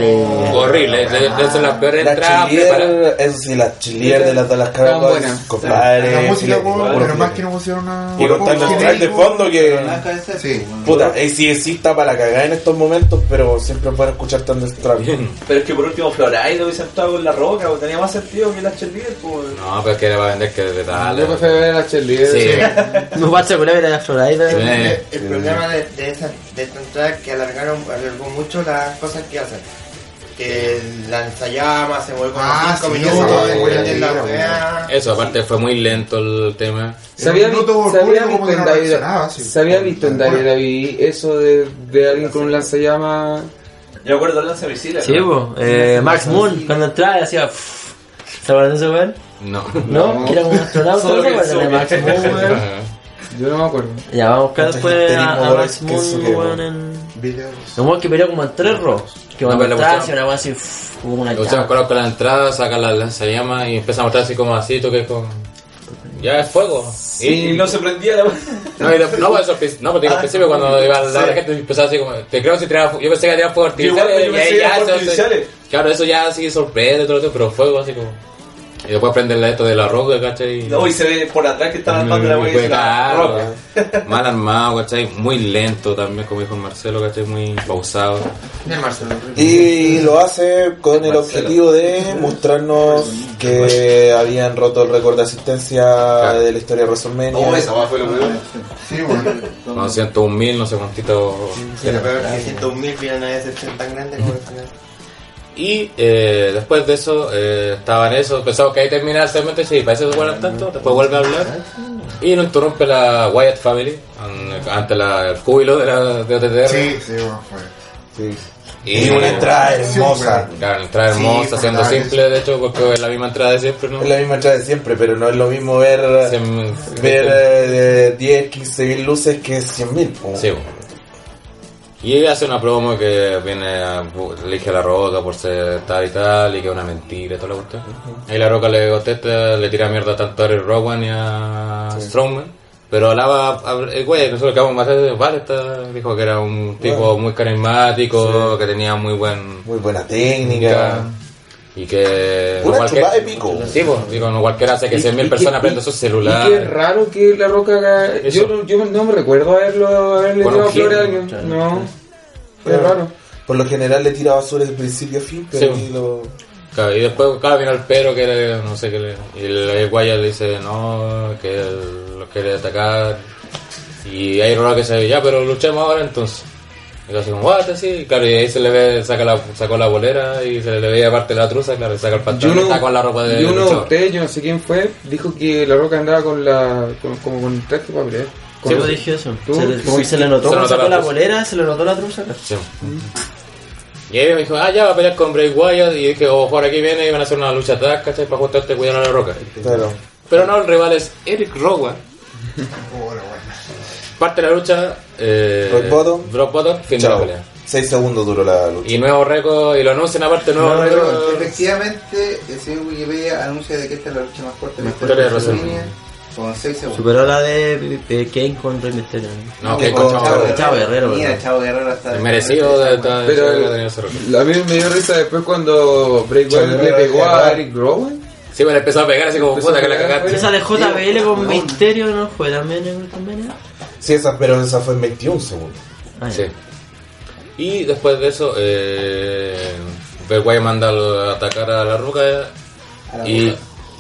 Horrible, de, de ser las peores La entradas chilier, eso sí, la chilier de las de las buenas. compadre. La música, sí, pero más que no pusieron una. Y con tantos genérico. tracks de fondo que. Ser, Sí. Puta, ACDC está para la cagada en estos momentos, pero siempre van a escuchar tantos tracks. Bien. Pero es que por último Florida hubiese estado con la roca, pues, tenía más sentido que la cheerleader, pues. No, pero es que era para vender que de tal. Yo prefiero ver a Cheerleader. Sí. No va a asegurar que era Florida. Sí. El, el problema de, de, esa, de esta entrada es que alargaron alargó mucho las cosas que hacen. Que lanzallamas se mueve como Ah, 5 sí, minutos, la. Eso, aparte fue muy lento el tema. Se había, En un vi- minuto se había visto en David, sí. se había visto en David David eso de, de alguien con un lanzallamas. Yo me acuerdo del lanzamisiles. Sí. Eh, Max Moon, cuando entraba y hacía. ¿Se acuerdan de eso, weón? No. ¿No? Que era un astronauta, ¿Se acuerdan de Max Moon? Yo no me acuerdo. Ya, vamos a buscar después a, Max Moon, weón, en... Videos. Un weón que peleó como en tres rows. Que cuando entraba hacía una weá así, como una llama. coloca la entrada, saca la lanzallamas y empieza a mostrar así como así, tú que con. Ya es fuego. Y no se prendía la No, y no, pues, no, digo, al principio cuando iba la Sí. gente empezaba así como, te creo si tiraba, yo pensé que tiraba fuego Yo igual, artificiales yo y ahí pensé que ya, claro, eso ya sí sorprende, todo, todo, pero fuego así como, Y después prenden la esto de la roca, ¿cachai? No, y se ve por atrás que están armando la wea la claro. Mal armado, ¿cachai? Muy lento también, como dijo Marcelo, ¿cachai? Muy pausado. Marcelo. Y lo hace con el objetivo de mostrarnos que habían roto el récord de asistencia de la historia de WrestleMania. No, esa wea fue lo peor. Sí, bueno. Con 101.000, no sé cuántito. Sí, peor es que 100.000 vienen a decepción tan grande como el final. Y eh, después de eso, eh, estaba en eso, pensaba que ahí terminaba el segmento y sí, para eso se guardan tanto, después vuelve a hablar y nos interrumpe la Wyatt Family an- ante la, el júbilo de la de OTTR. Sí, sí, bueno, fue. Sí. Y Y una entrada hermosa. Claro, entrada Sí, hermosa, siendo simple, de hecho, porque es la misma entrada de siempre, ¿no? Es la misma entrada de siempre, pero no es lo mismo ver, Siem- ver eh, 10, 15 mil luces que 100 mil. Sí, bueno. Y ella hace una promo que viene a, elige a la roca por ser tal y tal, y que es una mentira y toda la cuestión. Ahí la roca le contesta, le tira mierda tanto a Eric Rowan y a Strowman. Pero alaba, a- el güey, nosotros que vamos más vale, está, dijo que era un tipo muy carismático, que tenía muy buen Muy buena técnica. Y que Una cualquier- chupada de pico. Sí, pues, digo, no cualquiera hace que Y- 100.000 y personas aprendan su Y celular. qué raro que la roca haga. Yo, no- yo no me recuerdo haberlo haberle Con tirado flores a alguien. No. Qué Claro. raro. Por lo general le tira basura desde principio a fin, pero Sí. aquí lo... Claro, y después, claro, vino el pero que le- no sé qué le. Y el, el guaya le dice, no, que lo quiere atacar. Y hay Rock que se ya, pero luchemos ahora entonces. Y yo así como, what, así. Y claro, y ahí se le ve, saca la, sacó la bolera y se le veía parte de la truza, claro, y saca el pantalón y está con la ropa de yo no luchador. usted, yo no sé quién fue, dijo que la roca andaba con la. Con, como con traje para pelear. Con- Sí, yo dije eso. ¿Tú? Se le, como Sí, que se le notó se notó sacó la la truza. bolera, se le notó la truza. Sí. Y ahí me dijo, ah, ya va a pelear con Bray Wyatt. Y dije, oh, por aquí viene y van a hacer una lucha atrás, ¿cachai? Para justamente cuidar a la roca. Claro. Pero no, el rival es Eric Rowan. Parte de la lucha. Eh, Rock bottom. Rock bottom, fin de la Chao. pelea. 6 segundos duró la lucha. Y nuevo récord, y lo anuncian aparte, nuevo No, récord. pero efectivamente, el señor Wikipedia anuncia de que esta es la lucha más corta de historia de de WrestleMania. Con 6 segundos. Superó la de eh, Kane con Rey Mysterio. ¿no? Que con Chavo Chavo Guerrero. Chavo Guerrero, Mira. Chavo Guerrero está merecido de esta Pero de a mí me dio risa después cuando Bray Wyatt le pegó a de Eric Rowan. Sí, bueno, empezó a pegar así como Empezó puta que la cagaste. Esa de JBL con. Misterio no fue también en WrestleMania. Sí, esa, pero esa fue en 21 segundos. Ah, Sí. Y después de eso, eh, Wyatt manda a atacar a la roca y,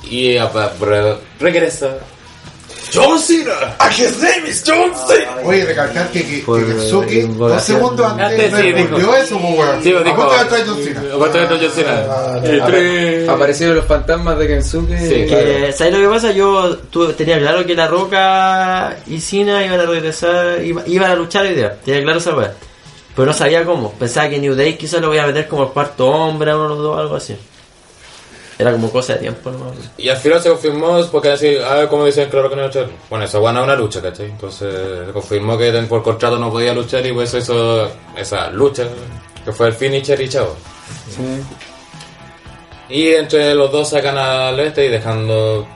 y a- re- regresa. John Cena. ¡Ah, his name is John Cena! Oye, recalcar que, que, Por, que Kensuke, dos segundos antes, sí, respondió eso, pues, weón. Sí, dijo. Atrás John Cena. Aparte de John Cena. Aparecieron los fantasmas de Kensuke. Sí, Que, ¿Sabes lo que pasa? Yo tu- tenía claro que La Roca y Cena iban a regresar, iba- iban a luchar hoy día. Tenía claro esa weá. Pero no sabía cómo. Pensaba que New Day quizás lo voy a meter como el cuarto hombre, uno de los dos, algo así. Era como cosa de tiempo nomás. Y al final se confirmó, porque así, a ver cómo dicen, claro que no luchar. Bueno, eso gana una lucha, ¿cachai? Entonces se confirmó que por contrato no podía luchar y pues eso, esa lucha, que fue el finisher y chavo. Y entre los dos sacan al este y dejando,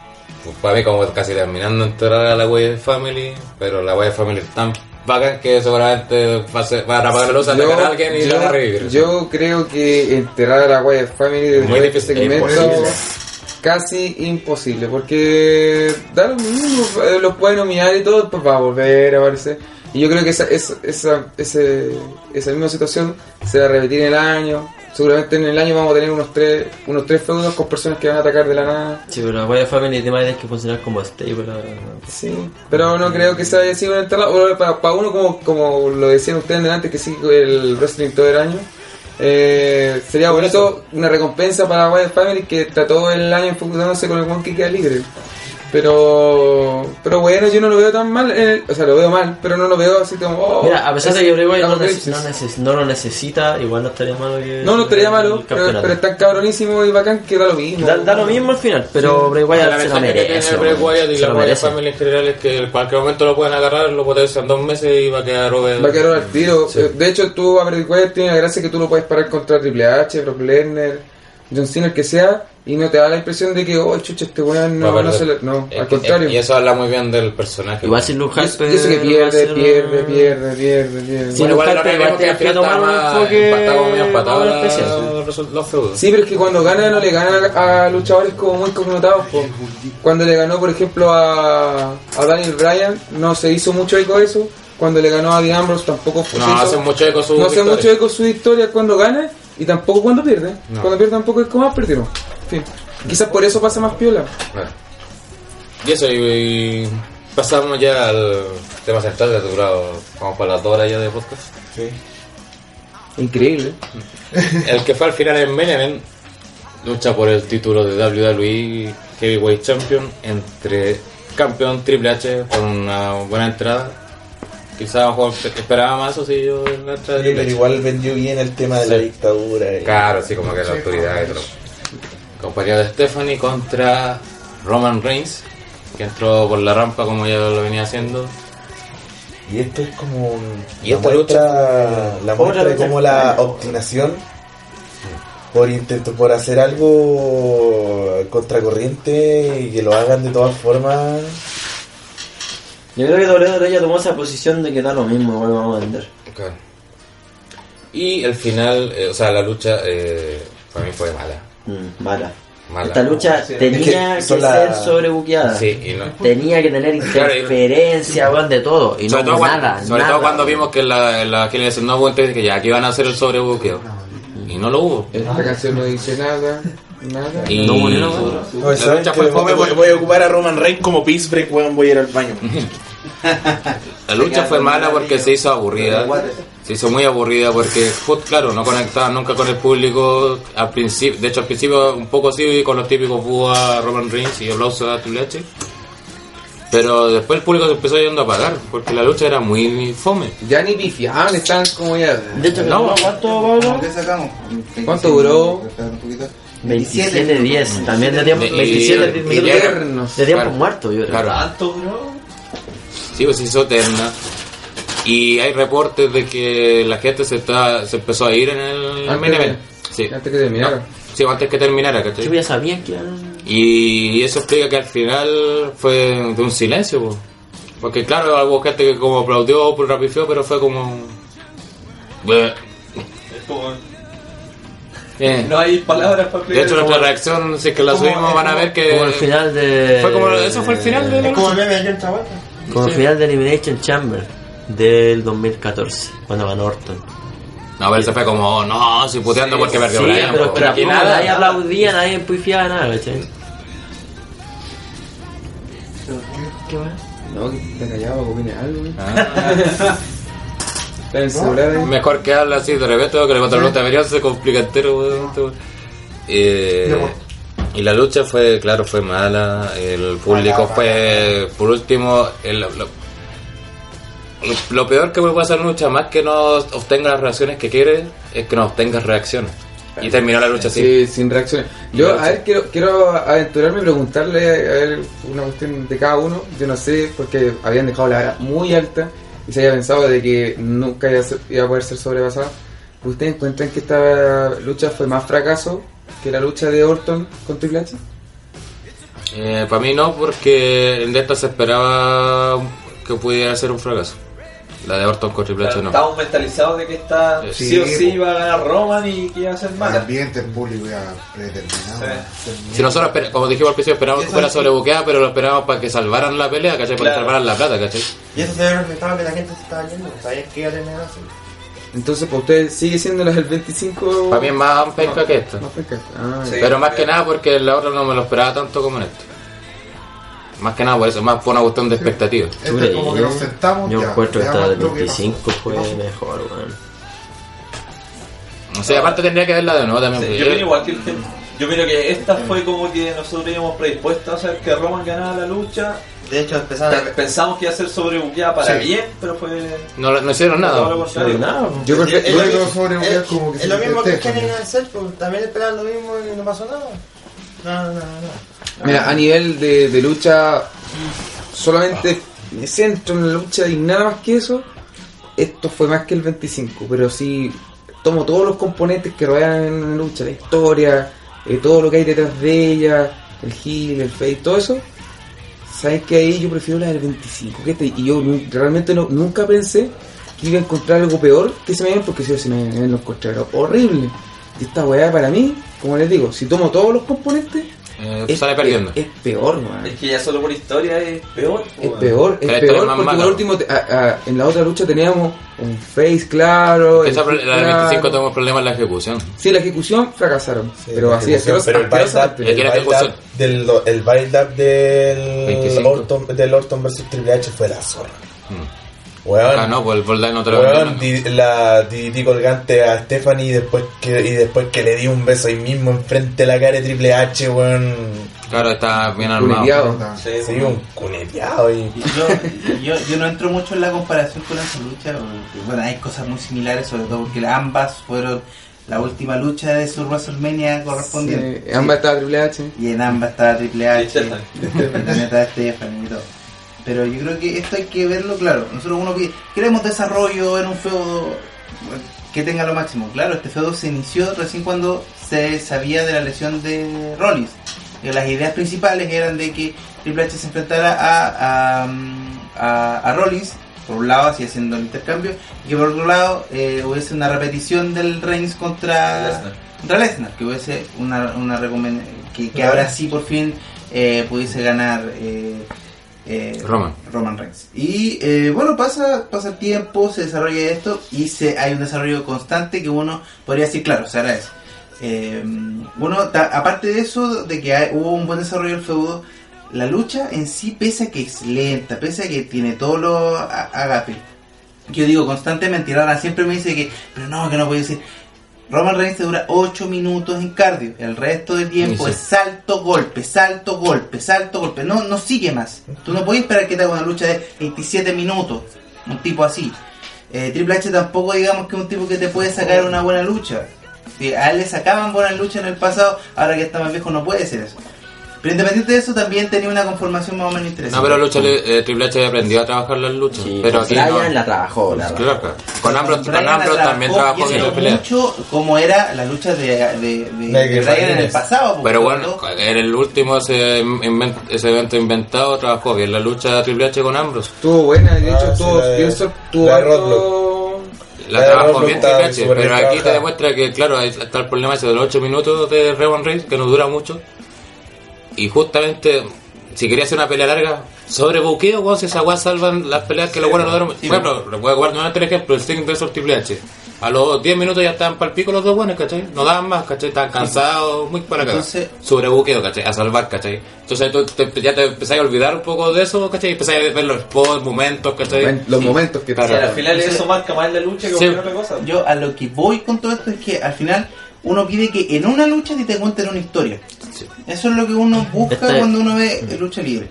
pues, para mí como casi terminando de enterrar a la Wyatt Family, pero la Wyatt Family es tan bacán que seguramente va a, ser, va a apagar la luz, a atacar a alguien y yo- van a revivir. yo creo que enterrar a la Wyatt Family después de este segmento casi imposible porque da lo mismo, eh, los pueden humillar y todo, pues va a volver a aparecer. Y yo creo que esa, esa, esa, ese- esa misma situación se va a repetir en el año. Seguramente en el año vamos a tener unos tres, unos tres feudos con personas que van a atacar de la nada. Sí, pero la Wyatt Family el es que funcionar como stable. Sí, pero no creo que se haya sido un enterrado. Para, uno, como, como lo decían ustedes delante, que sigue el wrestling todo el año, eh, sería bonito una recompensa para Wyatt Family que trató el año enfocándose con el one que queda libre. Pero, pero bueno, yo no lo veo tan mal, en el- o sea, lo veo mal, pero no lo veo así como. oh, Mira, a pesar de que Bray Wyatt no, neces- no, neces- no lo necesita, igual no estaría malo que. No, no estaría malo, pero, pero es tan cabronísimo y bacán que da lo mismo. Da, da lo mismo al final, pero Bray la Wyatt se lo ventaja que tiene merece. Bray. Wyatt y la lo Wyatt. Family en general es que en cualquier momento lo pueden agarrar, lo potencian dos meses y va a quedar over. Va a quedar al tiro. Eh, De hecho, tú a Bray Wyatt tiene la gracia que tú lo puedes parar contra Triple H, Brock Lesnar, John Cena, el que sea, y no te da la impresión de que, oh, chucha, este weón no, Va a no, se le- no, Es al que- contrario. Y eso habla muy bien del personaje. Igual sin Luke Harper. yo sé que pierde, ser pierde, pierde, pierde, pierde. Bueno, igual Harper igual vemos que tomar un más enfoque empatado, muy empatado más la- los, los feudos. Sí, pero es que cuando gana no le gana a luchadores como muy connotados. po. Cuando le ganó, por ejemplo, a, a Daniel Bryan, no se hizo mucho eco de eso. Cuando le ganó a Dean Ambrose tampoco fue No, hizo- hace mucho eco su No hace victoria. mucho eco su victoria cuando gana y tampoco cuando pierde. No. Cuando pierde tampoco es como, ah, perdieron. Quizás por eso pasa más piola. Bueno. Y eso, y, y pasamos ya al tema central, que ha durado como para las dos horas ya de podcast. Increíble. El que fue al final en Main lucha por el título de WWE Heavyweight Champion entre campeón Triple H con una buena entrada. Quizás mejor esperaba más, o sí, yo en la entrada Sí, pero H. igual vendió bien el tema de la Sí. dictadura. y- Claro, así como que la autoridad y todo. Compañía de Stephanie contra Roman Reigns, que entró por la rampa como ya lo venía haciendo. Y esto es como un- Y la esta muestra, la muestra de lucha cómo la obstinación por intento por hacer algo contracorriente y que lo hagan de todas formas. Yo creo que WWE ya tomó esa posición de que da lo mismo, igual vamos a vender. Claro. Y el final, eh, o sea, la lucha eh, para mí fue mala. Mm, mala. Mala. Esta lucha Sí. tenía Es que, que son la- ser sobrebuqueada. Sí, y no. Tenía que tener interferencia, weón, de todo. Y no sobre todo, cuando, nada. sobre nada, todo cuando vimos que la, la que le decían no hubo entonces que ya aquí van a hacer el sobrebuqueo. Y no lo hubo. Esta canción no dice nada. Nada. Y No. No, la ¿saben lucha qué? fue voy, voy- voy a ocupar a Roman Reigns como peace break, weón, voy a ir al baño. La lucha fue mala porque se hizo aburrida. Se hizo muy aburrida porque, claro, no conectaba nunca con el público. Al principio, de hecho, al principio un poco sí, con los típicos búhos a Roman Reigns y aplausos a Triple H. Pero después el público se empezó yendo a pagar porque la lucha era muy fome. Ya ni pifiaban, están como ya. De hecho, No. ¿cuánto, Pablo? ¿Qué sacamos? ¿Cuánto duró? Espera un poquito. 27 10. También de tiempo. Y- 27 y- minutos eternos. de tiempo muerto, yo creo. Claro. ¿Tanto duró? Sí, pues se hizo eterna. Y hay reportes de que la gente se está se empezó a ir en el Antes main de- event. Sí. Antes que terminara. Sí, antes que terminara, ¿cachai? Yo ya sabía que eran... Y eso explica que al final fue de un silencio, po. porque claro, hubo gente que como aplaudió por rapifeo, pero fue como... Bleh. Como- Eh. No hay palabras para De hecho, nuestra reacción, si es que la subimos, van a ver que... Como el final de... Fue como, eso fue el final de la Es como el meme de John Travolta. Como el final de Elimination Chamber del 2014, cuando ganó Orton. No, pero se fue como, no, si puteando porque perdió Sí, Bryan, pero, pero Aquí nada. nadie aplaudía, nadie empufiaba nada, ¿cachai? ¿Qué va? No, está callado, que viene algo. ¿eh? Ah. Mejor que habla así de repente, que le contra la lucha se complica entero, weón. Eh, y la lucha fue, claro, fue mala. El público fue, por último, el- lo, lo- lo peor que puede pasar en lucha, más que no obtenga las reacciones que quiere, es que no obtenga reacciones. Y terminó la lucha así. Sí, sin reacciones. Yo, a ver, quiero, quiero aventurarme y preguntarle a ver una cuestión de cada uno. Yo no sé, porque habían dejado la vara muy alta y se había pensado de que nunca iba a, ser- iba a poder ser sobrepasada. ¿Ustedes encuentran que esta lucha fue más fracaso que la lucha de Orton con Triple H? Eh, para mí no, porque de esta se esperaba que pudiera ser un fracaso. La de Orton con Triple H no. Estamos mentalizados de que está Sí, sí, o sí po. iba a ganar Roman y que iba a ser El mala. ambiente, el público ya predeterminado. Si nosotros, como dijimos al principio, esperábamos que fuera sobrebuqueada, pero lo esperábamos para que salvaran la pelea, ¿cachai? Para que salvaran la plata, ¿cachai? Y eso se ve reflejado que la gente se estaba yendo. Sabías que iba a terminar así. Entonces, ¿para ustedes sigue siendo la del 25? Para mí es más pesca que. Más pesca. Ah, Sí. Pero más que nada porque la otra no me lo esperaba tanto como en esta. Más que nada por eso, más por una cuestión de expectativa. Este es como que nos sentamos. Yo ya, encuentro que esta del lo que 25 pasó. fue mejor, weón. O sea, aparte tendría que verla de nuevo también. Sí, yo opino igual que. Yo opino que esta fue como que nosotros íbamos predispuestos a hacer que Roman ganara la lucha. De hecho, empezaron a... Pensamos que iba a ser sobrebuqueada para Sí. bien, pero fue no, no hicieron nada. contrario. Nada, Yo creo que Luego sobre un es- día como que es lo mismo que Kenny ¿no? en ser, pues también esperaban lo mismo y no pasó nada. No, no, no, no. Mira, a nivel de, de lucha, solamente me centro en la lucha y nada más que eso. Esto fue más que el 25, pero sí tomo todos los componentes que rodean en la lucha, la historia, eh, todo lo que hay detrás de ella, el heel, el face, todo eso, sabes que ahí yo prefiero la del 25. que este- y yo realmente no, nunca pensé que iba a encontrar algo peor que se me porque si se me, me lo encontré era horrible. Y esta weá para mí, como les digo, si tomo todos los componentes, Eh, sale perdiendo. Es, es peor, weón. Es que ya solo por historia es peor. Es peor, la es peor es más porque mala. por último te- a- a- en la otra lucha teníamos un face claro. Esa, la claro. 25 tenemos problemas en la ejecución. Sí, la ejecución fracasaron, pero así asquerosa- pero el build-up. Es del, el build-up del 25. Orton, del Orton versus Triple H fue la zorra. Mm. Weón, Ah, no, pues el Bold no te lo weón, di- la DDT colgante a Stephanie y después que y después que le di un beso ahí mismo enfrente de la cara de Triple H, weón. Claro, está bien armado. Culeteado. Sí, Sí, weón. un cuneteado y Yo, yo, yo no entro mucho en la comparación con esa lucha, porque, bueno, hay cosas muy similares, sobre todo porque ambas fueron la última lucha de su WrestleMania correspondiente. Sí, ambas estaba Triple H. Y en ambas estaba Triple H, Y Stephanie. y también estaba Stephanie y todo. Pero yo creo que esto hay que verlo claro. Nosotros uno pide, queremos desarrollo en un feudo que tenga lo máximo. Claro, este feudo se inició recién cuando se sabía de la lesión de Rollins. Las ideas principales eran de que Triple H se enfrentara a, a, a, a Rollins, por un lado, así haciendo el intercambio, y que por otro lado eh, hubiese una repetición del Reigns contra Lesnar. contra Lesnar, que hubiese una, una que, que ahora sí por fin eh, pudiese ganar eh, eh, Roman. Roman Reigns. Y eh, bueno, pasa, pasa el tiempo, se desarrolla esto y se, hay un desarrollo constante que uno podría decir, claro, se agradece. Eh, ta- aparte de eso, de que hay- hubo un buen desarrollo del feudo, la lucha en sí, pese a que es lenta, pese a que tiene todo lo a- agape, que yo digo constantemente, y Rara siempre me dice que, pero no, que no puedo decir. Roman Reigns te dura 8 minutos en cardio, el resto del tiempo Sí, es salto, golpe, salto, golpe, salto, golpe. No, no sigue más. Tú no puedes esperar que te haga una lucha de 27 minutos, un tipo así. Eh, Triple H tampoco digamos que es un tipo que te puede sacar una buena lucha. Si a él le sacaban buenas luchas en el pasado, ahora que está más viejo no puede ser eso. Pero independiente de eso, también tenía una conformación más o menos interesante. No, pero lucha, eh, Triple H aprendió a trabajar las luchas. Sí, pero con aquí no. la trabajó, la Claro, claro. Con Ambrose, con la también trabajó bien la pelea. mucho como era la lucha de, de, de, de De en el pasado. Pero bueno, en el último ese, inven- ese evento inventado trabajó bien la lucha de Triple H con Ambrose. Estuvo buena, y de Ah, hecho sí, estuvo, pienso, tuvo la La bien Triple H, pero aquí te demuestra que, claro, está el problema ese de los 8 minutos de Roman Reigns, que no dura mucho. Y justamente, si quería hacer una pelea larga, sobre buqueo, weón, si esa weá salvan las peleas que los buenos no duran. Por ejemplo, le voy a guardar nuevamente el ejemplo, el Sting vs Triple H. A los 10 minutos ya estaban para el pico los dos buenos, ¿cachai? No daban más, ¿cachai? Estaban cansados, muy para acá. Entonces- Sobre buqueo, ¿cachai? A salvar, ¿cachai? Entonces tú te- ya te empezás a olvidar un poco de eso, ¿cachai? Y empezás a ver los spots, momentos, ¿cachai? Los momentos que Claro. Y al final Entonces- eso marca más la lucha que Sí. cualquier otra cosa. Yo a lo que voy con todo esto es que al final uno pide que en una lucha te cuenten una historia. Sí. Eso es lo que uno busca Este- cuando uno ve lucha libre.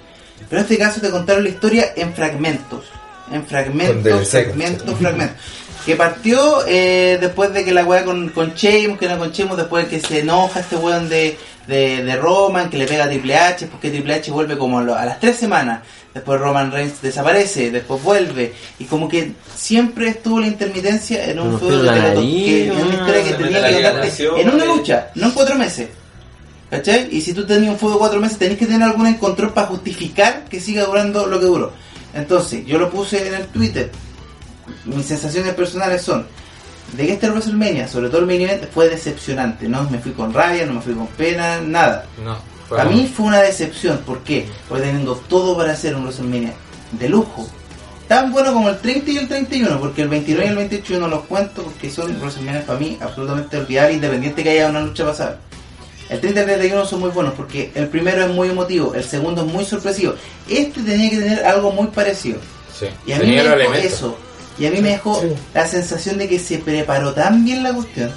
Pero en este caso te contaron la historia en fragmentos. En fragmentos, fragmentos, fragmentos. Que partió eh, después de que la weá con, con Sheamus, que no con Sheamus, después de que se enoja este weón de, de, de Roman, que le pega a Triple H, porque Triple H vuelve como a, lo- a las tres semanas. Después Roman Reigns desaparece, después vuelve. Y como que siempre estuvo la intermitencia en un feudo que, la nariz, que- en una historia que tenía que en una lucha, no en cuatro meses. ¿Cachai? Y si tú tenías un feudo de cuatro meses, tenés que tener algún encontrón para justificar que siga durando lo que duró. Entonces, yo lo puse en el Twitter. Mis sensaciones personales son de que este WrestleMania, sobre todo el main event, fue decepcionante. No me fui con rabia, no me fui con pena, nada. No. Para mí fue una decepción. ¿Por qué? Porque teniendo todo para hacer un WrestleMania de lujo. Tan bueno como el 30 y el 31, porque el 29 y el 28 yo no los cuento porque son WrestleMania para mí absolutamente olvidables, independiente que haya una lucha pasada. El 30 y el 31 son muy buenos porque el primero es muy emotivo, el segundo es muy sorpresivo. Este tenía que tener algo muy parecido. Sí. Y a mí me dejó eso. Y a mí me dejó la sensación de que se preparó tan bien la cuestión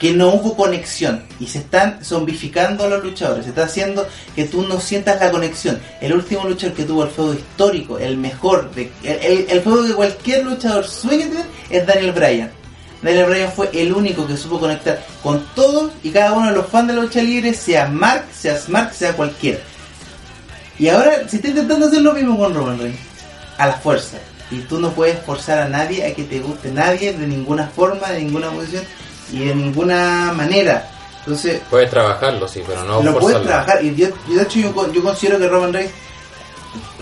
que no hubo conexión y se están zombificando a los luchadores. Se está haciendo que tú no sientas la conexión. El último luchador que tuvo el feudo histórico, el mejor, de, el, el, el feudo que cualquier luchador sueña tener, es Daniel Bryan. Daniel Bryan fue el único que supo conectar con todos y cada uno de los fans de la lucha libre, sea Mark, sea Smart, sea cualquiera. Y ahora se está intentando hacer lo mismo con Roman Reigns. A la fuerza. Y tú no puedes forzar a nadie a que te guste nadie de ninguna forma, de ninguna posición y de ninguna manera. Entonces, Puedes trabajarlo, sí, pero no lo puedes trabajar. Y yo, y de hecho, yo, yo considero que Roman Reigns,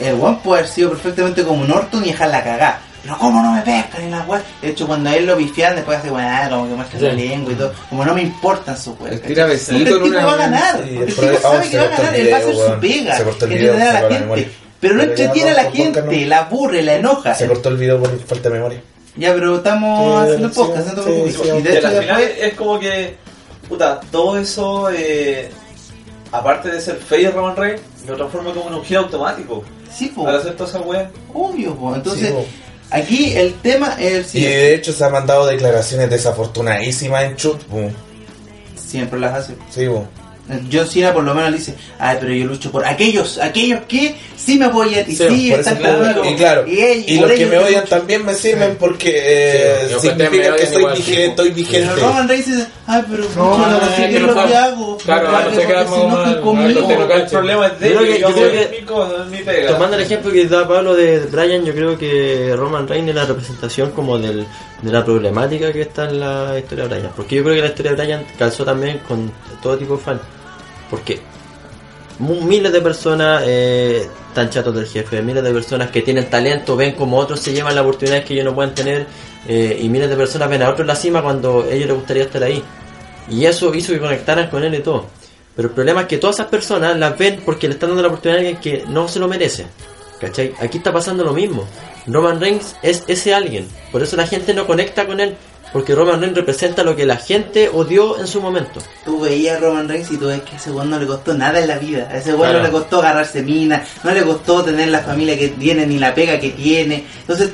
el one puede haber sido perfectamente como un Orton y dejarla cagar. Pero cómo no me pescan en la web. De hecho, cuando a él lo bifian, después hace bueno, como que muestra la Sí. lengua y todo. Como no me importan sus weas. Tira besito en tipo una- va a ganar. Sí, porque el el tipo sabe se que va a ganar. Él va a hacer su pega. Se cortó el que video, la la gente. Pero no entretiene a la gente, la aburre, la enoja. Se cortó el video por falta de memoria. Ya, pero estamos Sí, haciendo sí, podcast, sí, Y de hecho, al final después. es como que, puta, todo eso, eh, aparte de ser feo Roman Reigns, lo transforma como en un giro automático. Sí, po, Para hacer toda esa wea. obvio, po. Entonces, Sí, po. Aquí el tema es el Y de hecho se han mandado declaraciones desafortunadísimas en Chut. po. Siempre las hace. Sí, po. John Cena por lo menos dice, ay, pero yo lucho por aquellos, aquellos que sí me apoyan y Sí, sí, están claro, y claro, y, ellos- y los que me odian lucho". también me sirven porque eh, Sí, significa que estoy, vigente, estoy Pero vigente. Roman Reigns dice, ay, pero No, no, no, es no lo que hago. Claro, no se queda conmigo. no, no, no, el problema es de pega. Tomando el ejemplo que da Pablo de Brian, yo creo que Roman Reigns es la representación como del, de la problemática que está en la historia de Brian. Porque yo creo que la historia de Brian calzó también con todo tipo de fan. Porque miles de personas eh, están chatos del jefe, miles de personas que tienen talento, ven como otros se llevan la oportunidad que ellos no pueden tener, eh, y miles de personas ven a otros en la cima cuando a ellos les gustaría estar ahí. Y eso hizo que conectaran con él y todo. Pero el problema es que todas esas personas las ven porque le están dando la oportunidad a alguien que no se lo merece. ¿Cachai? Aquí está pasando lo mismo. Roman Reigns es ese alguien. Por eso la gente no conecta con él. Porque Roman Reigns representa lo que la gente odió en su momento. Tú veías a Roman Reigns y tú ves que a ese weón no le costó nada en la vida. A ese weón Claro. no le costó agarrarse mina, no le costó tener la familia que tiene ni la pega que tiene. Entonces,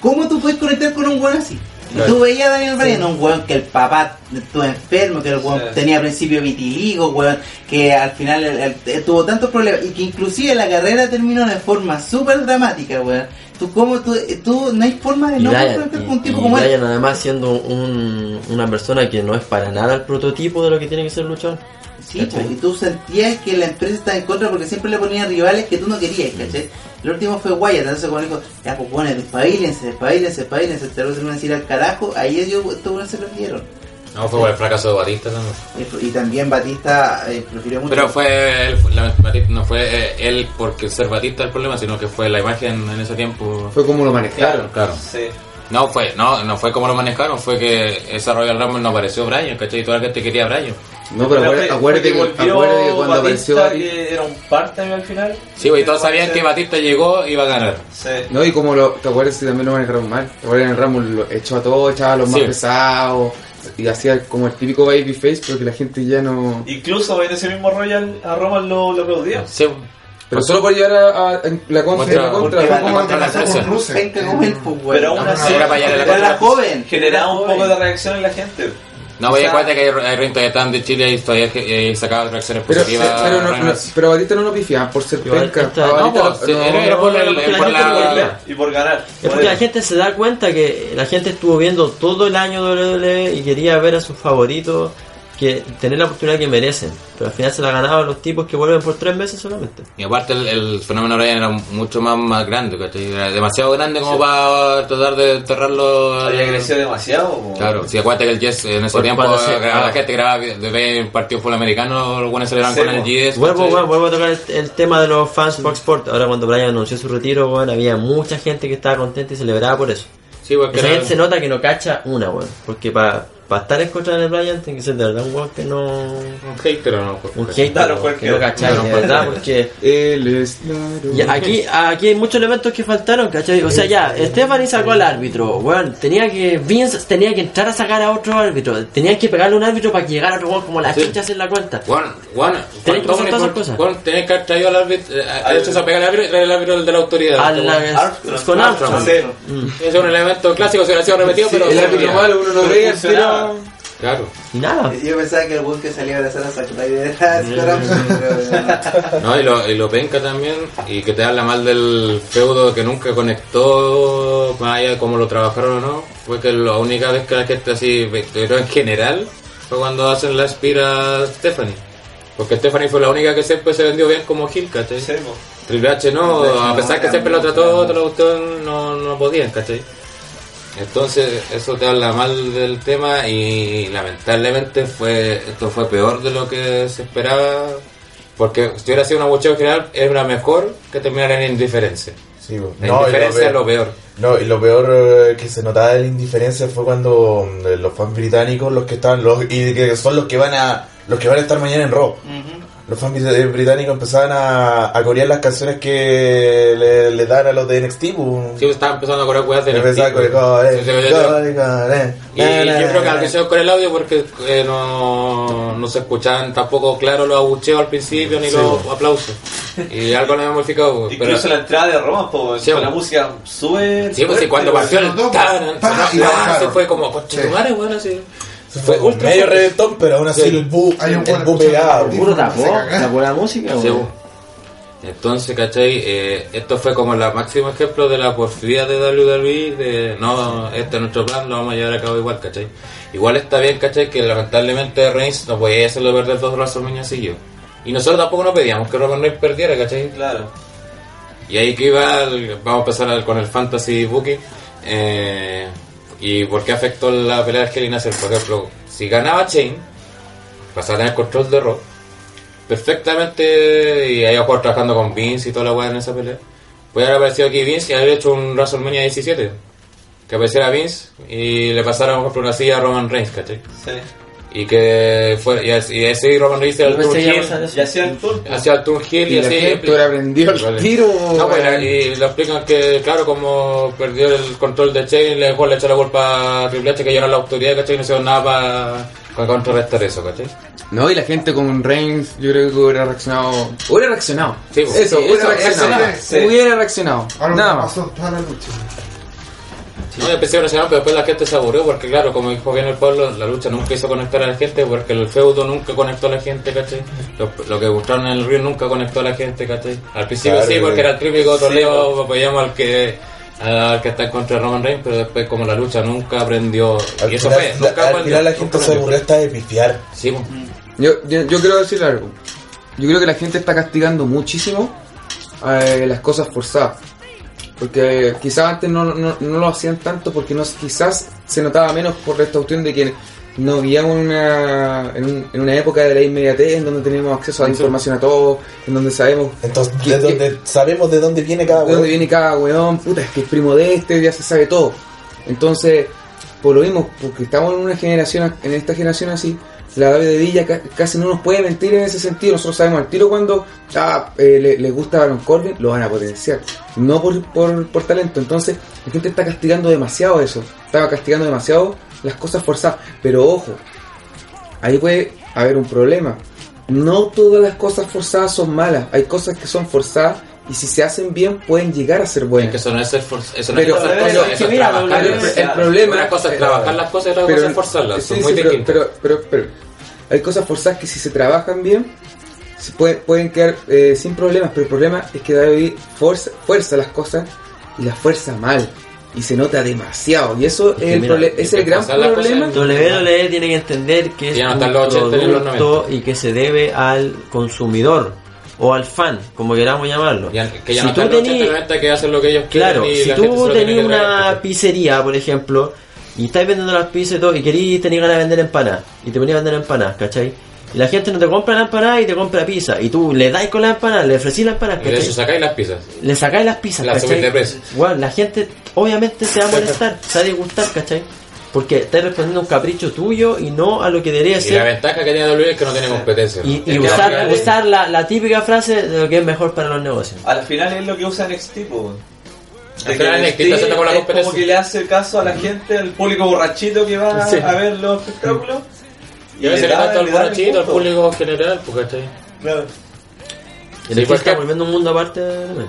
¿cómo tú puedes conectar con un weón así? Claro. Tú veías a Daniel Bryan, un weón que el papá estuvo enfermo, que el weón Sí. tenía al principio vitiligo, weón, que al final el- el- tuvo tantos problemas y que inclusive la carrera terminó de forma súper dramática, weón. Tú, ¿cómo, tú, tú, no hay forma de Y no y- con un tipo y como él. Brian, además siendo un- una persona que no es para nada el prototipo de lo que tiene que ser luchador. Sí, ¿Cachai? pues, y tú sentías que la empresa estaba en contra porque siempre le ponían rivales que tú no querías, ¿cachai? El último fue Wyatt, entonces cuando dijo, ya pues bueno, despabilense, despabilense, despabilense, te lo van a decir al carajo, ahí ellos buenos se perdieron. No, fue por el fracaso de Batista también. Y, y también Batista eh, prefirió mucho. Pero fue él, la- Batista, no fue eh, él porque ser Batista el problema, sino que fue la imagen en ese tiempo. Fue como lo manejaron. Claro. Sí. No fue, no, no fue como lo manejaron, fue que esa Royal Rumble no apareció Brian, ¿cachai? Y toda la gente quería a Brian. No, pero Pero acuérdate, que, acuérdate que cuando apareció Batista, que era un part-time al final. Sí, güey, todos sabían que Batista llegó y iba a ganar. Sí. No, y como lo, te acuerdas que también lo manejaron mal. Te acuerdas que en el Rumble lo echó a todos, echaba a los más pesados. Y hacía como el típico babyface, pero que la gente ya no... Incluso en ese mismo Royal a Roman lo, lo aplaudía. Sí, Pero solo por llegar a, a- la contra, la contra. la- empresa. pues, güey. Pero aún así era la joven. Generaba un poco de reacción en la gente. No, voy a cuenta que hay, hay renta de tan de Chile y todavía eh, sacaba reacciones Pero, positivas. pero, no, no, pero a Batista no lo pifiaban por ser penca. no, pues, no- era- por el- por la-. Y por ganar. Es Por porque la gente se da cuenta que la gente estuvo viendo todo el año WWE y quería ver a sus favoritos que tener la oportunidad que merecen. Pero al final se la ganaban los tipos que vuelven por tres meses solamente. Y aparte el, el fenómeno Brian era mucho más, más grande, ¿cachai? Era demasiado grande como para tratar de enterrarlo. Había crecido demasiado. po. Claro, si acuérdate que el Jess en ese Porque tiempo cuando se- grababa- ah. la gente grababa de partido fútbol americano, los buenos celebraban Sí, con el. Jess. Vuelvo, bueno, vuelvo a tocar el, el tema de los fans Fox Sport. Ahora cuando Brian anunció su retiro, bueno, había mucha gente que estaba contenta y celebraba por eso. Sí, porque Esa era- gente se nota que no cacha una, weón. Porque para estar en contra de Brian tiene que ser de verdad un weón que no... un hater o no. Un hater, Claro, weón, que cualquiera. no cachai, de verdad, porque... Él es claro. Aquí, aquí hay muchos elementos que faltaron, ¿cachai? O sea, ya, Stephanie sacó al árbitro, weón, tenía que, Vince tenía que entrar a sacar a otro árbitro, tenían que pegarle a un árbitro para que llegara otro weón como la Sí. chicha en la cuenta. Juan, Juan, Tenés que pasar todas esas cosas. Que haber traído al árbitro, eh, Al- hecho esa pega al árbitro y traer al árbitro de la autoridad. A Este la- weón. Armstrong. con Armstrong. Ese es un elemento clásico, se hubiera sido repetido, pero... el árbitro malo, uno no Pero Claro. Y nada. Yo pensaba que el weón que salía a abrazar a Zack Ryder era no. Y lo, y lo penca también, y que te habla mal del feudo que nunca conectó, más allá de cómo lo trabajaron o no, fue que la única vez que la gente así, pero en general, fue cuando hacen la espira a Stephanie. Porque Stephanie fue la única que siempre se vendió bien como Gil, ¿cachai? Triple H no, a no, pesar que siempre lo trató, otra cuestión no, no podían, ¿cachai? Entonces, eso te habla mal del tema y lamentablemente fue esto fue peor de lo que se esperaba. Porque si hubiera sido una bucheo general, era mejor que terminar en indiferencia. Sí. La No, lo indiferencia es peor- lo peor. No, y lo peor eh, que se notaba de la indiferencia fue cuando mm, los fans británicos, los que estaban, los, y que son los que van a, los que van a estar mañana en Raw. Los fans eh, británicos empezaban a, a corear las canciones que le, le dan a los de NXT. pues. Sí, estaba empezando a correr weas de NXT, el pues. core, Y, y yo creo que al principio con el audio porque eh, no, no se escuchaban tampoco claro los abucheos al principio ni Sí, los bo. aplausos. Y algo lo hemos modificado. Pero, Incluso la entrada de Roma, pues, Sí, con la música sube. sí, pues sí, cuando partió el Pero y ah, se fue como conchetumare, bueno, así. Fue ultra medio fuerte. reventón, pero aún así Sí. el bu, Hay un el buen bu pegado. Puro tapó, cagá. la buena música, Sí. Entonces, ¿cachai? Eh, esto fue como el máximo ejemplo de la porfía de WWE, de no, este es nuestro plan, lo vamos a llevar a cabo igual, ¿cachai? Igual está bien, ¿cachai? Que lamentablemente Reigns no podía hacerlo perder dos WrestleMania seguidos. Y nosotros tampoco no pedíamos que Roman Reigns perdiera, ¿cachai? Claro. Y ahí que iba, el- vamos a empezar con el Fantasy Booking. Eh, ¿Y por qué afectó la pelea de Kelly Nasser? Por ejemplo, si ganaba Chain, pasaba a tener control de Raw, perfectamente, y ahí a jugar trabajando con Vince y toda la weá en esa pelea. Puede haber aparecido aquí Vince y haber hecho un WrestleMania 17. Que apareciera Vince y le pasara, por una silla a Roman Reigns, ¿cachai? Sí. Y que fuera, y así, y así Roman Reigns era el Yo pasar eso. Y hacía el tour. hacía el turn heel y, Y así. hubiera aprendido el Vale. tiro. No, pues, weón. y le explican que, claro, como perdió el control de Chain, le dejó le echó la culpa a Triple H que ya era la autoridad, ¿cachai? Y no hicieron nada para para contrarrestar eso, ¿cachai? No, y la gente con Reigns, yo creo que hubiera reaccionado. Hubiera reaccionado. Sí, pues. eso, Sí, hubiera eso, reaccionado. sí. Hubiera reaccionado. Ahora Nada lo más. pasó toda la lucha. No, y empecé a reaccionar, pero después la gente se aburrió porque, claro, como dijo bien el pueblo, la lucha nunca hizo conectar a la gente porque el feudo nunca conectó a la gente, ¿cachai? Lo, lo que mostraron en el río nunca conectó a la gente, ¿cachai? Al principio Claro, sí, porque era el típico troleo, apoyamos al que al que está en contra de Roman Reigns, pero después como la lucha nunca aprendió, Al y eso final, fue, la- nunca al aprendió, final la gente se aburrió hasta de pifiar. Sí, pues. Yo, yo, yo quiero decir algo. Yo creo que la gente está castigando muchísimo eh, las cosas forzadas. Porque quizás antes no, no, no lo hacían tanto porque no, quizás se notaba menos por esta cuestión de que no vivíamos en una, en, un- en una época de la inmediatez en donde tenemos acceso a la información a todo, en donde sabemos Entonces, ¿Qué- de donde sabemos de dónde viene cada de dónde viene cada weón, puta, es que es primo de este, ya se sabe todo. Entonces, por lo mismo, porque estamos en una generación, en esta generación así, la David de Villa ca- casi no nos puede mentir en ese sentido. Nosotros sabemos al tiro cuando ah, eh, le, gusta Baron Corbin, lo van a potenciar. No por, por, por talento. Entonces, la gente está castigando demasiado eso. Estaba castigando demasiado las cosas forzadas. Pero ojo, ahí puede haber un problema. No todas las cosas forzadas son malas. Hay cosas que son forzadas y si se hacen bien pueden llegar a ser Es buenas. que eso no es forz- eso no Pero- es forzar pero- es eso que mira, trabajar. el- problema- Una cosa es trabajar las cosas y otra Pero- cosa es forzarlas, sí, son sí, muy pero, pero, pero, pero hay cosas forzadas que si se trabajan bien se puede- pueden quedar eh, sin problemas, pero el problema es que David fuerza, fuerza las cosas y las fuerza mal y se nota demasiado y eso es, que el, mira, es el que gran problema. WWE tiene que entender que es un hasta los 80 y los producto y que se debe al consumidor o al fan, como queramos llamarlo. Ya- que ya si no tú están los tení- 80 que hacen lo que ellos quieren Claro, y si tú tenías una pizzería, por ejemplo, y estáis vendiendo las pizzas y todo, y queréis tener ganas de vender empanadas, y te ponías a vender empanadas, ¿cachai? Y la gente no te compra la empanada y te compra pizza, y tú le dais con la empanada, le ofrecís la empanada, Y ¿cachai? hecho sacáis las pizzas. le sacáis las pizzas, La ¿cachai? subís de precio. Bueno, la gente obviamente se va a molestar, se va a disgustar, ¿cachai? Porque estás respondiendo a un capricho tuyo y no a lo que debería Y la ser. ventaja que tiene WWE es que no tiene competencia. Y, y que usar, al la, la típica frase de lo que es mejor para los negocios. A la final es lo que usa NXT, po. Al final NXT está haciendo con la es competencia. como que le hace caso a la gente, al público borrachito que va Sí. a ver los espectáculos. Y a veces le da- da todo el le da borrachito, al público general, pues, ¿cachai? Claro. El Sí, NXT porque- está volviendo un mundo aparte también.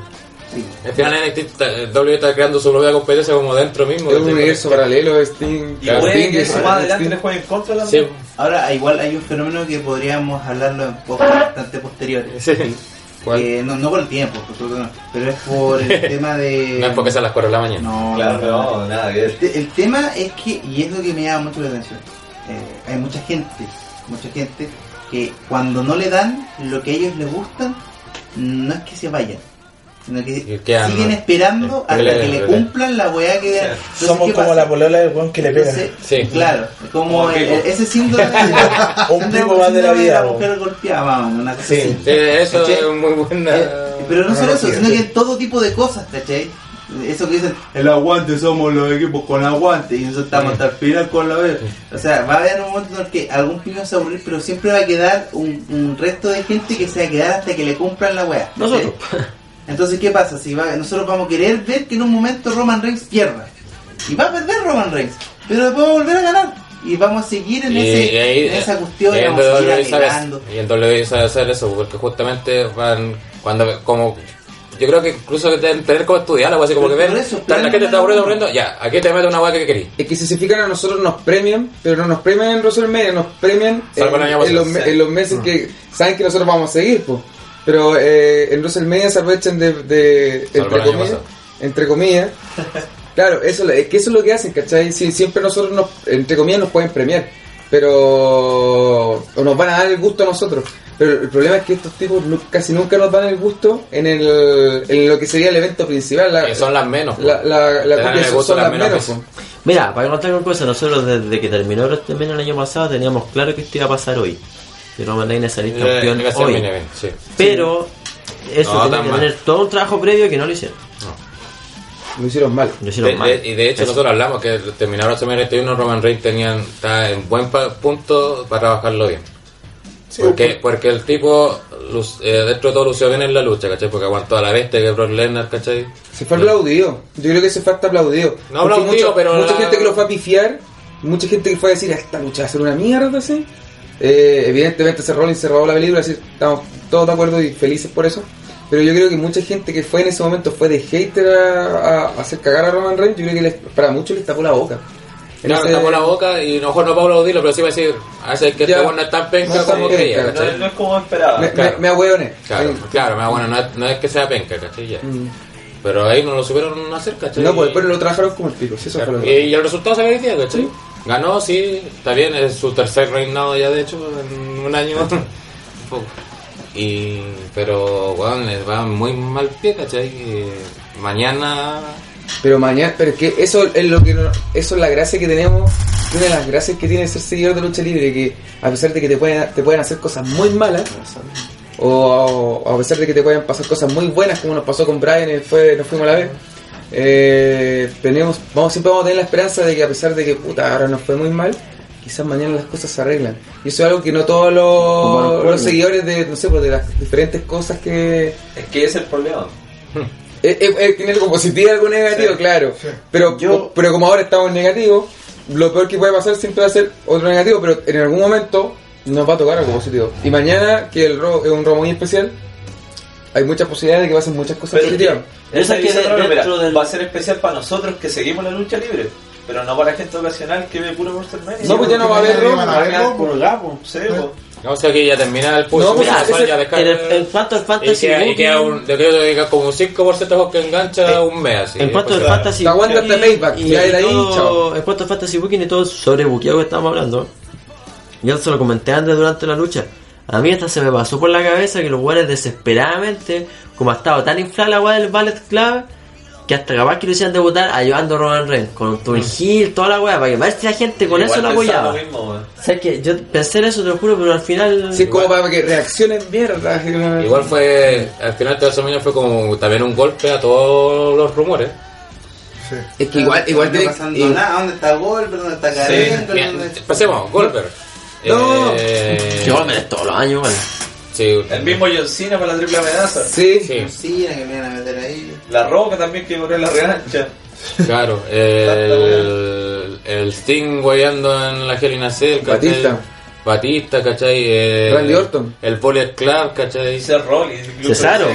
Al final NXT está- WWE está creando su propia competencia como dentro mismo. Es un universo paralelo de Sting. Y Claro, puede que es- eso más adelante le juegue en contra Sí, también. Ahora, igual hay un fenómeno que podríamos hablarlo en pocos bastante posteriores. Sí. ¿Cuál? Eh, no, no por el tiempo, por supuesto que no, pero es por el tema de... no es porque sean las 4 de la mañana. No, Claro, no, no. no, nada que El, ver. te- el tema es que, y es lo que me llama mucho la atención, eh, hay mucha gente, mucha gente que cuando no le dan lo que a ellos les gustan, no es que se vayan, sino que quedan- siguen esperando hasta que le cumplan la weá que Entonces, Somos ¿qué como la polola del weón que le pega. Entonces, Sí. Claro, como Como el- ese síndrome de la, Un Pico más de la vida, la mujer golpeada, menos, una cosa Sí. así. Sí, eso es muy buena. Eh, pero no solo eso, sino que todo tipo de cosas, ¿cachai? Eso que dicen, el aguante somos los equipos con aguante y nosotros estamos hasta el final con la vez. O sea, va a haber un momento en el que algún pibe se va a aburrir, pero siempre va a quedar un, un resto de gente que se va a quedar hasta que le cumplan la weá. Nosotros. Entonces, ¿qué pasa? Si va, nosotros vamos a querer ver que en un momento Roman Reigns pierda. Y va a perder Roman Reigns, pero después va a volver a ganar. Y vamos a seguir en, ese, en esa cuestión, y y en vamos a seguir WWE sabe- y WWE sabe hacer eso, porque justamente van, cuando, como, yo creo que incluso que deben tener como estudiar algo así, como que ven, la gente está aburriendo, aburriendo, ya, aquí te meto una hueá que querís. Es que si se fijan a nosotros nos premian, pero no nos premian en WrestleMania, nos premian el los, en los meses que saben que nosotros vamos a seguir, pues. Pero eh, en WrestleMania se aprovechan de, de el entre comillas, pasado. entre comillas. Claro, eso es que eso es lo que hacen, ¿cachai? Sí, siempre nosotros nos, entre comillas nos pueden premiar, pero o nos van a dar el gusto a nosotros. Pero el problema es que estos tipos casi nunca nos dan el gusto en el en lo que sería el evento principal. La, Que son las menos. la, la, la el son, gusto son las las menos. Mira, para contar una cosa, nosotros desde que terminó WrestleMania el año pasado teníamos claro que esto iba a pasar hoy. Que Roman Reigns salir Eh, campeón hoy. event, sí. Pero eso No, tiene que mal. tener todo un trabajo previo que no lo hicieron. Lo hicieron mal. Lo hicieron De- mal. de- y de hecho Eso. nosotros hablamos que terminaron WrestleMania 31 Roman Reigns tenían, está en buen pa- punto para trabajarlo bien. porque, porque el tipo luz- eh, dentro de todo lució bien en la lucha, ¿cachai? Porque aguantó a la bestia que Brock Lesnar, ¿cachai? Se fue aplaudido. Yo creo que se fue hasta aplaudido. No Porque aplaudido, mucha, pero Mucha la- gente que lo fue a pifiar, mucha gente que fue a decir, "Ah, esta lucha va a ser una mierda, así. Eh, evidentemente ese Rollins se robó la película, así, estamos todos de acuerdo y felices por eso. Pero yo creo que mucha gente que fue en ese momento fue de hater a, hacer cagar a Roman Reigns. Yo creo que les- para muchos les tapó la boca. En Claro, ese- tapó la boca y a lo mejor no para aplaudirlo, pero sí va a decir, a veces que Ya. este no es tan penca No como creía. No es como esperaba. Me, claro. me, me ahueoné. Claro, Sí. claro, me- bueno, no es, no es que sea penca, ¿cachai? Ya. Mm. Pero ahí no lo supieron hacer, ¿cachai? No, pues después lo trabajaron como el pico. Sí, eso Claro, fue lo y, y el resultado se ve hoy día, ¿cachai? Ganó, sí, está bien, es su tercer reinado ya, de hecho, en un año. un poco. Y, pero, bueno, les va muy mal pie, ¿cachai? Y mañana. Pero mañana, pero es que eso es lo que no- eso es la gracia que tenemos, una de las gracias que tiene ser seguidor de lucha libre, que a pesar de que te pueden, te pueden hacer cosas muy malas, o, o a pesar de que te pueden pasar cosas muy buenas, como nos pasó con Brian y fue, nos fuimos a la vez, eh, tenemos, vamos, siempre vamos a tener la esperanza de que a pesar de que puta ahora nos fue muy mal, quizás mañana las cosas se arreglan. Y eso es algo que no todos los, los seguidores de, no sé, pues de las diferentes cosas que Es que ese es el problema. es, es- es tener algo positivo y algo negativo, Sí. claro. Pero, Yo- pero como ahora estamos en negativo, lo peor que puede pasar siempre va a ser otro negativo, pero en algún momento nos va a tocar algo positivo. Y mañana, que el ro es un robo muy especial, hay muchas posibilidades de que pasen muchas cosas positivas. que, Esa que de- raro, mira, del- va a ser especial para nosotros que seguimos la lucha libre, pero no para la gente ocasional que ve puro WrestleMania. No, pues ya no va a haber a Va a robo. colgado, sí, pues. No sé, aquí ya termina el pulso. No, pues, ya, ese- ya descarga- el, cuanto al y Fantasy queda, y queda un, yo creo que como un 5% que engancha un mes. Así, en cuanto al Pues, Fantasy aguanta hasta Payback, y, ya de ahí, todo- cuanto al Fantasy Booking y todo sobre buqueo que estábamos hablando, yo se lo comenté antes durante la lucha. A mí hasta se me pasó por la cabeza que los guares desesperadamente, como ha estado tan inflada la weá del Ballet Club, que hasta capaz que lo hicieran debutar ayudando a Roman Reigns, con Tony Hill, toda la weá, para que más la gente con Igual eso lo apoyaba. lo mismo. O sea, que yo pensé en eso, te lo juro, pero al final... Sí, es como para que reaccionen mierda. Igual fue, al final de WrestleMania fue como también un golpe a todos los rumores. Sí. Es que igual, igual no tiene está pasando nada. ¿Dónde está Goldberg? ¿Dónde está Karen? ¿Dónde- Pasemos, Goldberg. No. Eh, Que Goldberg es todos los años, sí, El mismo John Cena para la triple amenaza. Sí, sí, Sí, que me van a meter ahí. La Roca también que corrió la revancha. claro. El, el Sting guayando en la Hell in a Cell, ¿cachai? Batista. Batista, ¿cachai? Eh, Randy Orton. El Bullet Club, ¿cachai? Rollins. Cesaro.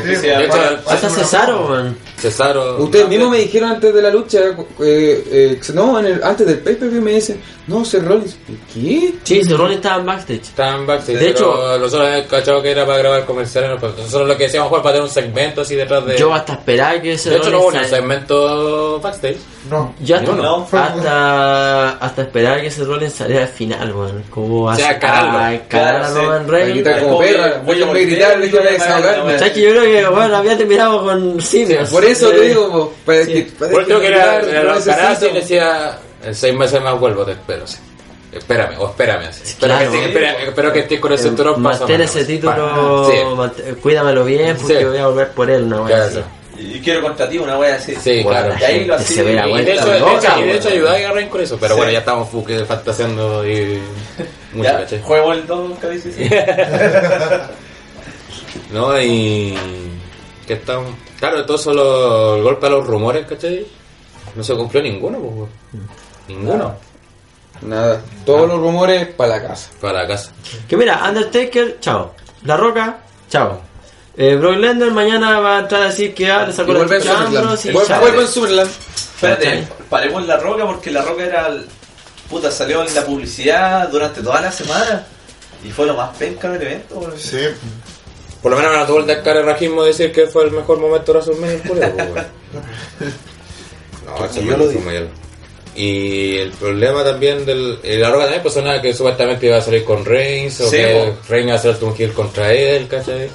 Hasta Cesaro, weón. Cesaro. Ustedes mismos me dijeron antes de la lucha, eh, eh, no, en el, antes del pay-per-view me dicen, no, Seth Rollins. ¿Qué? Sí, ese Rollins estaba en backstage. Estaban backstage, De hecho- nosotros habíamos cachado que era para grabar comerciales. no, Nosotros lo que decíamos fue para tener un segmento así detrás de. Yo hasta esperaba que ese de hecho, no hubo un segmento backstage. No. Yo hasta, No, hasta, hasta esperar que ese Rollins saliera al final, weón. Como O así. sea, encararlo. A encarar a Claro, sí. Roman Me como perra, voy a gritar, voy a desahogarme. ¿Sabes que yo creo que, bueno, había terminado con Simios. Por eso te digo, Sí. para Por creo que era, caras y decía, en seis meses más vuelvo, te espero. sí. Espérame, o espérame así. Espero, Claro. que, estés- espera- espero que estés con el cinturón a Mantén ese sí. título, Sí. cuídamelo bien porque Sí. voy a volver por él, no voy a Claro. Y quiero contra ti una wea así. Sí, Bueno, claro. Y ahí lo hacía. y de hecho, de loca, hecho, y de hecho ayudaba a Garrain con eso, pero Sí. bueno, ya estamos fuque fantaseando y mucho, juego el 2, cabeza. sí. ¿No? Y. ¿Qué estamos? Claro, todo solo el golpe a los rumores, ¿cachai? No se cumplió ninguno, pues. Ninguno. Nada, todos los rumores para la casa. Para la casa. Que mira, Undertaker, chao. La Roca, chao. Eh, Brock Lesnar mañana va a entrar a decir que ah, le sacó la en chucha a. Ambrose y vuelve en Superland. Espérate, paremos la roca porque la roca era. el- Puta, salió en la publicidad durante toda la semana. Y fue lo más penca del evento. Sí, Por lo menos no tuvo el descarrajismo de decir que fue el mejor momento de WrestleMania el culo, pues. No, eso yo fue- lo. Y el problema también del. y La Roca también pues sonaba que supuestamente iba a salir con Reigns o Sí, que. Reigns iba a hacer un heel contra él, ¿cachai?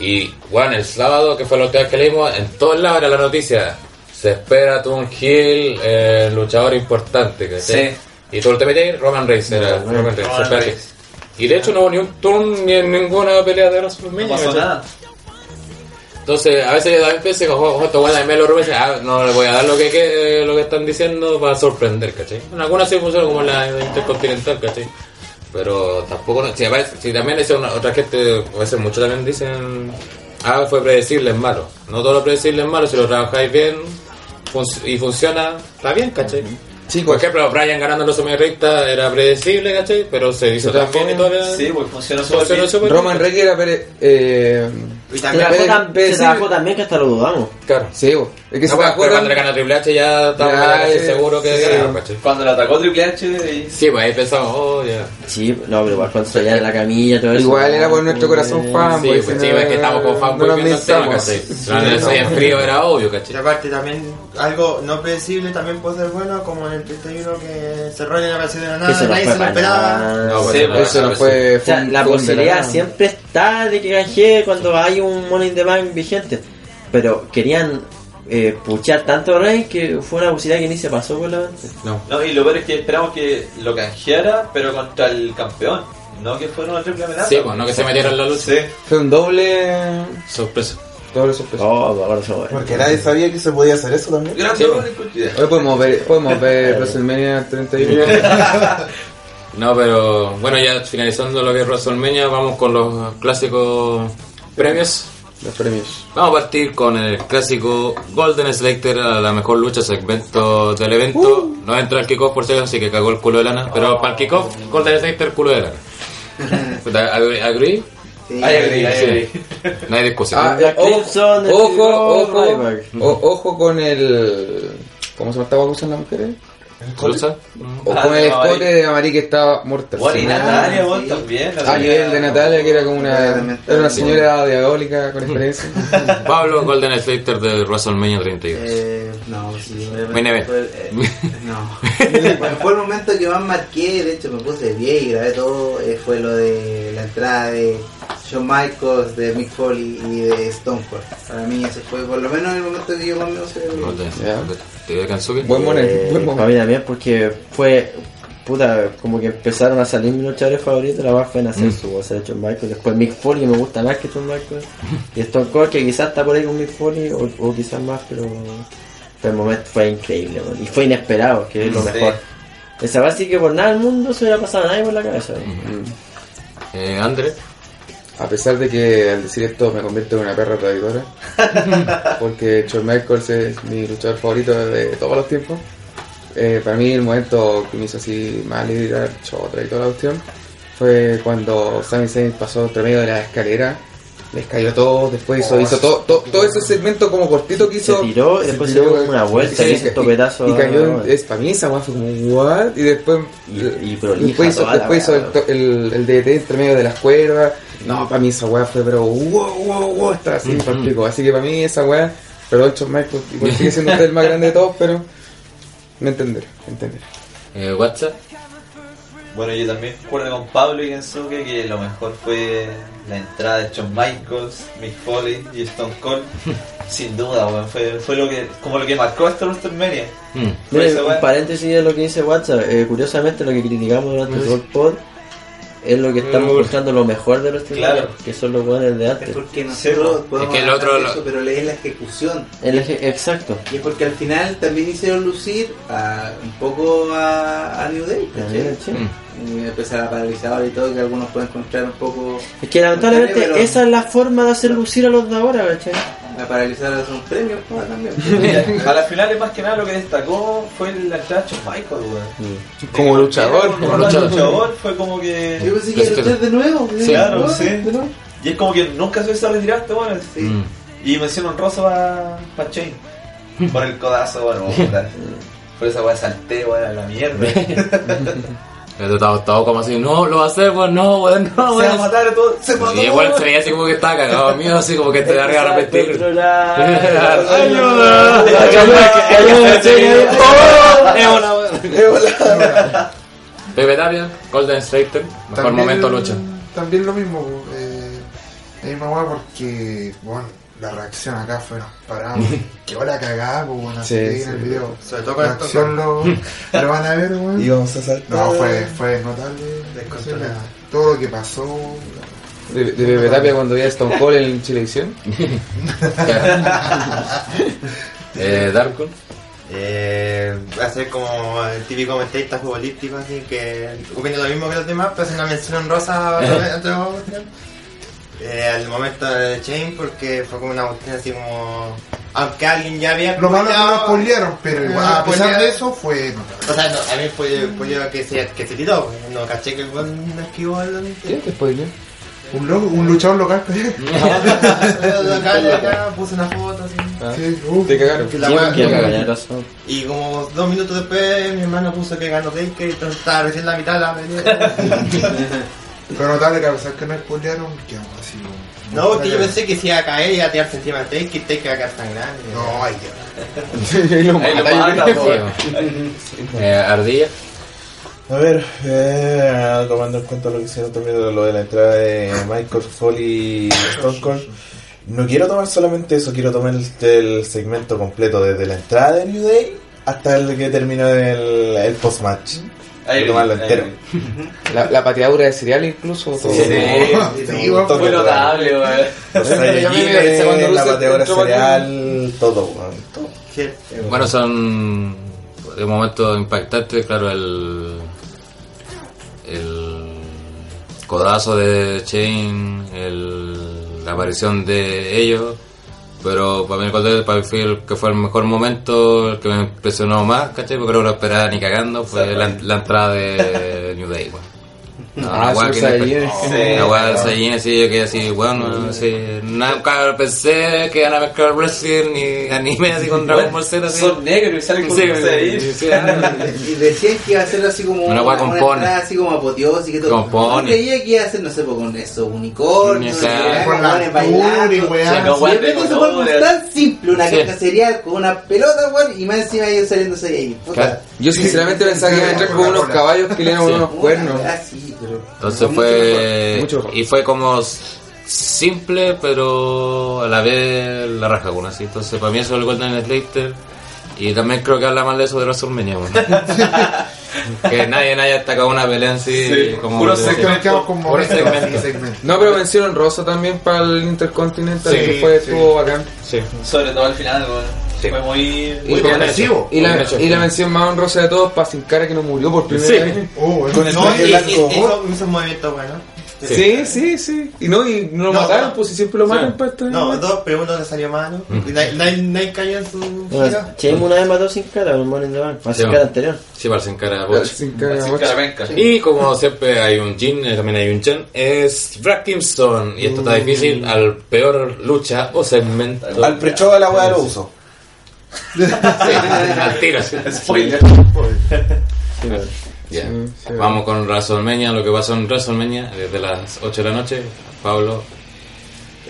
Y bueno, el sábado, que fue la última vez que leímos, en todos lados era la noticia. Se espera un heel, eh, luchador importante, ¿cachai? Sí. Y tú te metes Roman Reigns, era Roman Reigns. se Roman espera Reigns. que- Y de hecho no hubo ni un turn ni en ninguna pelea de No WrestleMania. pasó ¿cachai? nada. Entonces, a veces yo también pensé que, ojo, ojo, esto bueno, me lo rumores, ah, no le voy a dar lo que, que- lo que están diciendo para sorprender, ¿cachai? En algunas sí funciona como la intercontinental, ¿cachai? Pero tampoco, no- si, también dice una, otra gente, a veces muchos también dicen, ah, fue predecible, es malo. No todo lo predecible es malo, si lo trabajáis bien func- y funciona, está bien, ¿cachai? Por Chicos, ejemplo, Brian ganando los recta era predecible, ¿cachai? Pero se hizo bien y todo era- Sí, pues funcionó súper bien. Roman Reigns era eh, Y Se también Pero- tan, pero se sí- trabajó tan bien que hasta lo dudamos. Claro. Sí, bo. es que se No, me pero acuerdan. cuando le ganó Triple H ya estaba Ya, ya, casi sí, seguro que sí. ¿cachai? Cuando lo atacó Triple H, y- Sí, pues ahí pensamos, oh, ya. Sí, no, pero igual cuando se en la camilla, todo eso. Igual era por nuestro corazón Eh, fan. Sí, pues sí, es que estamos con fanboy no nos viendo el tema, en frío era obvio, Y ¿cachai? aparte también algo no predecible también puede ser bueno, como en el 31 que se rollen la de la nada, nadie se lo esperaba. nada. No, Sí, Eso no pues, fue. La posibilidad siempre está de que canjee cuando hay un Money in the Bank vigente. Pero querían eh, puchar tanto a Rey que fue una posibilidad que ni se pasó con la mente. No. No, y lo peor es que esperamos que lo canjeara, pero contra el campeón. No que fuera una triple amenaza. Sí, pues no que se metiera en la lucha. Sí. Fue un doble. Sorpresa. Doble sorpresa. Oh. Porque nadie sabía que se podía hacer eso también. Gran Sí, doble pues. Hoy podemos ver, podemos ver WrestleMania 31. No, pero bueno, ya finalizando lo que es WrestleMania, vamos con los clásicos premios. Los premios. Vamos a partir con el clásico Golden Slater a la mejor lucha segmento del evento. No entra el kickoff por si acaso, así que cagó el culo de lana. Pero para el kickoff, Golden Slater culo de lana. ¿Agree? agree? Sí. Agree, ay, Sí. No hay discusión. Ah, ojo, ojo, ojo, ojo con el. ¿Cómo se llama esta usan las mujeres? ¿Lucha? O Ah, con el escote de Amari que estaba muerta. Bueno, y Ah, Natalia, vos también. A nivel de Natalia, que era como una, era una señora diabólica con experiencia. Pablo Golden Slater de WrestleMania 32. Eh, no, sí, obviamente fue, eh, no. Bueno, fue el momento que más marqué, de hecho me puse de pie y grabé todo, eh, fue lo de la entrada de Shawn Michaels, de Mick Foley y de Stone Cold. Para mí ese fue por lo menos el momento que yo más me Ya. Slater. ¿Te dio Kansuke? Buen momento, Eh, buen para momento. mí también, porque fue. Puta, como que empezaron a salir mis luchadores favoritos. La más fue en hacer Mm. su voz, era John Michael. Después Mick Foley, que me gusta más que John Michael. Y Stone Cold, que quizás está por ahí con Mick Foley, o, o quizás más, pero. Pero el momento fue increíble, man. y fue inesperado, que es lo Sí. mejor. Esa base que por nada del mundo se hubiera pasado a nadie por la cabeza. Eh, André. A pesar de que al decir esto me convierto en una perra traidora, porque Shawn Michaels es mi luchador favorito de todos los tiempos. eh, para mí el momento que me hizo así más liberar, chotra y toda la cuestión, fue cuando Sami Zayn pasó entre medio de la escalera, les cayó todo, después hizo, Oh, hizo todo, todo, todo ese segmento como cortito que hizo. Se tiró y después se dio una vuelta y hizo un topetazo Y, cayó, en- es, para mí esa weá fue como, what? Y después, Y- y prolija después hizo, después hizo el, el, el DT entre medio de las cuerdas. No, para mí esa weá fue, pero wow, wow, wow, está así, Ujú. palpico. Así que para mí esa weá, perdón, Shawn Michaels, igual sigue siendo usted el más grande de todos, pero me entenderá, me entenderá. Eh, WhatsApp. Bueno, yo también concuerdo con Pablo y Kensuke que lo mejor fue la entrada de Shawn Michaels, Mick Foley y Stone Cold. Sin duda, weón. Fue, fue lo que, como lo que marcó esta WrestleMania. Mm. Mira, un paréntesis de lo que dice WhatsApp. Eh, curiosamente, lo que criticamos durante todo el pod es lo que estamos mostrando lo mejor de los Claro. que son los buenos de Es antes. porque Sí, nosotros podemos Es que el otro lo- eso, pero lees la ejecución. El eje- exacto. Y es porque al final también hicieron lucir a, un poco a, a New Day, ¿cachai? Sí. Mm. Y empezar a paralizar y todo, que algunos pueden encontrar un poco. Es que lamentablemente Pero- esa es la forma de hacer lucir a los de ahora, ¿cachai? A paralizar a un premio pues, también. A las finales, más que nada, lo que destacó fue la entrada de Shawn Michaels, weón. Como luchador. Como luchador, fue como que. Yo pensé que iba a luchar de nuevo. Sí, ¿de claro, sí. Y es como que nunca se hizo retirar este weón. Sí. Mm. Y mención honrosa para pa Chain. Por el codazo, bueno. Por esa weá salté, weón, a la mierda. Pero Todo, todo como así, no, lo va a hacer, pues no, weón, no, Se va a matar a todo. Se mató. Y igual se veía así como que estaba cagado mío, así como que te da arriba a repetir. ¡Ayuda! Pepe Tapia, Golden Slater, mejor momento lucha. También lo mismo, eh, weá porque, bueno, la reacción acá fue nos paramos. Quedó la cagada, pues, bueno, así Sí, que sí. en el video. Sobre todo con La esto. acción lo, lo van a ver, weón. Y vamos a saltar. No, fue, fue notable. Descontrolado. Todo lo que pasó. De, de Pepe Tapia cuando veía a Stone Cold en Chilevisión. Eh, Darkon, Eh, hacer como el típico comentarista futbolístico, así que opina lo mismo que los demás, pero es una mención honrosa a otra cuestión. Eh, al momento de Chain, porque fue como una cuestión así como. Aunque alguien ya había. Lo malo es que lo spoileado- spoilearon, pero igual, Ah, a pesar spoileado. de eso, fue. O sea, no, a mí fue, fue yo que se, que se tiró, pues, no caché que el buen no esquivó el. ¿Qué? ¿Qué spoiler? Un, lo- un luchador local, pues. Acá, puse una foto así. Sí, uh, Te cagaron. La wea- Quiero ganar razón. Y como dos minutos después mi hermano puso que ganó Taker y entonces estaba recién la mitad de la pelea. Pero notable que a pesar que no spoilearon, quedamos así. No, porque yo pensé que se iba a caer y a tirarse encima de Taker y Taker iba a quedar tan grande. No, hay que. Ahí lo Ahí lo mata, eh, Ardilla, A ver, eh, tomando en cuenta lo que hicieron también de lo de la entrada de Michael Foley y Stone Cold, no quiero tomar solamente eso, quiero tomar el, el segmento completo, desde la entrada de New Day hasta el que termina el, el post-match. Ahí Quiero tomarlo entero. La, la pateadura de cereal incluso. Sí, Sí, un toque Fue notable, weón. Los Saiyajines, la entró para cereal, todo, weón. Sí. Bueno, son de momentos impactantes, claro, el el codazo de Chain, el, la aparición de ellos, pero para mí el Golden para mí fue el que fue el mejor momento, el que me impresionó más, ¿cachai? Porque no lo esperaba ni cagando, fue la, la entrada de New Day, weón. Ah, Super que Saiyajin. La weá de Saiyajin, así, yo quedé así, bueno, así, nunca pensé que iban a mezclar wrestling ni anime así con Dragon Ball Z, así. Son negros y salen con Sí, Saiyajin. sí, sí, ah. Y decían que iba a ser así como Una hueá con pony. entrada así como apoteósica y todo. Con pony. Yo creía que iba a ser, no sé, pues, con eso, unicornio, Sí, claro. Con la y. Sí, no, Y repente de se fue tan simple, una Sí. caja cereal con una pelota, weón, y más encima ellos. Puta. Claro. Yo sinceramente pensaba que iban a entrar con unos caballos que le dieron Sí. unos cuernos. Ah, sí, pero. Entonces fue. Y fue como simple, pero a la vez la raja con así. Entonces para mí eso es el Golden Slater. Y también creo que habla mal de eso de WrestleMania, weón. que nadie, nadie ha destacado una pelea en sí. Como puro Golden segmento. No, pero mencionan rosa también para el Intercontinental, Sí, que fue, sí. estuvo bacán. Sí. Sobre todo al final, weón. Sí. Fue muy. Y, Muy agresivo. y la, y la mención más honrosa de todos para Sin Cara que no murió por primera Sí. vez. Oh, Con el No, y, y, hizo, hizo un movimiento bueno. Sí, sí, sí. Y no, y no lo No, mataron, no. pues si siempre lo matan Sí. para estar. No, dos, pero uno le salió malo. Y nadie, cayó en su. Chain una vez mató sin cara, el Morning the Bank, Sí, sin cara anterior. Sí, para sin cara. Ah, Sin Cara. Y como siempre hay un Jin, eh, también hay un Chen, es Brad Kingston. Y esto está difícil al peor lucha o segmento. Al precho de la weá lo uso. Sí, al tiro. sí. Spoiler. Sí, sí. Vamos con WrestleMania, lo que pasó en WrestleMania desde las 8 de la noche. Pablo,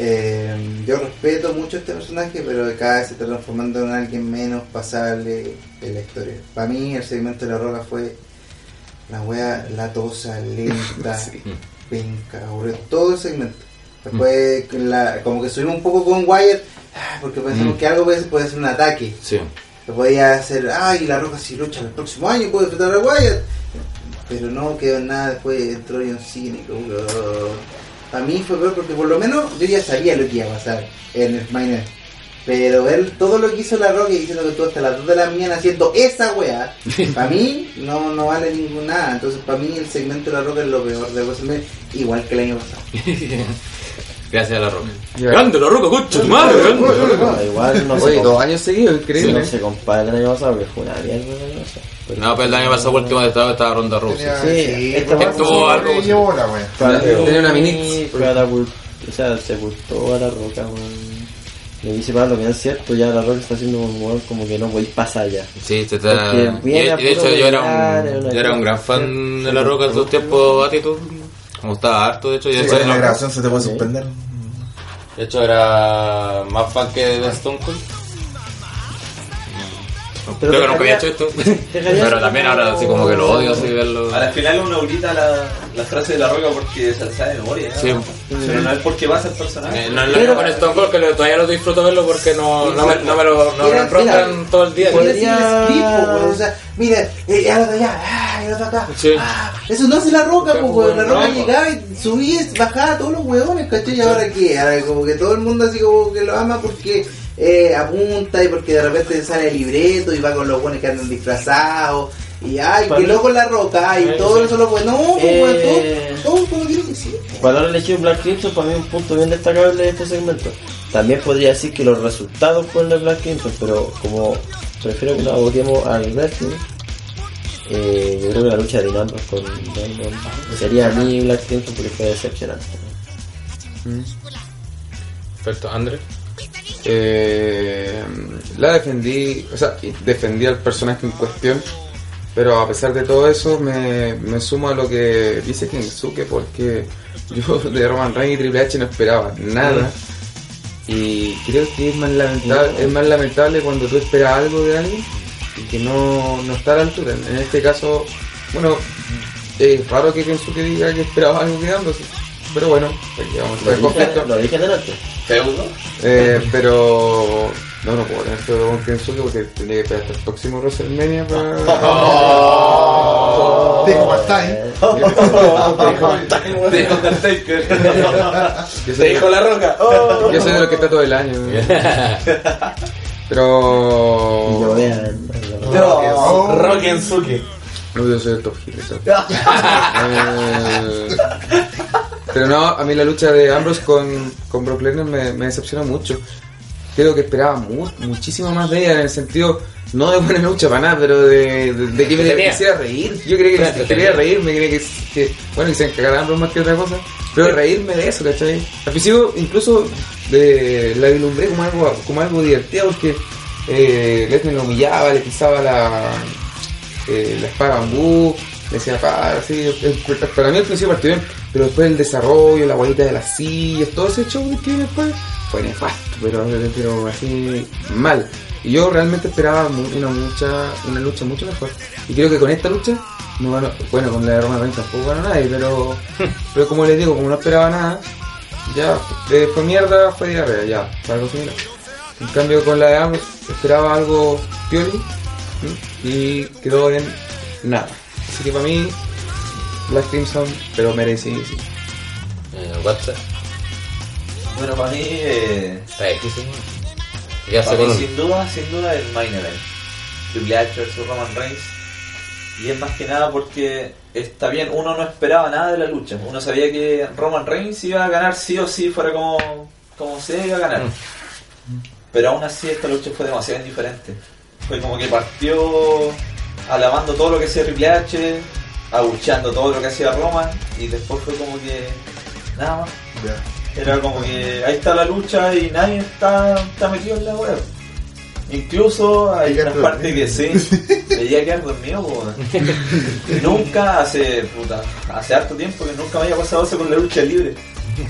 Eh, yo respeto mucho a este personaje, pero cada vez se está transformando en alguien menos pasable de la historia. Para mí, el segmento de la roca fue la wea latosa, lenta, penca, aburrido, todo el segmento. Después, la- como que subimos un poco con Wyatt, ah, porque pensamos Mm. que algo puede, puede ser un ataque. Sí. Que podía hacer, ay, la roca si lucha el próximo año puede enfrentar a Wyatt. Pero no quedó nada, después entró John Cena y como que, oh. Para mí fue peor porque por lo menos yo ya sabía lo que iba a pasar en el Event. Pero ver todo lo que hizo la Roca y diciendo que tú hasta las 2 de la mañana haciendo esa weá, para mí no, no vale ningún nada. Entonces para mí el segmento de la Roca es lo peor de WrestleMania, igual que el año pasado. Gracias a la roca. Grande la roca, concha tu madre, igual no com- dos años seguidos, increíble. no se compara el año pasado, porque fue una mierda el año pasado. Pero- No, pero el año pasado último estaba estaba Ronda. Tenía- Sí, esta pues, vez tuvo sí, algo, Tenía una mini- o sea, sepultó a la roca, weón. Le dice para lo que es cierto, ya la roca está haciendo un weón como que no podéis pasar ya. Sí, te está... Porque Y, viene a y de hecho yo era un, yo era un gran fan de la roca en sus tiempos Attitude. Me gustaba harto, de hecho. Y de, Sí, hecho en la no- grabación se te puede suspender. de hecho era más fan que de Stone Cold. Pero Creo que nunca había hecho esto. Pero también ahora así como que lo odio así verlo. A la final uno grita la, la frase de la roca porque se la sabe de memoria. ¿no? Sí. Pero no es porque pasa el personaje. Eh, no es lo mismo con Stone Cold que lo- todavía lo disfruto verlo porque no, no, me, no me lo no me mira. todo el día. Podría el o sea, mira, ya lo de allá, ah, ya lo de acá. Sí. Ah, eso no hace la roca, po, weón. La no, roca llegaba y subía, y bajaba a todos los huevones, ¿cachai? Y ahora qué, ahora como que todo el mundo así como que lo ama porque eh, apunta y porque de repente sale el libreto y va con los buenos que andan disfrazados. Y ay, que loco la roca, y Eh, todo sí. eso lo bueno, no, Eh, todo, todo como tiene que ser. Para haber elegido Black Crimson, para mí un punto bien destacable de este segmento. También podría decir que los resultados fueron de Black Crimson, pero como prefiero que nos aboquemos al wrestling, eh, yo creo que la lucha de Dean Ambrose con Damon sería a mí Black Crimson porque fue decepcionante. Perfecto, André. Eh, la defendí, o sea, defendí al personaje en cuestión, pero a pesar de todo eso me, me sumo a lo que dice Kensuke porque yo de Roman Reigns y Triple H no esperaba nada y creo que es más lamentable, es más lamentable cuando tú esperas algo de alguien y que no, no está a la altura. En este caso, bueno, es raro que Kensuke diga que esperaba algo quedándose, pero bueno, porque vamos a ver conflicto. lo dije delante. Feudo. Eh, pero no, no puedo tener feudo con Kensuke porque tendría que esperar hasta el próximo WrestleMania para... Dijo Pastain. De Undertaker. Yo Te soy, dijo la roca. yo soy de los que está todo el año. Y yo Pero... vean. Oh. Rock. No, yo soy el top heel, eso. Eh, pero no, a mí la lucha de Ambrose con, con Brock Lesnar me, me decepcionó mucho. Creo que esperaba mu- muchísimo más de ella en el sentido, no de buena lucha para nada, pero de, de, de que me Entretenida. quisiera reír. Yo creía que quería reírme, creía que, que bueno, que se encargara de Ambrose más que otra cosa, pero reírme de eso, ¿cachai? Al principio incluso de, la vislumbré como algo, como algo divertido porque eh, Lesnar lo humillaba, le pisaba la, eh, la espada bambú, le decía, para, así, eh, para mí al principio partió bien, pero después el desarrollo, la guayita de las sillas, todo ese show que después fue nefasto, pero, pero así mal. Y yo realmente esperaba una lucha, una lucha mucho mejor. Y creo que con esta lucha, no ganó, bueno, con la de Roman Reigns tampoco ganó nadie, pero, pero como les digo, como no esperaba nada, ya eh, fue mierda, fue diarrea, ya, fue algo similar. En cambio con la de Amos esperaba algo pioli ¿m? y quedó en nada. Así que para mí, Black Crimson, pero merecidísimo. Eh, WhatsApp. Bueno, para mí, eh, Está difícil. Ya para mí sin duda, sin duda el main event. Triple H vs Roman Reigns. Y es más que nada porque está bien, uno no esperaba nada de la lucha. Uno sabía que Roman Reigns iba a ganar sí o sí, fuera como, como se iba a ganar. Pero aún así esta lucha fue demasiado indiferente. Fue como que partió alabando todo lo que hacía Triple H, abucheando todo lo que hacía Roman, y después fue como que nada más. Era como que ahí está la lucha y nadie está, está metido en la web. Incluso hay unas partes que sí, veía quedar dormido, weón. Nunca, hace, puta, hace harto tiempo que nunca me había pasado eso con la lucha libre.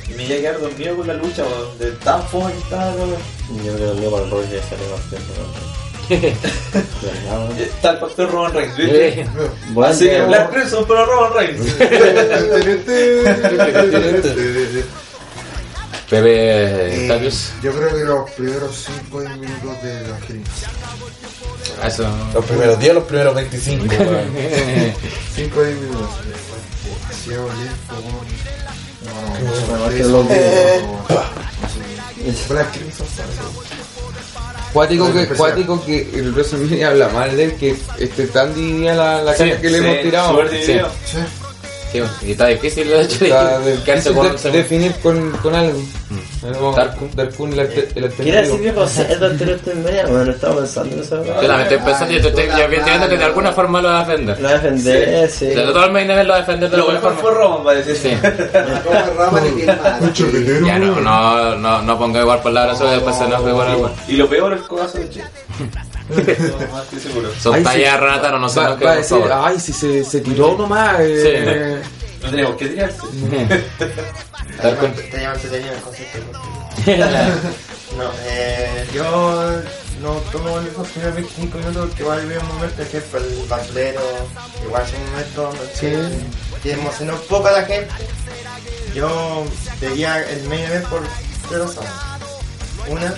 Y me iba a quedar dormido con la lucha, weón, de tan fome que estaba. Yo creo que para el rol ya sale más tiempo. ¿no? Está el factor Roman Reigns, ¿viste? Eh, Bueno, Así que Black Crimson, pero Roman Reigns. Pepe Eh, Tapios. yo creo que los primeros 5 o 10 minutos de la jeringa. Eso. Los primeros 10 los primeros 25. weón. 5 o 10 minutos. Demasiado lento. No, no, no, que eso, lo no, que- no, no. Black Crimson Cuático que, cuático que el WrestleMania habla mal de él, que esté tan dividida la, la Sí, caja que le Sí, hemos tirado. súper dividido. Sí. Sí, y está difícil de hecho Está de difícil con de- ese- definir con, con algo. Algo- Darkun. Darkun, el, el ¿Quiere decir alternativo. viejo Z anterior WrestleMania? Bueno, estaba pensando en eso. Yo también estoy pensando, yo estoy estoy viendo que de alguna forma lo va a defender. Lo va a defender, sí. De todo el main event lo va a defender de Lo alguna mejor fue forma. Roman, parece. Sí. Roman y Ya no, no, no, no ponga igual palabras, eso después se enoja igual igual. Y lo peor es el codazo de Che. Son sí. Renata, no se Va, va a decir, ay, si se, se tiró nomás. Eh, No tenemos que tirarse. Te llaman entretenido el concepto. No, eh, yo no tomo esos primeros 25 minutos porque igual había un momento en que fue el bandolero, igual fue un momento donde que emocionó un poco a la gente. Yo veía el main event por tres razones. Una,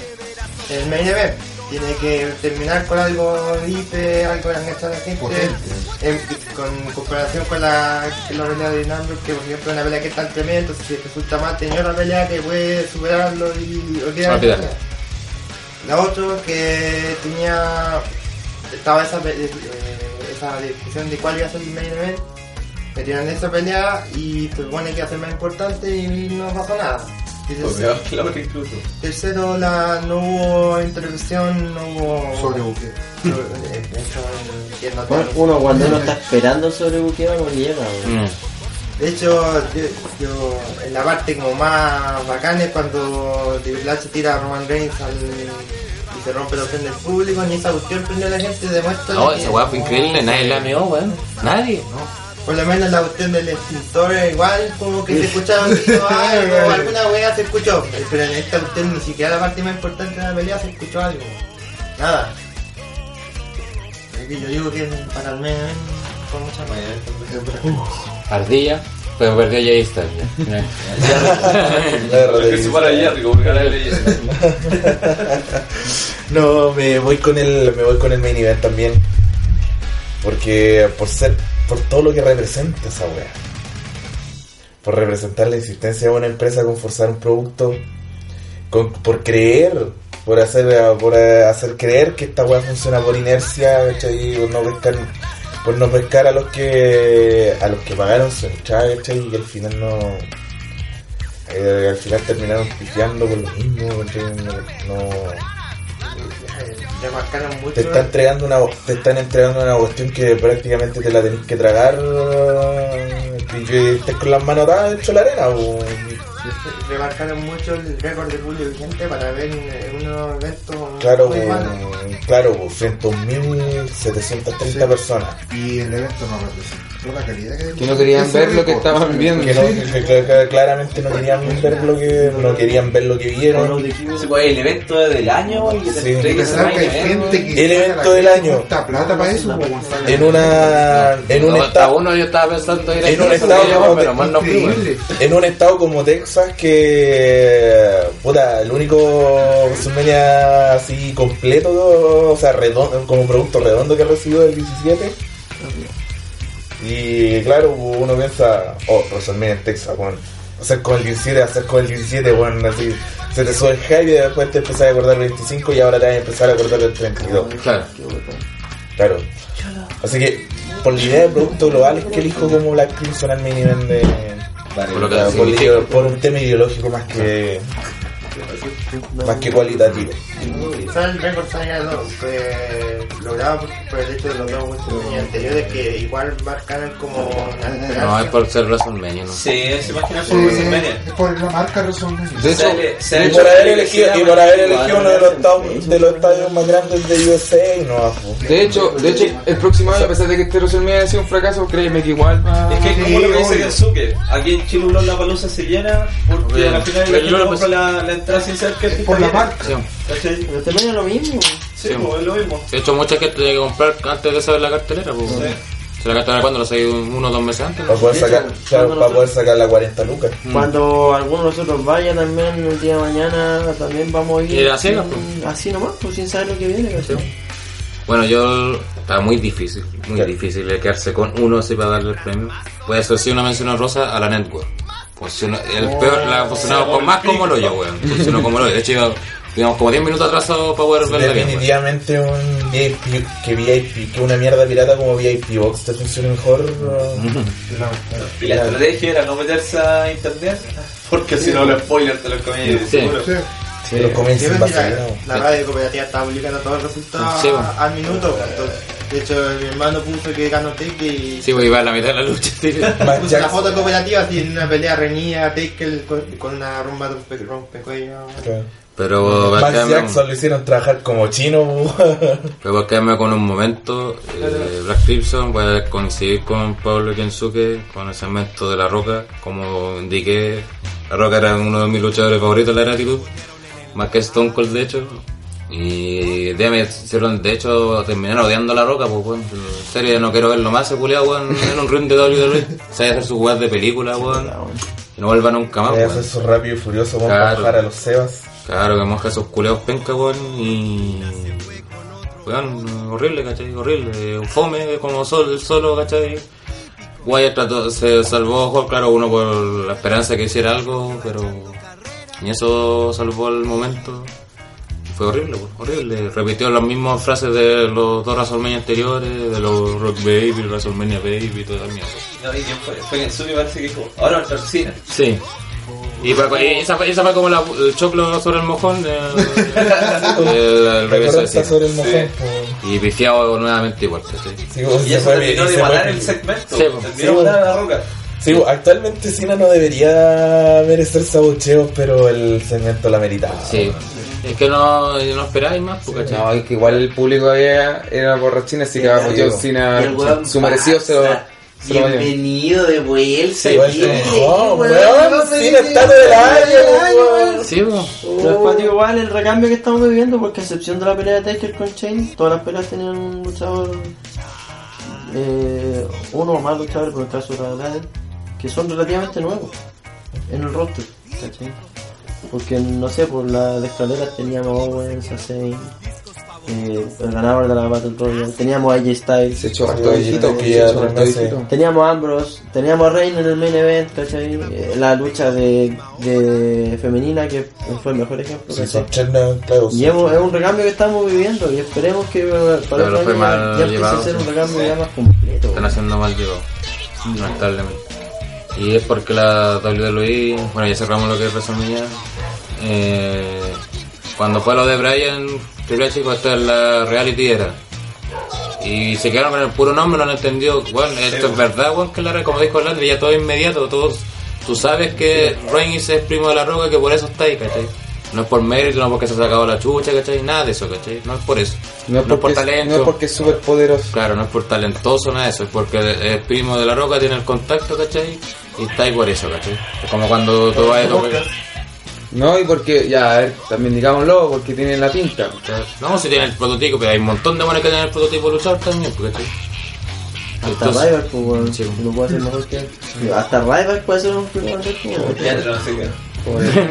el main event tiene que terminar con algo hiper, algo que enganchar a la gente. En, con comparación con la, la pelea de Nambro, que por ejemplo es una pelea que es tan tremenda, entonces si resulta más tenía una pelea que puede superarlo y olvidar la. La otra que tenía estaba esa, eh, esa discusión de cuál iba a ser el main event, metieron esa pelea y se supone que iba a ser más importante y no pasó nada. Claro que incluso. tercero, la, no hubo intervención, no hubo... Sobrebuque. Eso, entiendo Bueno. Uno cuando uno está esperando sobre buqueo no llega. Mm. De hecho, yo, yo- en la parte como más bacana es cuando Triple H tira a Roman Reigns al, y se rompe la opción del público, ni esa cuestión prendió a la gente, demuestra No, esa weá fue increíble, nadie la meó, weón. Nadie. Por lo menos la cuestión del extintor igual como que se escuchaba algo, alguna wea se escuchó, pero en esta cuestión ni siquiera la parte más importante de la pelea se escuchó algo. Nada. Es que yo digo que para el mes con mucha Ardilla, pero perdió ya. La Es que se para Jericho, porque ahora es leyenda. No, me voy con el me voy con el main event también. Porque por ser por todo lo que representa esa wea. Por representar la existencia de una empresa con forzar un producto con- por creer, por hacer por hacer creer que esta wea funciona por inercia, ¿cachai? Por no pescar por no pescar a los que a los que pagaron su entrada, ¿cachai? Y al final no eh, al final terminaron pifiando con lo mismo, no Te está entregando una te están entregando una cuestión que prácticamente te la tenés que tragar y que con las manos atadas de la arena remarcaron mucho el récord de público vigente para ver en unos eventos claro muy o- claro o, frente a 1.730 personas. Y el evento no representó la calidad que Que no querían ver lo que estaban viendo. que, no, que- que- que claramente no querían ver lo que no querían ver lo que vieron. Sí, pues, el evento del año y Sí. El evento del año. plata para eso, en una en un estado uno yo estaba pensando En un estado como pero de- Texas que puta el único WrestleMania así completo o sea redondo, como producto redondo que recibió el 17 y claro uno piensa oh WrestleMania en Texas bueno hacer con el 17 hacer con el 17 bueno así. Se te sube el hype y después te empezás a acordar del 25 y ahora te vas a empezar a acordar del 32 Claro. claro. Así que por la idea de producto global es que elijo como Black Crimson al main event de Por lo que por, significa. por un tema ideológico más que más que cualitativo Quizá el récord haya dado, fue logrado por, por el hecho de los dos WrestleMania anteriores que igual marcaron como una No, es por ser WrestleMania, ¿no? Sí, se imagina por Eh, WrestleMania. es por la marca WrestleMania. De hecho, ha y hecho por haber que elegido y por haber igual, elegido uno de los estadios más grandes de USA no va de hecho, de hecho, el próximo año, a pesar de que este WrestleMania haya sido un fracaso, créeme que igual va. Es que como lo que dice. Kensuke, aquí en Chile la palusa se llena porque al final gente compra la entrar sin que Por la marca. Sí. ¿Cachai? Pero también es lo mismo. Sí, Sí. pues, es lo mismo. De hecho, mucha gente tiene que comprar antes de saber la cartelera. Pues. Sí. Si la cartelera cuando lo sabéis uno o dos meses antes. Para poder De sacar, hecho, claro, cuando para nosotros- poder sacar la 40 lucas. Cuando alguno de nosotros vaya también el día de mañana, también vamos a ir. Ir a ciegas, Así nomás, pues sin saber lo que viene. ¿cachai? Bueno, yo está muy difícil, muy difícil de quedarse con uno así para darle el premio. Puede ser sí una mención rosa a la Network. Funcionó, el peor, la ha funcionado con más como lo yo, weón. Funcionó como lo yo. De hecho, iba, digamos, como 10 minutos atrasado para poder verla bien. Definitivamente un VIP, que VIP, que una mierda pirata como VIP Box te funcione mejor. Y la estrategia era no meterse a internet, porque si no los spoilers te los comí Sí. seguro. Sí. Sí. Los comienzos Sí, van la, radio cooperativa está publicando todos los resultados Sí, bueno. al minuto. entonces, de hecho, mi hermano puso que ganó Take y Sí, pues iba a la mitad de la lucha. sí. Puso la foto cooperativa así en una pelea reñida Taker con, con una rumba de rompe, rompecuello. Claro. Pero Max quedarme, Jackson lo hicieron trabajar como chino. pero a quedarme con un momento. eh, Black Crimson, voy a coincidir con Pablo Kensuke con el segmento de La Roca. Como indiqué, La Roca era uno de mis luchadores favoritos de la gratitud. Más que Stone Cold, de hecho. Y hicieron, de hecho, terminaron odiando a La Roca, pues, weón. En serio, no quiero verlo más, ese culiao, weón, en un ring de WWE. Se hacer sus weas de película, weón. Y no vuelva nunca más, weón. hacer su rápido y furioso vamos Claro. bajar a los Sebas. Claro, que moja esos culeados penca, weón, y... Weón, horrible, ¿cachai? Horrible. Un fome, como sol, solo, ¿cachai? Wyatt trató, se salvó, claro, uno por la esperanza que hiciera algo, pero... Ni eso salvó el momento. Fue horrible, weón, horrible. Repitió las mismas frases de los dos WrestleMania anteriores, de los Rock Baby, WrestleMania Baby y toda la mierda. No, ¿y quién fue? Fue Kensuke parece que dijo, ahora va a estar cine. Sí. Y, fue- y esa, fue, esa fue como la- el choclo sobre el mojón de, el, el revés así. sobre el mojón. Y pifiado nuevamente igual. ¿cachai? Sí, vos, Y eso terminó y de fue- el segmento. Sí, pues. terminó de matar a la roca. Sí, actualmente Cena no debería merecer sabucheos, pero el segmento la meritaba. Sí. Es que no, no esperáis más, pues, ¿cachai? No, es que igual el público había, era borrachín, así que Sí, sí. Cena, weón su merecido se lo, se. Bienvenido de vuelta. Sí, enojó, weón, weón, Cena está todo el año, weón. weón. Sí, cuático igual el recambio que estamos viviendo, porque a excepción de la pelea de Taker con Chain, todas las peleas tenían un luchador, eh, uno o más luchadores, por el caso de la que son relativamente nuevos en el roster, ¿cachai? Porque no sé, por la de escaleras teníamos a Owens, a Zayn, eh, el ganador de la Battle Royale, teníamos a AJ Styles, Se echó harto Harto viejito, que ya. Teníamos a Ambrose, teníamos a Reign en el main event, ¿cachai? Eh, La lucha de, de femenina que fue el mejor ejemplo. Y hemos- es un recambio que estamos viviendo y esperemos que eh, para Pero el fue año mal ya empiece a llevado, ser un sí. recambio ya más completo. Están haciendo mal llevado. Lamentablemente. Y es porque la WWE, bueno, ya cerramos lo que es WrestleMania. Eh, cuando fue lo de Brian, Triple H es la reality era. Y se quedaron con el puro nombre, no han entendido, bueno, esto es verdad, bueno, que la como dijo Landry, ya todo inmediato, todos, tú sabes que Reigns es primo de la roca, que por eso está ahí, ¿cachai? No es por mérito, no porque se ha sacado la chucha, ¿cachai? Nada de eso, ¿cachai? No es por eso. No es, porque, talento. no es porque es súper poderoso. Claro, no es por talentoso, nada de eso, es porque es primo de la roca, tiene el contacto, ¿cachai? Y está ahí por eso, ¿cachai? Es como cuando tú vas a tocar. No, y porque, ya, a ver, también digámoslo, porque tienen la pinta. No, si tiene el prototipo, pero hay un montón de buenos que tienen el prototipo luchador también, ¿cachai? Hasta Entonces- Ryback, pues, weón, Sí. lo puede hacer mejor que él. Hasta Ryback puede ser un primer Pobre,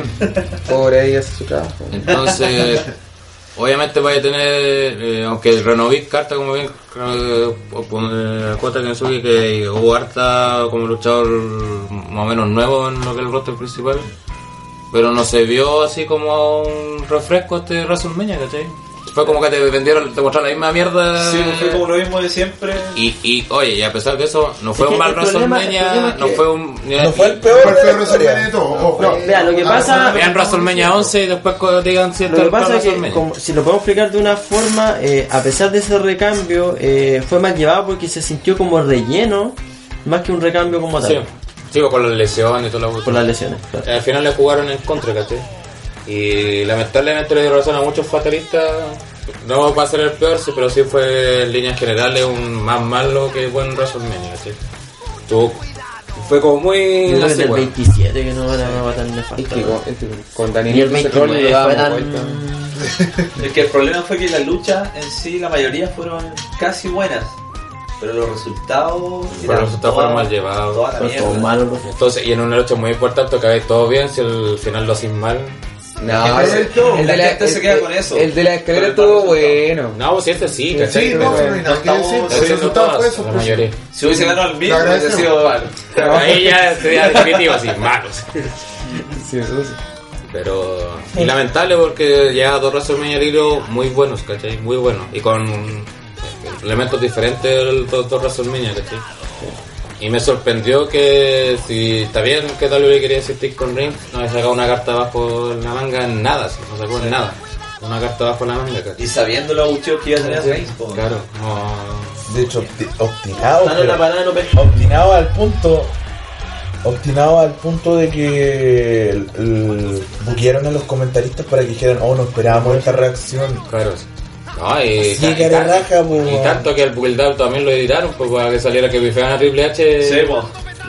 pobre ella hace su trabajo. Entonces, obviamente vaya a tener, eh, aunque Renovic carta como bien, eh, pone cuota Kensuke que hubo harta como luchador más o menos nuevo en lo que es el roster principal, pero no se vio así como un refresco este WrestleMania, ¿cachai? Fue como que te vendieron, te mostraron la misma mierda. Sí, pues fue como lo mismo de siempre. Y, y oye, y a pesar de eso, no fue Es un mal WrestleMania, no fue un... No fue el peor Fue el peor resumen de todo. ojo. No, vea, lo que pasa- Vean WrestleMania 11 y después digan si Lo que pasa es que, WrestleMania. como- si lo podemos explicar de una forma, eh, a pesar de ese recambio, eh, fue más llevado porque se sintió como relleno, más que un recambio como tal, Sí, sí, con las lesiones y toda la por las lesiones. claro. Al final le jugaron en contra, ¿cachai? Y lamentablemente le dio razón a muchos fatalistas. No va a ser el peor, sí, pero sí fue en líneas generales un más malo que buen WrestleMania, ¿cachai? Tuvo fue como muy. Yo weón. 27 que no era una tan Es nefasta. que con, weón. es que con Y Daniel el 29 fue tan... Es que el problema fue que la lucha en sí, la mayoría fueron casi buenas. Pero los resultados. Pero los resultados fueron mal llevados. Toda la. Entonces, y en una lucha muy importante que todo bien, si al final lo hacéis mal. No, el, de la, gente se queda con eso. el de la escalera estuvo bueno. No, pues si este sí, ¿cachai? Sí, no, no hay nada que decir. El resultado fue mayoría. Si hubiese ganado el mismo, hubiese sido mal. Pero ahí ya sería definitivo, así, malos. Sí, eso sí. Pero. Y lamentable porque llega dos WrestleMania al hilo muy buenos, ¿cachai? Muy buenos. Y con elementos diferentes de los dos WrestleMania, ¿cachai? Y me sorprendió que si está bien que WWE quería insistir con Reigns, no había sacado una carta abajo en la manga en nada, sí, no sacó en nada. Una carta abajo en la manga. Y sabiendo los abucheos que iba a tener Reigns, po. Claro, no. De hecho, obstinado. No obstinado al punto obstinado al punto de que el, el- buquearon a los comentaristas para que dijeran oh no esperábamos esta reacción Claro. No, y, Sí, y que tan- le raja, po, y weón. tanto que el build up también lo editaron pues, para que saliera que bifean a Triple H. Sí, po.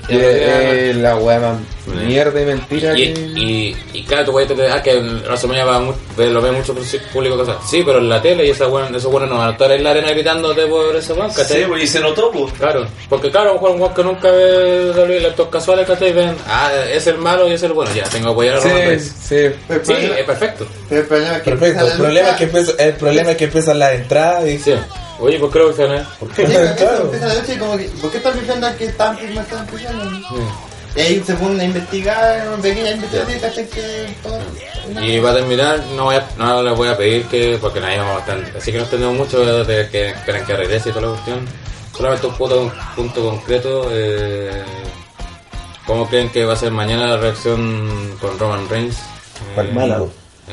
Que es la wea más mierda y mentira Y, que... y, y claro, tú puedes entender ah, que en WrestleMania va mu- ve- lo ve mucho público, cosas. Sí, pero en la tele y esa buena, esos buenos no van a estar en la arena gritándote por ese weón, Sí, po, y se notó, pues. Claro, porque claro, a lo mejor un weón que nunca ve WWE, lectores casuales, ¿cachai? Ven, ah, es el malo y es el bueno, ya, tengo que apoyar a Roman Sí, sí. El Sí, es perfecto. el problema es que perfecto el la problema es que empieza, el problema es que empiezan las entradas y Sí. Oye, ¿por qué lo a él? ¿por qué Llega, claro empieza la lucha y como que, ¿por qué están diciendo que están que no están pisando? Y ahí se ponen a investigar, pequeña investigación y cachan que todo. Y para terminar, no, voy a, no les voy a pedir que, porque nadie vamos a estar, así que no entendemos mucho de que esperan que regrese y toda la cuestión. Solamente un punto, un punto concreto, eh, ¿cómo creen que va a ser mañana la reacción con Roman Reigns? Eh,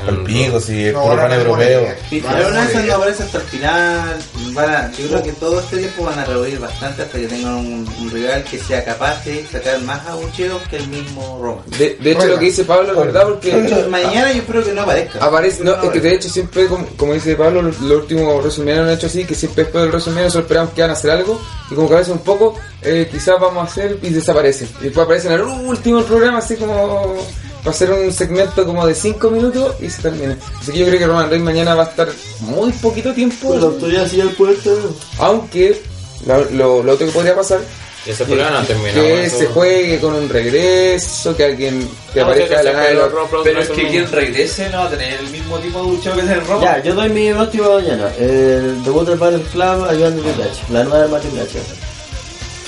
Pa'l pico, si es No, puro no, europeo. no, Sí, no, pero no, una vez no, no aparece hasta el final, van a- yo creo que todo este tiempo van a reunir bastante hasta que tengan un, un rival que sea capaz de sacar más abucheos que el mismo Roman. De, de hecho, lo que dice Pablo es verdad porque hecho, mañana yo espero que no aparezca. aparece. No, No es que de hecho, siempre, como, como dice Pablo, los, los últimos WrestleMania lo han hecho así: que siempre después del WrestleMania nosotros esperamos que van a hacer algo y como que a veces un poco, eh, quizás vamos a hacer y desaparecen. Y después aparecen en el último programa, así como para hacer un segmento como de 5 minutos y se termina. Así que yo creo que Roman Reigns mañana va a estar muy poquito tiempo. autoridad sí el puerto. Aunque lo, lo, lo otro que podría pasar ese no que eso. se juegue con un regreso, que alguien que No, aparezca de la nada de pero Pro Pero es que quien regrese no va a tener el mismo tipo de abucheo que tiene Roman. Ya, yo doy mi último mañana. El debut del Battle Club ayudando a H. La nueva de H.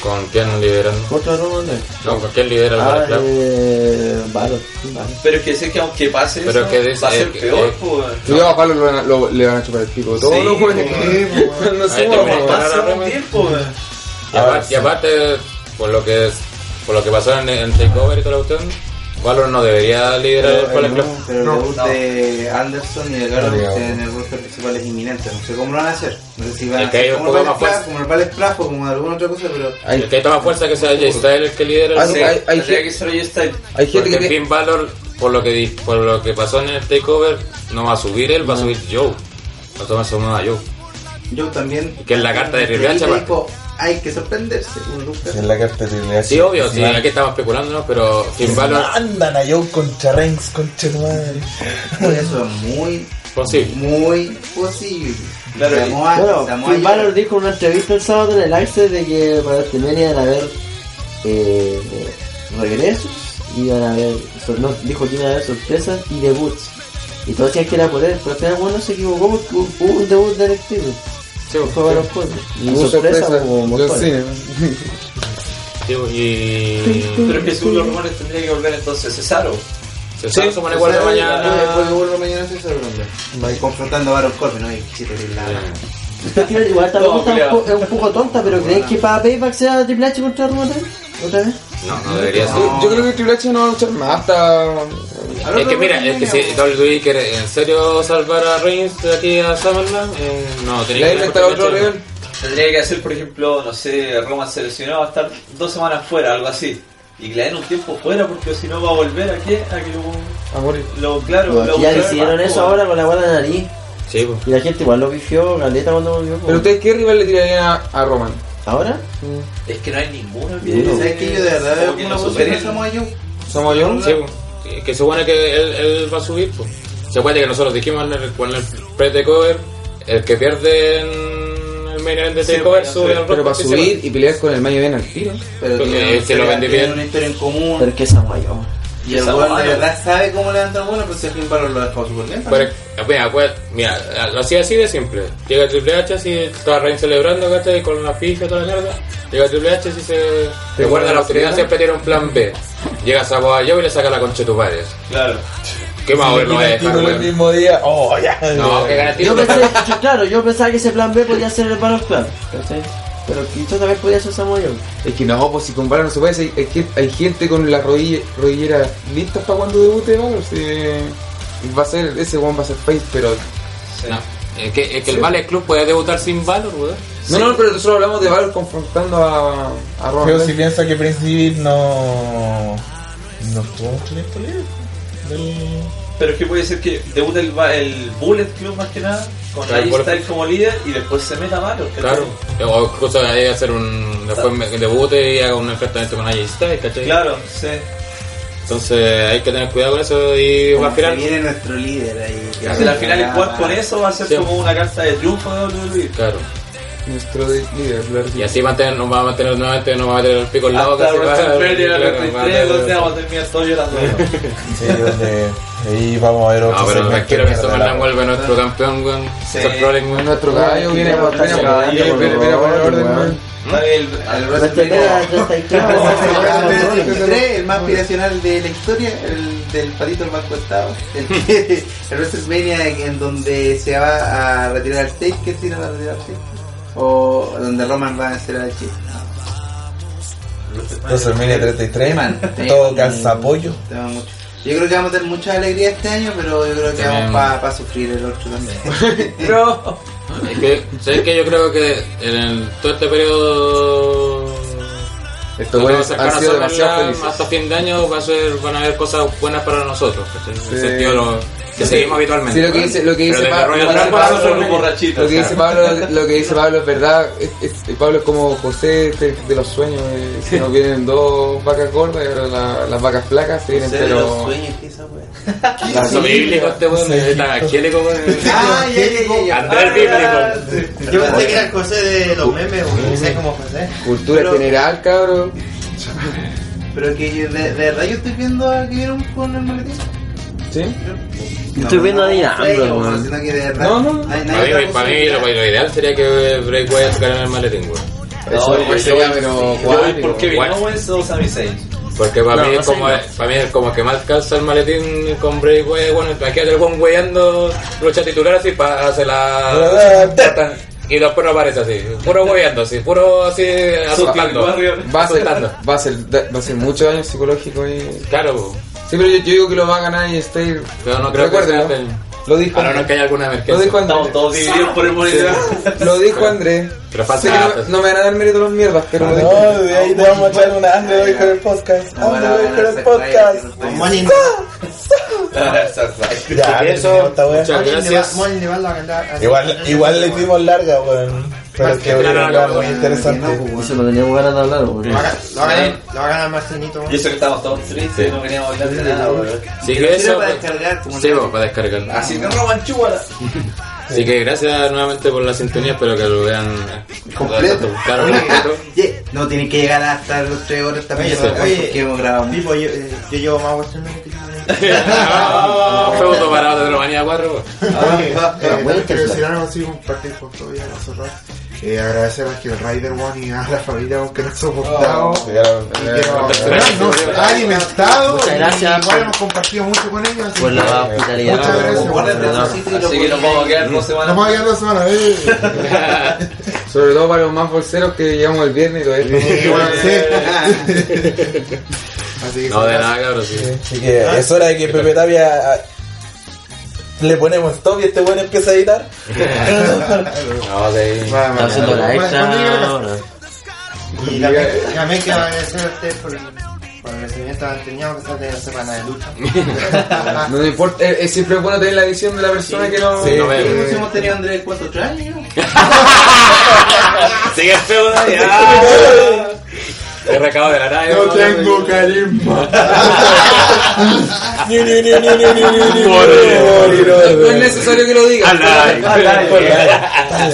¿Con quién lideran? Contra Roman Reigns. No, ¿con quién lidera el Ah, Battle Club? eh... Pero es que sé que aunque pase Pero eso, que dice- va a ser eh, peor, eh, pues. Cuidado, a Pablo lo van a- lo- le van a chupar el pico. Todo Sí, lo bueno. pues, No Ahí sé, weón. Y aparte, y aparte, por lo que es, por lo que pasó en, en Takeover y toda la cuestión, Valor no debería liderar el Battle Club. Pero el No, debut no. de Anderson y de Garland No, en el roster principal es inminente. No sé cómo lo van a hacer. No sé si van a hacer hay como el. Club, como el Ballet Club o como alguna otra cosa, pero Hay, El que toma fuerza que sea Jay Styles el que lidera Hay- el Sí, hay- hay gente- que ser Style. hay gente Porque que Finn Balor, por lo que di- por lo que pasó en el Takeover, no va a subir él, va a subir Joe. Va a tomar su nueva Joe. yo también. Que es la carta de Triple Hay que sorprenderse. Uno nunca- Si es la carta de H. Sí, obvio, sí, van- aquí estamos especulando, ¿no? pero Finn Balor, mandan a Joe contra Reigns, concha tu madre. Por eso es muy, posible. muy posible. Claro, Samoa- Bueno, Samoa Finn Balor dijo en una entrevista el sábado en el Ice de que para este mes iban a haber eh, regresos, iban a haber, no, dijo que iban a haber sorpresas y debuts. Y todos decían que era por él, pero al final bueno se equivocó porque hubo un debut de NXT. Sí, Fue varios cosas. Y hubo sorpresa, sorpresa. hubo montones. Cena. sí, y... Pero es que según los rumores tendría que volver entonces Cesaro. Se sabe, se pone igual de Después de mañana. vuelvo mañana hombre. Va confrontando a Baron Corbin, ¿no? Y si te la final igual esta No, pregunta es un es un poco tonta, pero ¿crees que para Payback sea Triple H contra Roman? ¿Otra vez? No, no debería ser. Yo, yo creo que Triple H no va a luchar más hasta. Es que mira, es que si WWE quiere en serio salvar a Reigns de aquí a Summerland, eh, no, tenía que inventar otro rival. Tendría que hacer, por ejemplo, no sé, Roman se lesionó, va a estar dos semanas fuera, algo así. Y que le den un tiempo fuera porque si no va a volver a qué? A que lo, A morir. lo claro, lo ya más, eso ahora con la guarda de nariz. Sí, pues. Y la gente igual lo pifió, Galeta cuando volvió. Pero ustedes, ¿qué rival le tirarían a, a Roman? ¿Ahora? Es que no hay ninguno. ¿Sabes que yo de verdad lo posibilidad superen. Samoa Joe? ¿Somos yo? Sí, pues, que supone que él, él va a subir, pues. Se acuerda que nosotros dijimos en el, en el pre-takeover, el que pierde en el main event de takeover sube al Pero para se subir y pelear con el Mayo Ben al tiro. Pero tienen, se lo vendí bien. una historia en común. Pero es que esa guayo. Y el weón de verdad sabe cómo levantar bueno, pero si Finn Balor lo ha dejado súper bien. Pero, mira, pues, mira, lo hacía así de simple. Llega Triple H así, está Reign celebrando, ¿cachai? Con la ficha y toda la mierda. Llega Triple H y se... Recuerda, la autoridad siempre tiene un plan B. Llega Samoa Joe y le saca la concha de tu padre. Claro. ¿Qué más ver no va a dejar, Título el mismo día. Oh, ya. No, que Yo pensé, yo- claro, yo pensaba que ese plan B podía ser el Balor Plan, ¿cachai? Pero quizás también podía ser Samoa Joe. Es que no, pues si con Balor no se puede, hay, hay, gen- hay gente con las rodilleras listas para cuando debute Balor. Si va a ser, ese one va a ser face, pero. No, es que, es que el Ballet Club puede debutar sin Valor, weón. No, no, pero nosotros hablamos de Balor confrontando a, a Roman Pero si piensa que Prince David no. No tiempo libre. Del- Pero es que puede ser que debute el, ba- el Bullet Club más que nada, con Claro, Bullet Styles como líder y después se meta malo. Claro. O incluso ahí hacer un. Después me- debute y haga un enfrentamiento con AJ Styles, ¿cachai? Claro, sí. Entonces hay que tener cuidado con eso y va a final. viene nuestro líder ahí. Si al final el jugar con eso va a ser Sí. como una carta de triunfo de WWE. Claro. Nuestro de- líder, Blair Y así mantener, nos va a mantener nuevamente, nos va a meter el pico en la boca. Hasta WrestleMania a 33, meter- o sea, vamos a terminar llorando. Sí, donde ahí vamos a ver otro No, pero tranquilo que la- vuelve nuestro campeón, weón. Sí. Seth Rollins, weón. Nuestro caballo viene viene- a poner orden. El, el Al WrestleMania WrestleMania 33, el weón. 33, el más aspiracional de la historia, el del patito el más costado. El, WrestleMania en donde se va a retirar el Taker, si no va a retirar el Taker. O donde Roman va a vencer al Chip. WrestleMania 33. Teman, Todo calza apoyo. mucho. Yo creo que vamos a tener mucha alegría este año, pero yo creo que También. vamos para sufrir el otro también. No. Es que, ¿sabes que Yo creo que en el- todo este periodo. Buenos vamos a a demasiado. Hasta fin de año va a ser, van a haber cosas buenas para nosotros. En el sentido lo, que seguimos habitualmente. Sí, lo que dice, lo que Pero dice Pablo, lo que dice Pablo- lo que dice Pablo, lo que dice Pablo es verdad. Es, es- Pablo es como José de los sueños. eh, Si nos vienen dos vacas gordas y ahora la- las vacas flacas se vienen, Sé de los pero. sueños esa wea. Este weón. Ah, ya, ya. Andrés bíblico. Yo pensé que era el José de los memes, como José. Cultura Pero- general, cabrón. Pero que de, de verdad yo estoy viendo a que vieron con el maletín. ¿Sí? Estoy viendo a no, Ambrose, no, weón. No, no. hay- no hay Para mí, lo, lo ideal sería que Bray Wyatt sacara en el maletín, weón. Eso pues sería, pero cuático. por Kevin Guay. Owens o Sami Zayn. Porque para No, mí no es como para mí es como que más calza el maletín con Bray Wyatt, bueno, aquí el buen weyando lucha titular así para hacer la y después no aparece así, puro weyando así, puro así asustando. Va a, ser, va, a ser, va a ser mucho daño psicológico y... Claro. Sí, pero yo, yo digo que lo va a ganar y Stay. pero no creo que sea del- Lo dijo a no que haya alguna Lo emergencia. dijo Andrés. Estamos todos divididos por el monitor. Lo dijo Andrés. Pero que datos. no, no me van a dar mérito los mierdas, pero lo dijo. No, de ahí te vamos a echar una Andre hoy con el podcast. No, van a Andre hoy con ganar el podcast. Ya, Eso, muchas gracias. Igual, igual le hicimos larga, weón. Pero es que Claro, era claro, muy claro. interesante. Eso no teníamos ganas de hablar, weón. Lo va a ganar- lo va a ganar- lo va a ganar Marcinito. Y eso que estamos todos tristes, Sí. no queríamos hablar de nada. Así Pero que eso, para descargar sí, para descargar. Así que Roman chúbala. Así que gracias nuevamente por la sintonía, espero que lo vean Completo. Claro, Oye, completo. ye- No tiene que llegar hasta los 3 horas oye, porque hemos grabado mucho. Yo, eh, yo llevo más Western que tú. Fue autoparado de Romanía 4. Eh, Ah, eh, bueno, que decir algo así, compartir con todo ya nosotros. Eh, agradecer a Kill Rider One y a la familia que nos ha soportado. Era- y que nos, nos ha alimentado. Muchas y gracias Igual por- hemos compartido mucho con ellos. así Por que la hospitalidad. Muchas gracias. Y lo Así que nos vamos a quedar dos Nos semanas. vamos a quedar dos semanas. eh. Sobre todo para los más bolseros que llegamos el viernes y sí. Así que No, de nada, cabrón, sí. Así que es hora de que Pepe Tapia ah, le ponemos stop y este bueno empieza a editar. No, de Va, va, Está haciendo va, la va, extra va, va, va. Y también, también quiero agradecer a ustedes por, el recibimiento de Anteñado que está de la semana de lucha. No importa, es, es siempre bueno tener la visión de la persona que no. Sí. No. Nosotros hemos tenido a Andrés cuánto años. Sigue feo, He recado de la radio. No tengo carisma. No, no es necesario que lo digas. Al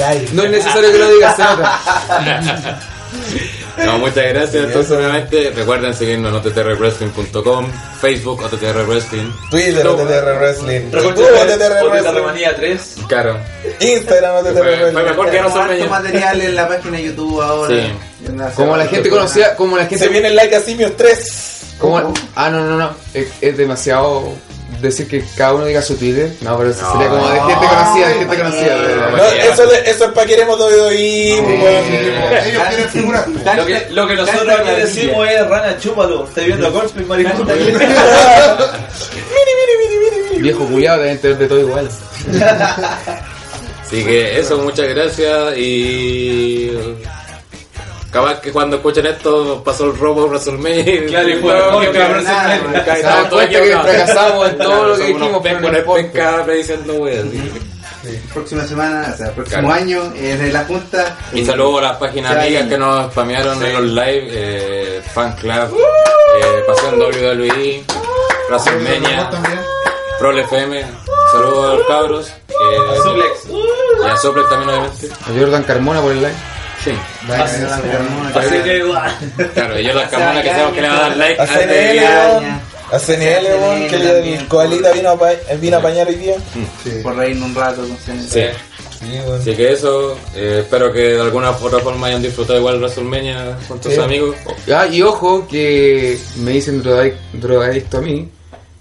aire. No es necesario que lo digas. No, muchas gracias. Entonces, nuevamente, recuerden seguirnos en ottrwrestling.com, Facebook, OTTR Wrestling, Twitter, OTTR Wrestling. Recuerda YouTube, que OTTR Wrestling. Remanía 3. Claro. Instagram, OTTR Fue, fue Wrestling. mejor que no meños. material en la página de YouTube ahora. Sí. Como la gente conocía, como la Se gente. viene el like a Simios 3. Como, ah, no, no, no. Es, es demasiado decir que cada uno diga su Twitter. No, pero eso No. sería como de gente conocida, de gente conocida. No, No, eso, le- eso es para queremos WWE, weón. Ellos quieren figurar. Lo que, lo que nosotros aquí decimos es rana, chúpalo. Estás viendo a Corpin, maricón. Viejo culiado, deben tener de todo igual. Así que eso, muchas gracias y. Capaz que cuando escuchen esto pasó el robo WrestleMania Claro, y fue No, mejor que que- WrestleMania. fracasamos en todo lo que dijimos, prediciendo weas, así. Próxima semana, o sea, próximo año, en la Junta. Y saludos a las páginas amigas que nos spamearon en los live, eh, Fan Club, eh, Pasión WWE, WrestleMania, también. Prol FM, saludos a los cabros, eh, Suplex. y a Soplex también obviamente. A Jordan Carmona por el live. Sí, la Así que igual. claro, yo la Carmona que sabemos que le va a dar like A CNL. A CNL, weón, que el coalita vino a, pa- vino a apañar hoy día. Por reírnos un rato con CNC. Sí. Sí, weón. Así que eso, eh, espero que de alguna otra forma hayan disfrutado igual WrestleMania con tus Sí. amigos. Ah, y ojo que me dicen drogadic- drogadicto a mí,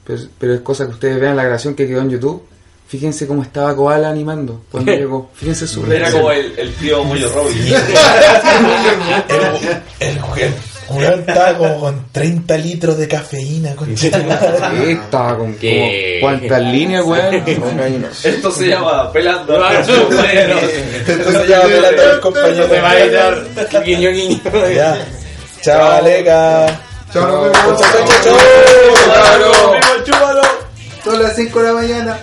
pero, pero es cosa que ustedes vean la grabación que quedó en YouTube. Fíjense cómo estaba Koala animando cuando llegó. Fíjense su Era reacción. como el, el tío Mullo Robbie. El, el, el estaba como con 30 litros de cafeína, Estaba con ¿Qué? como cuántas líneas, weón. Esto se llama pelando. Claro. Entonces ya pelando a los compañeros. Se va a editar guiño guiño. Ya. Chao, Aleca. Chao. Chao, chao, chao. chúpalo. Son las 5 de la mañana.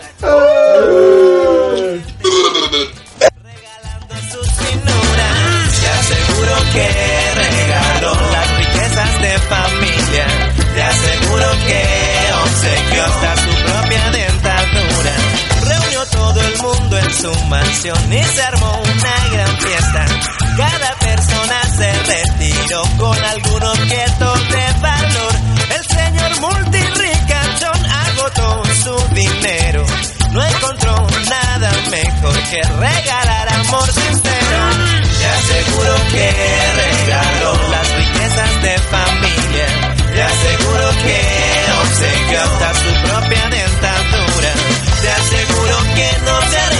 sus finuras. Te aseguro que regaló las riquezas de familia. Te aseguro que obsequió hasta su propia dentadura. Reunió todo el mundo en su mansión y se armó una gran fiesta. Cada persona se retiró con algún objeto de valor. El señor multirricachón no encontró nada mejor que regalar amor sincero. Te aseguro que regaló las riquezas de familia. Te aseguro que obsequió hasta su propia dentadura. Te aseguro que no se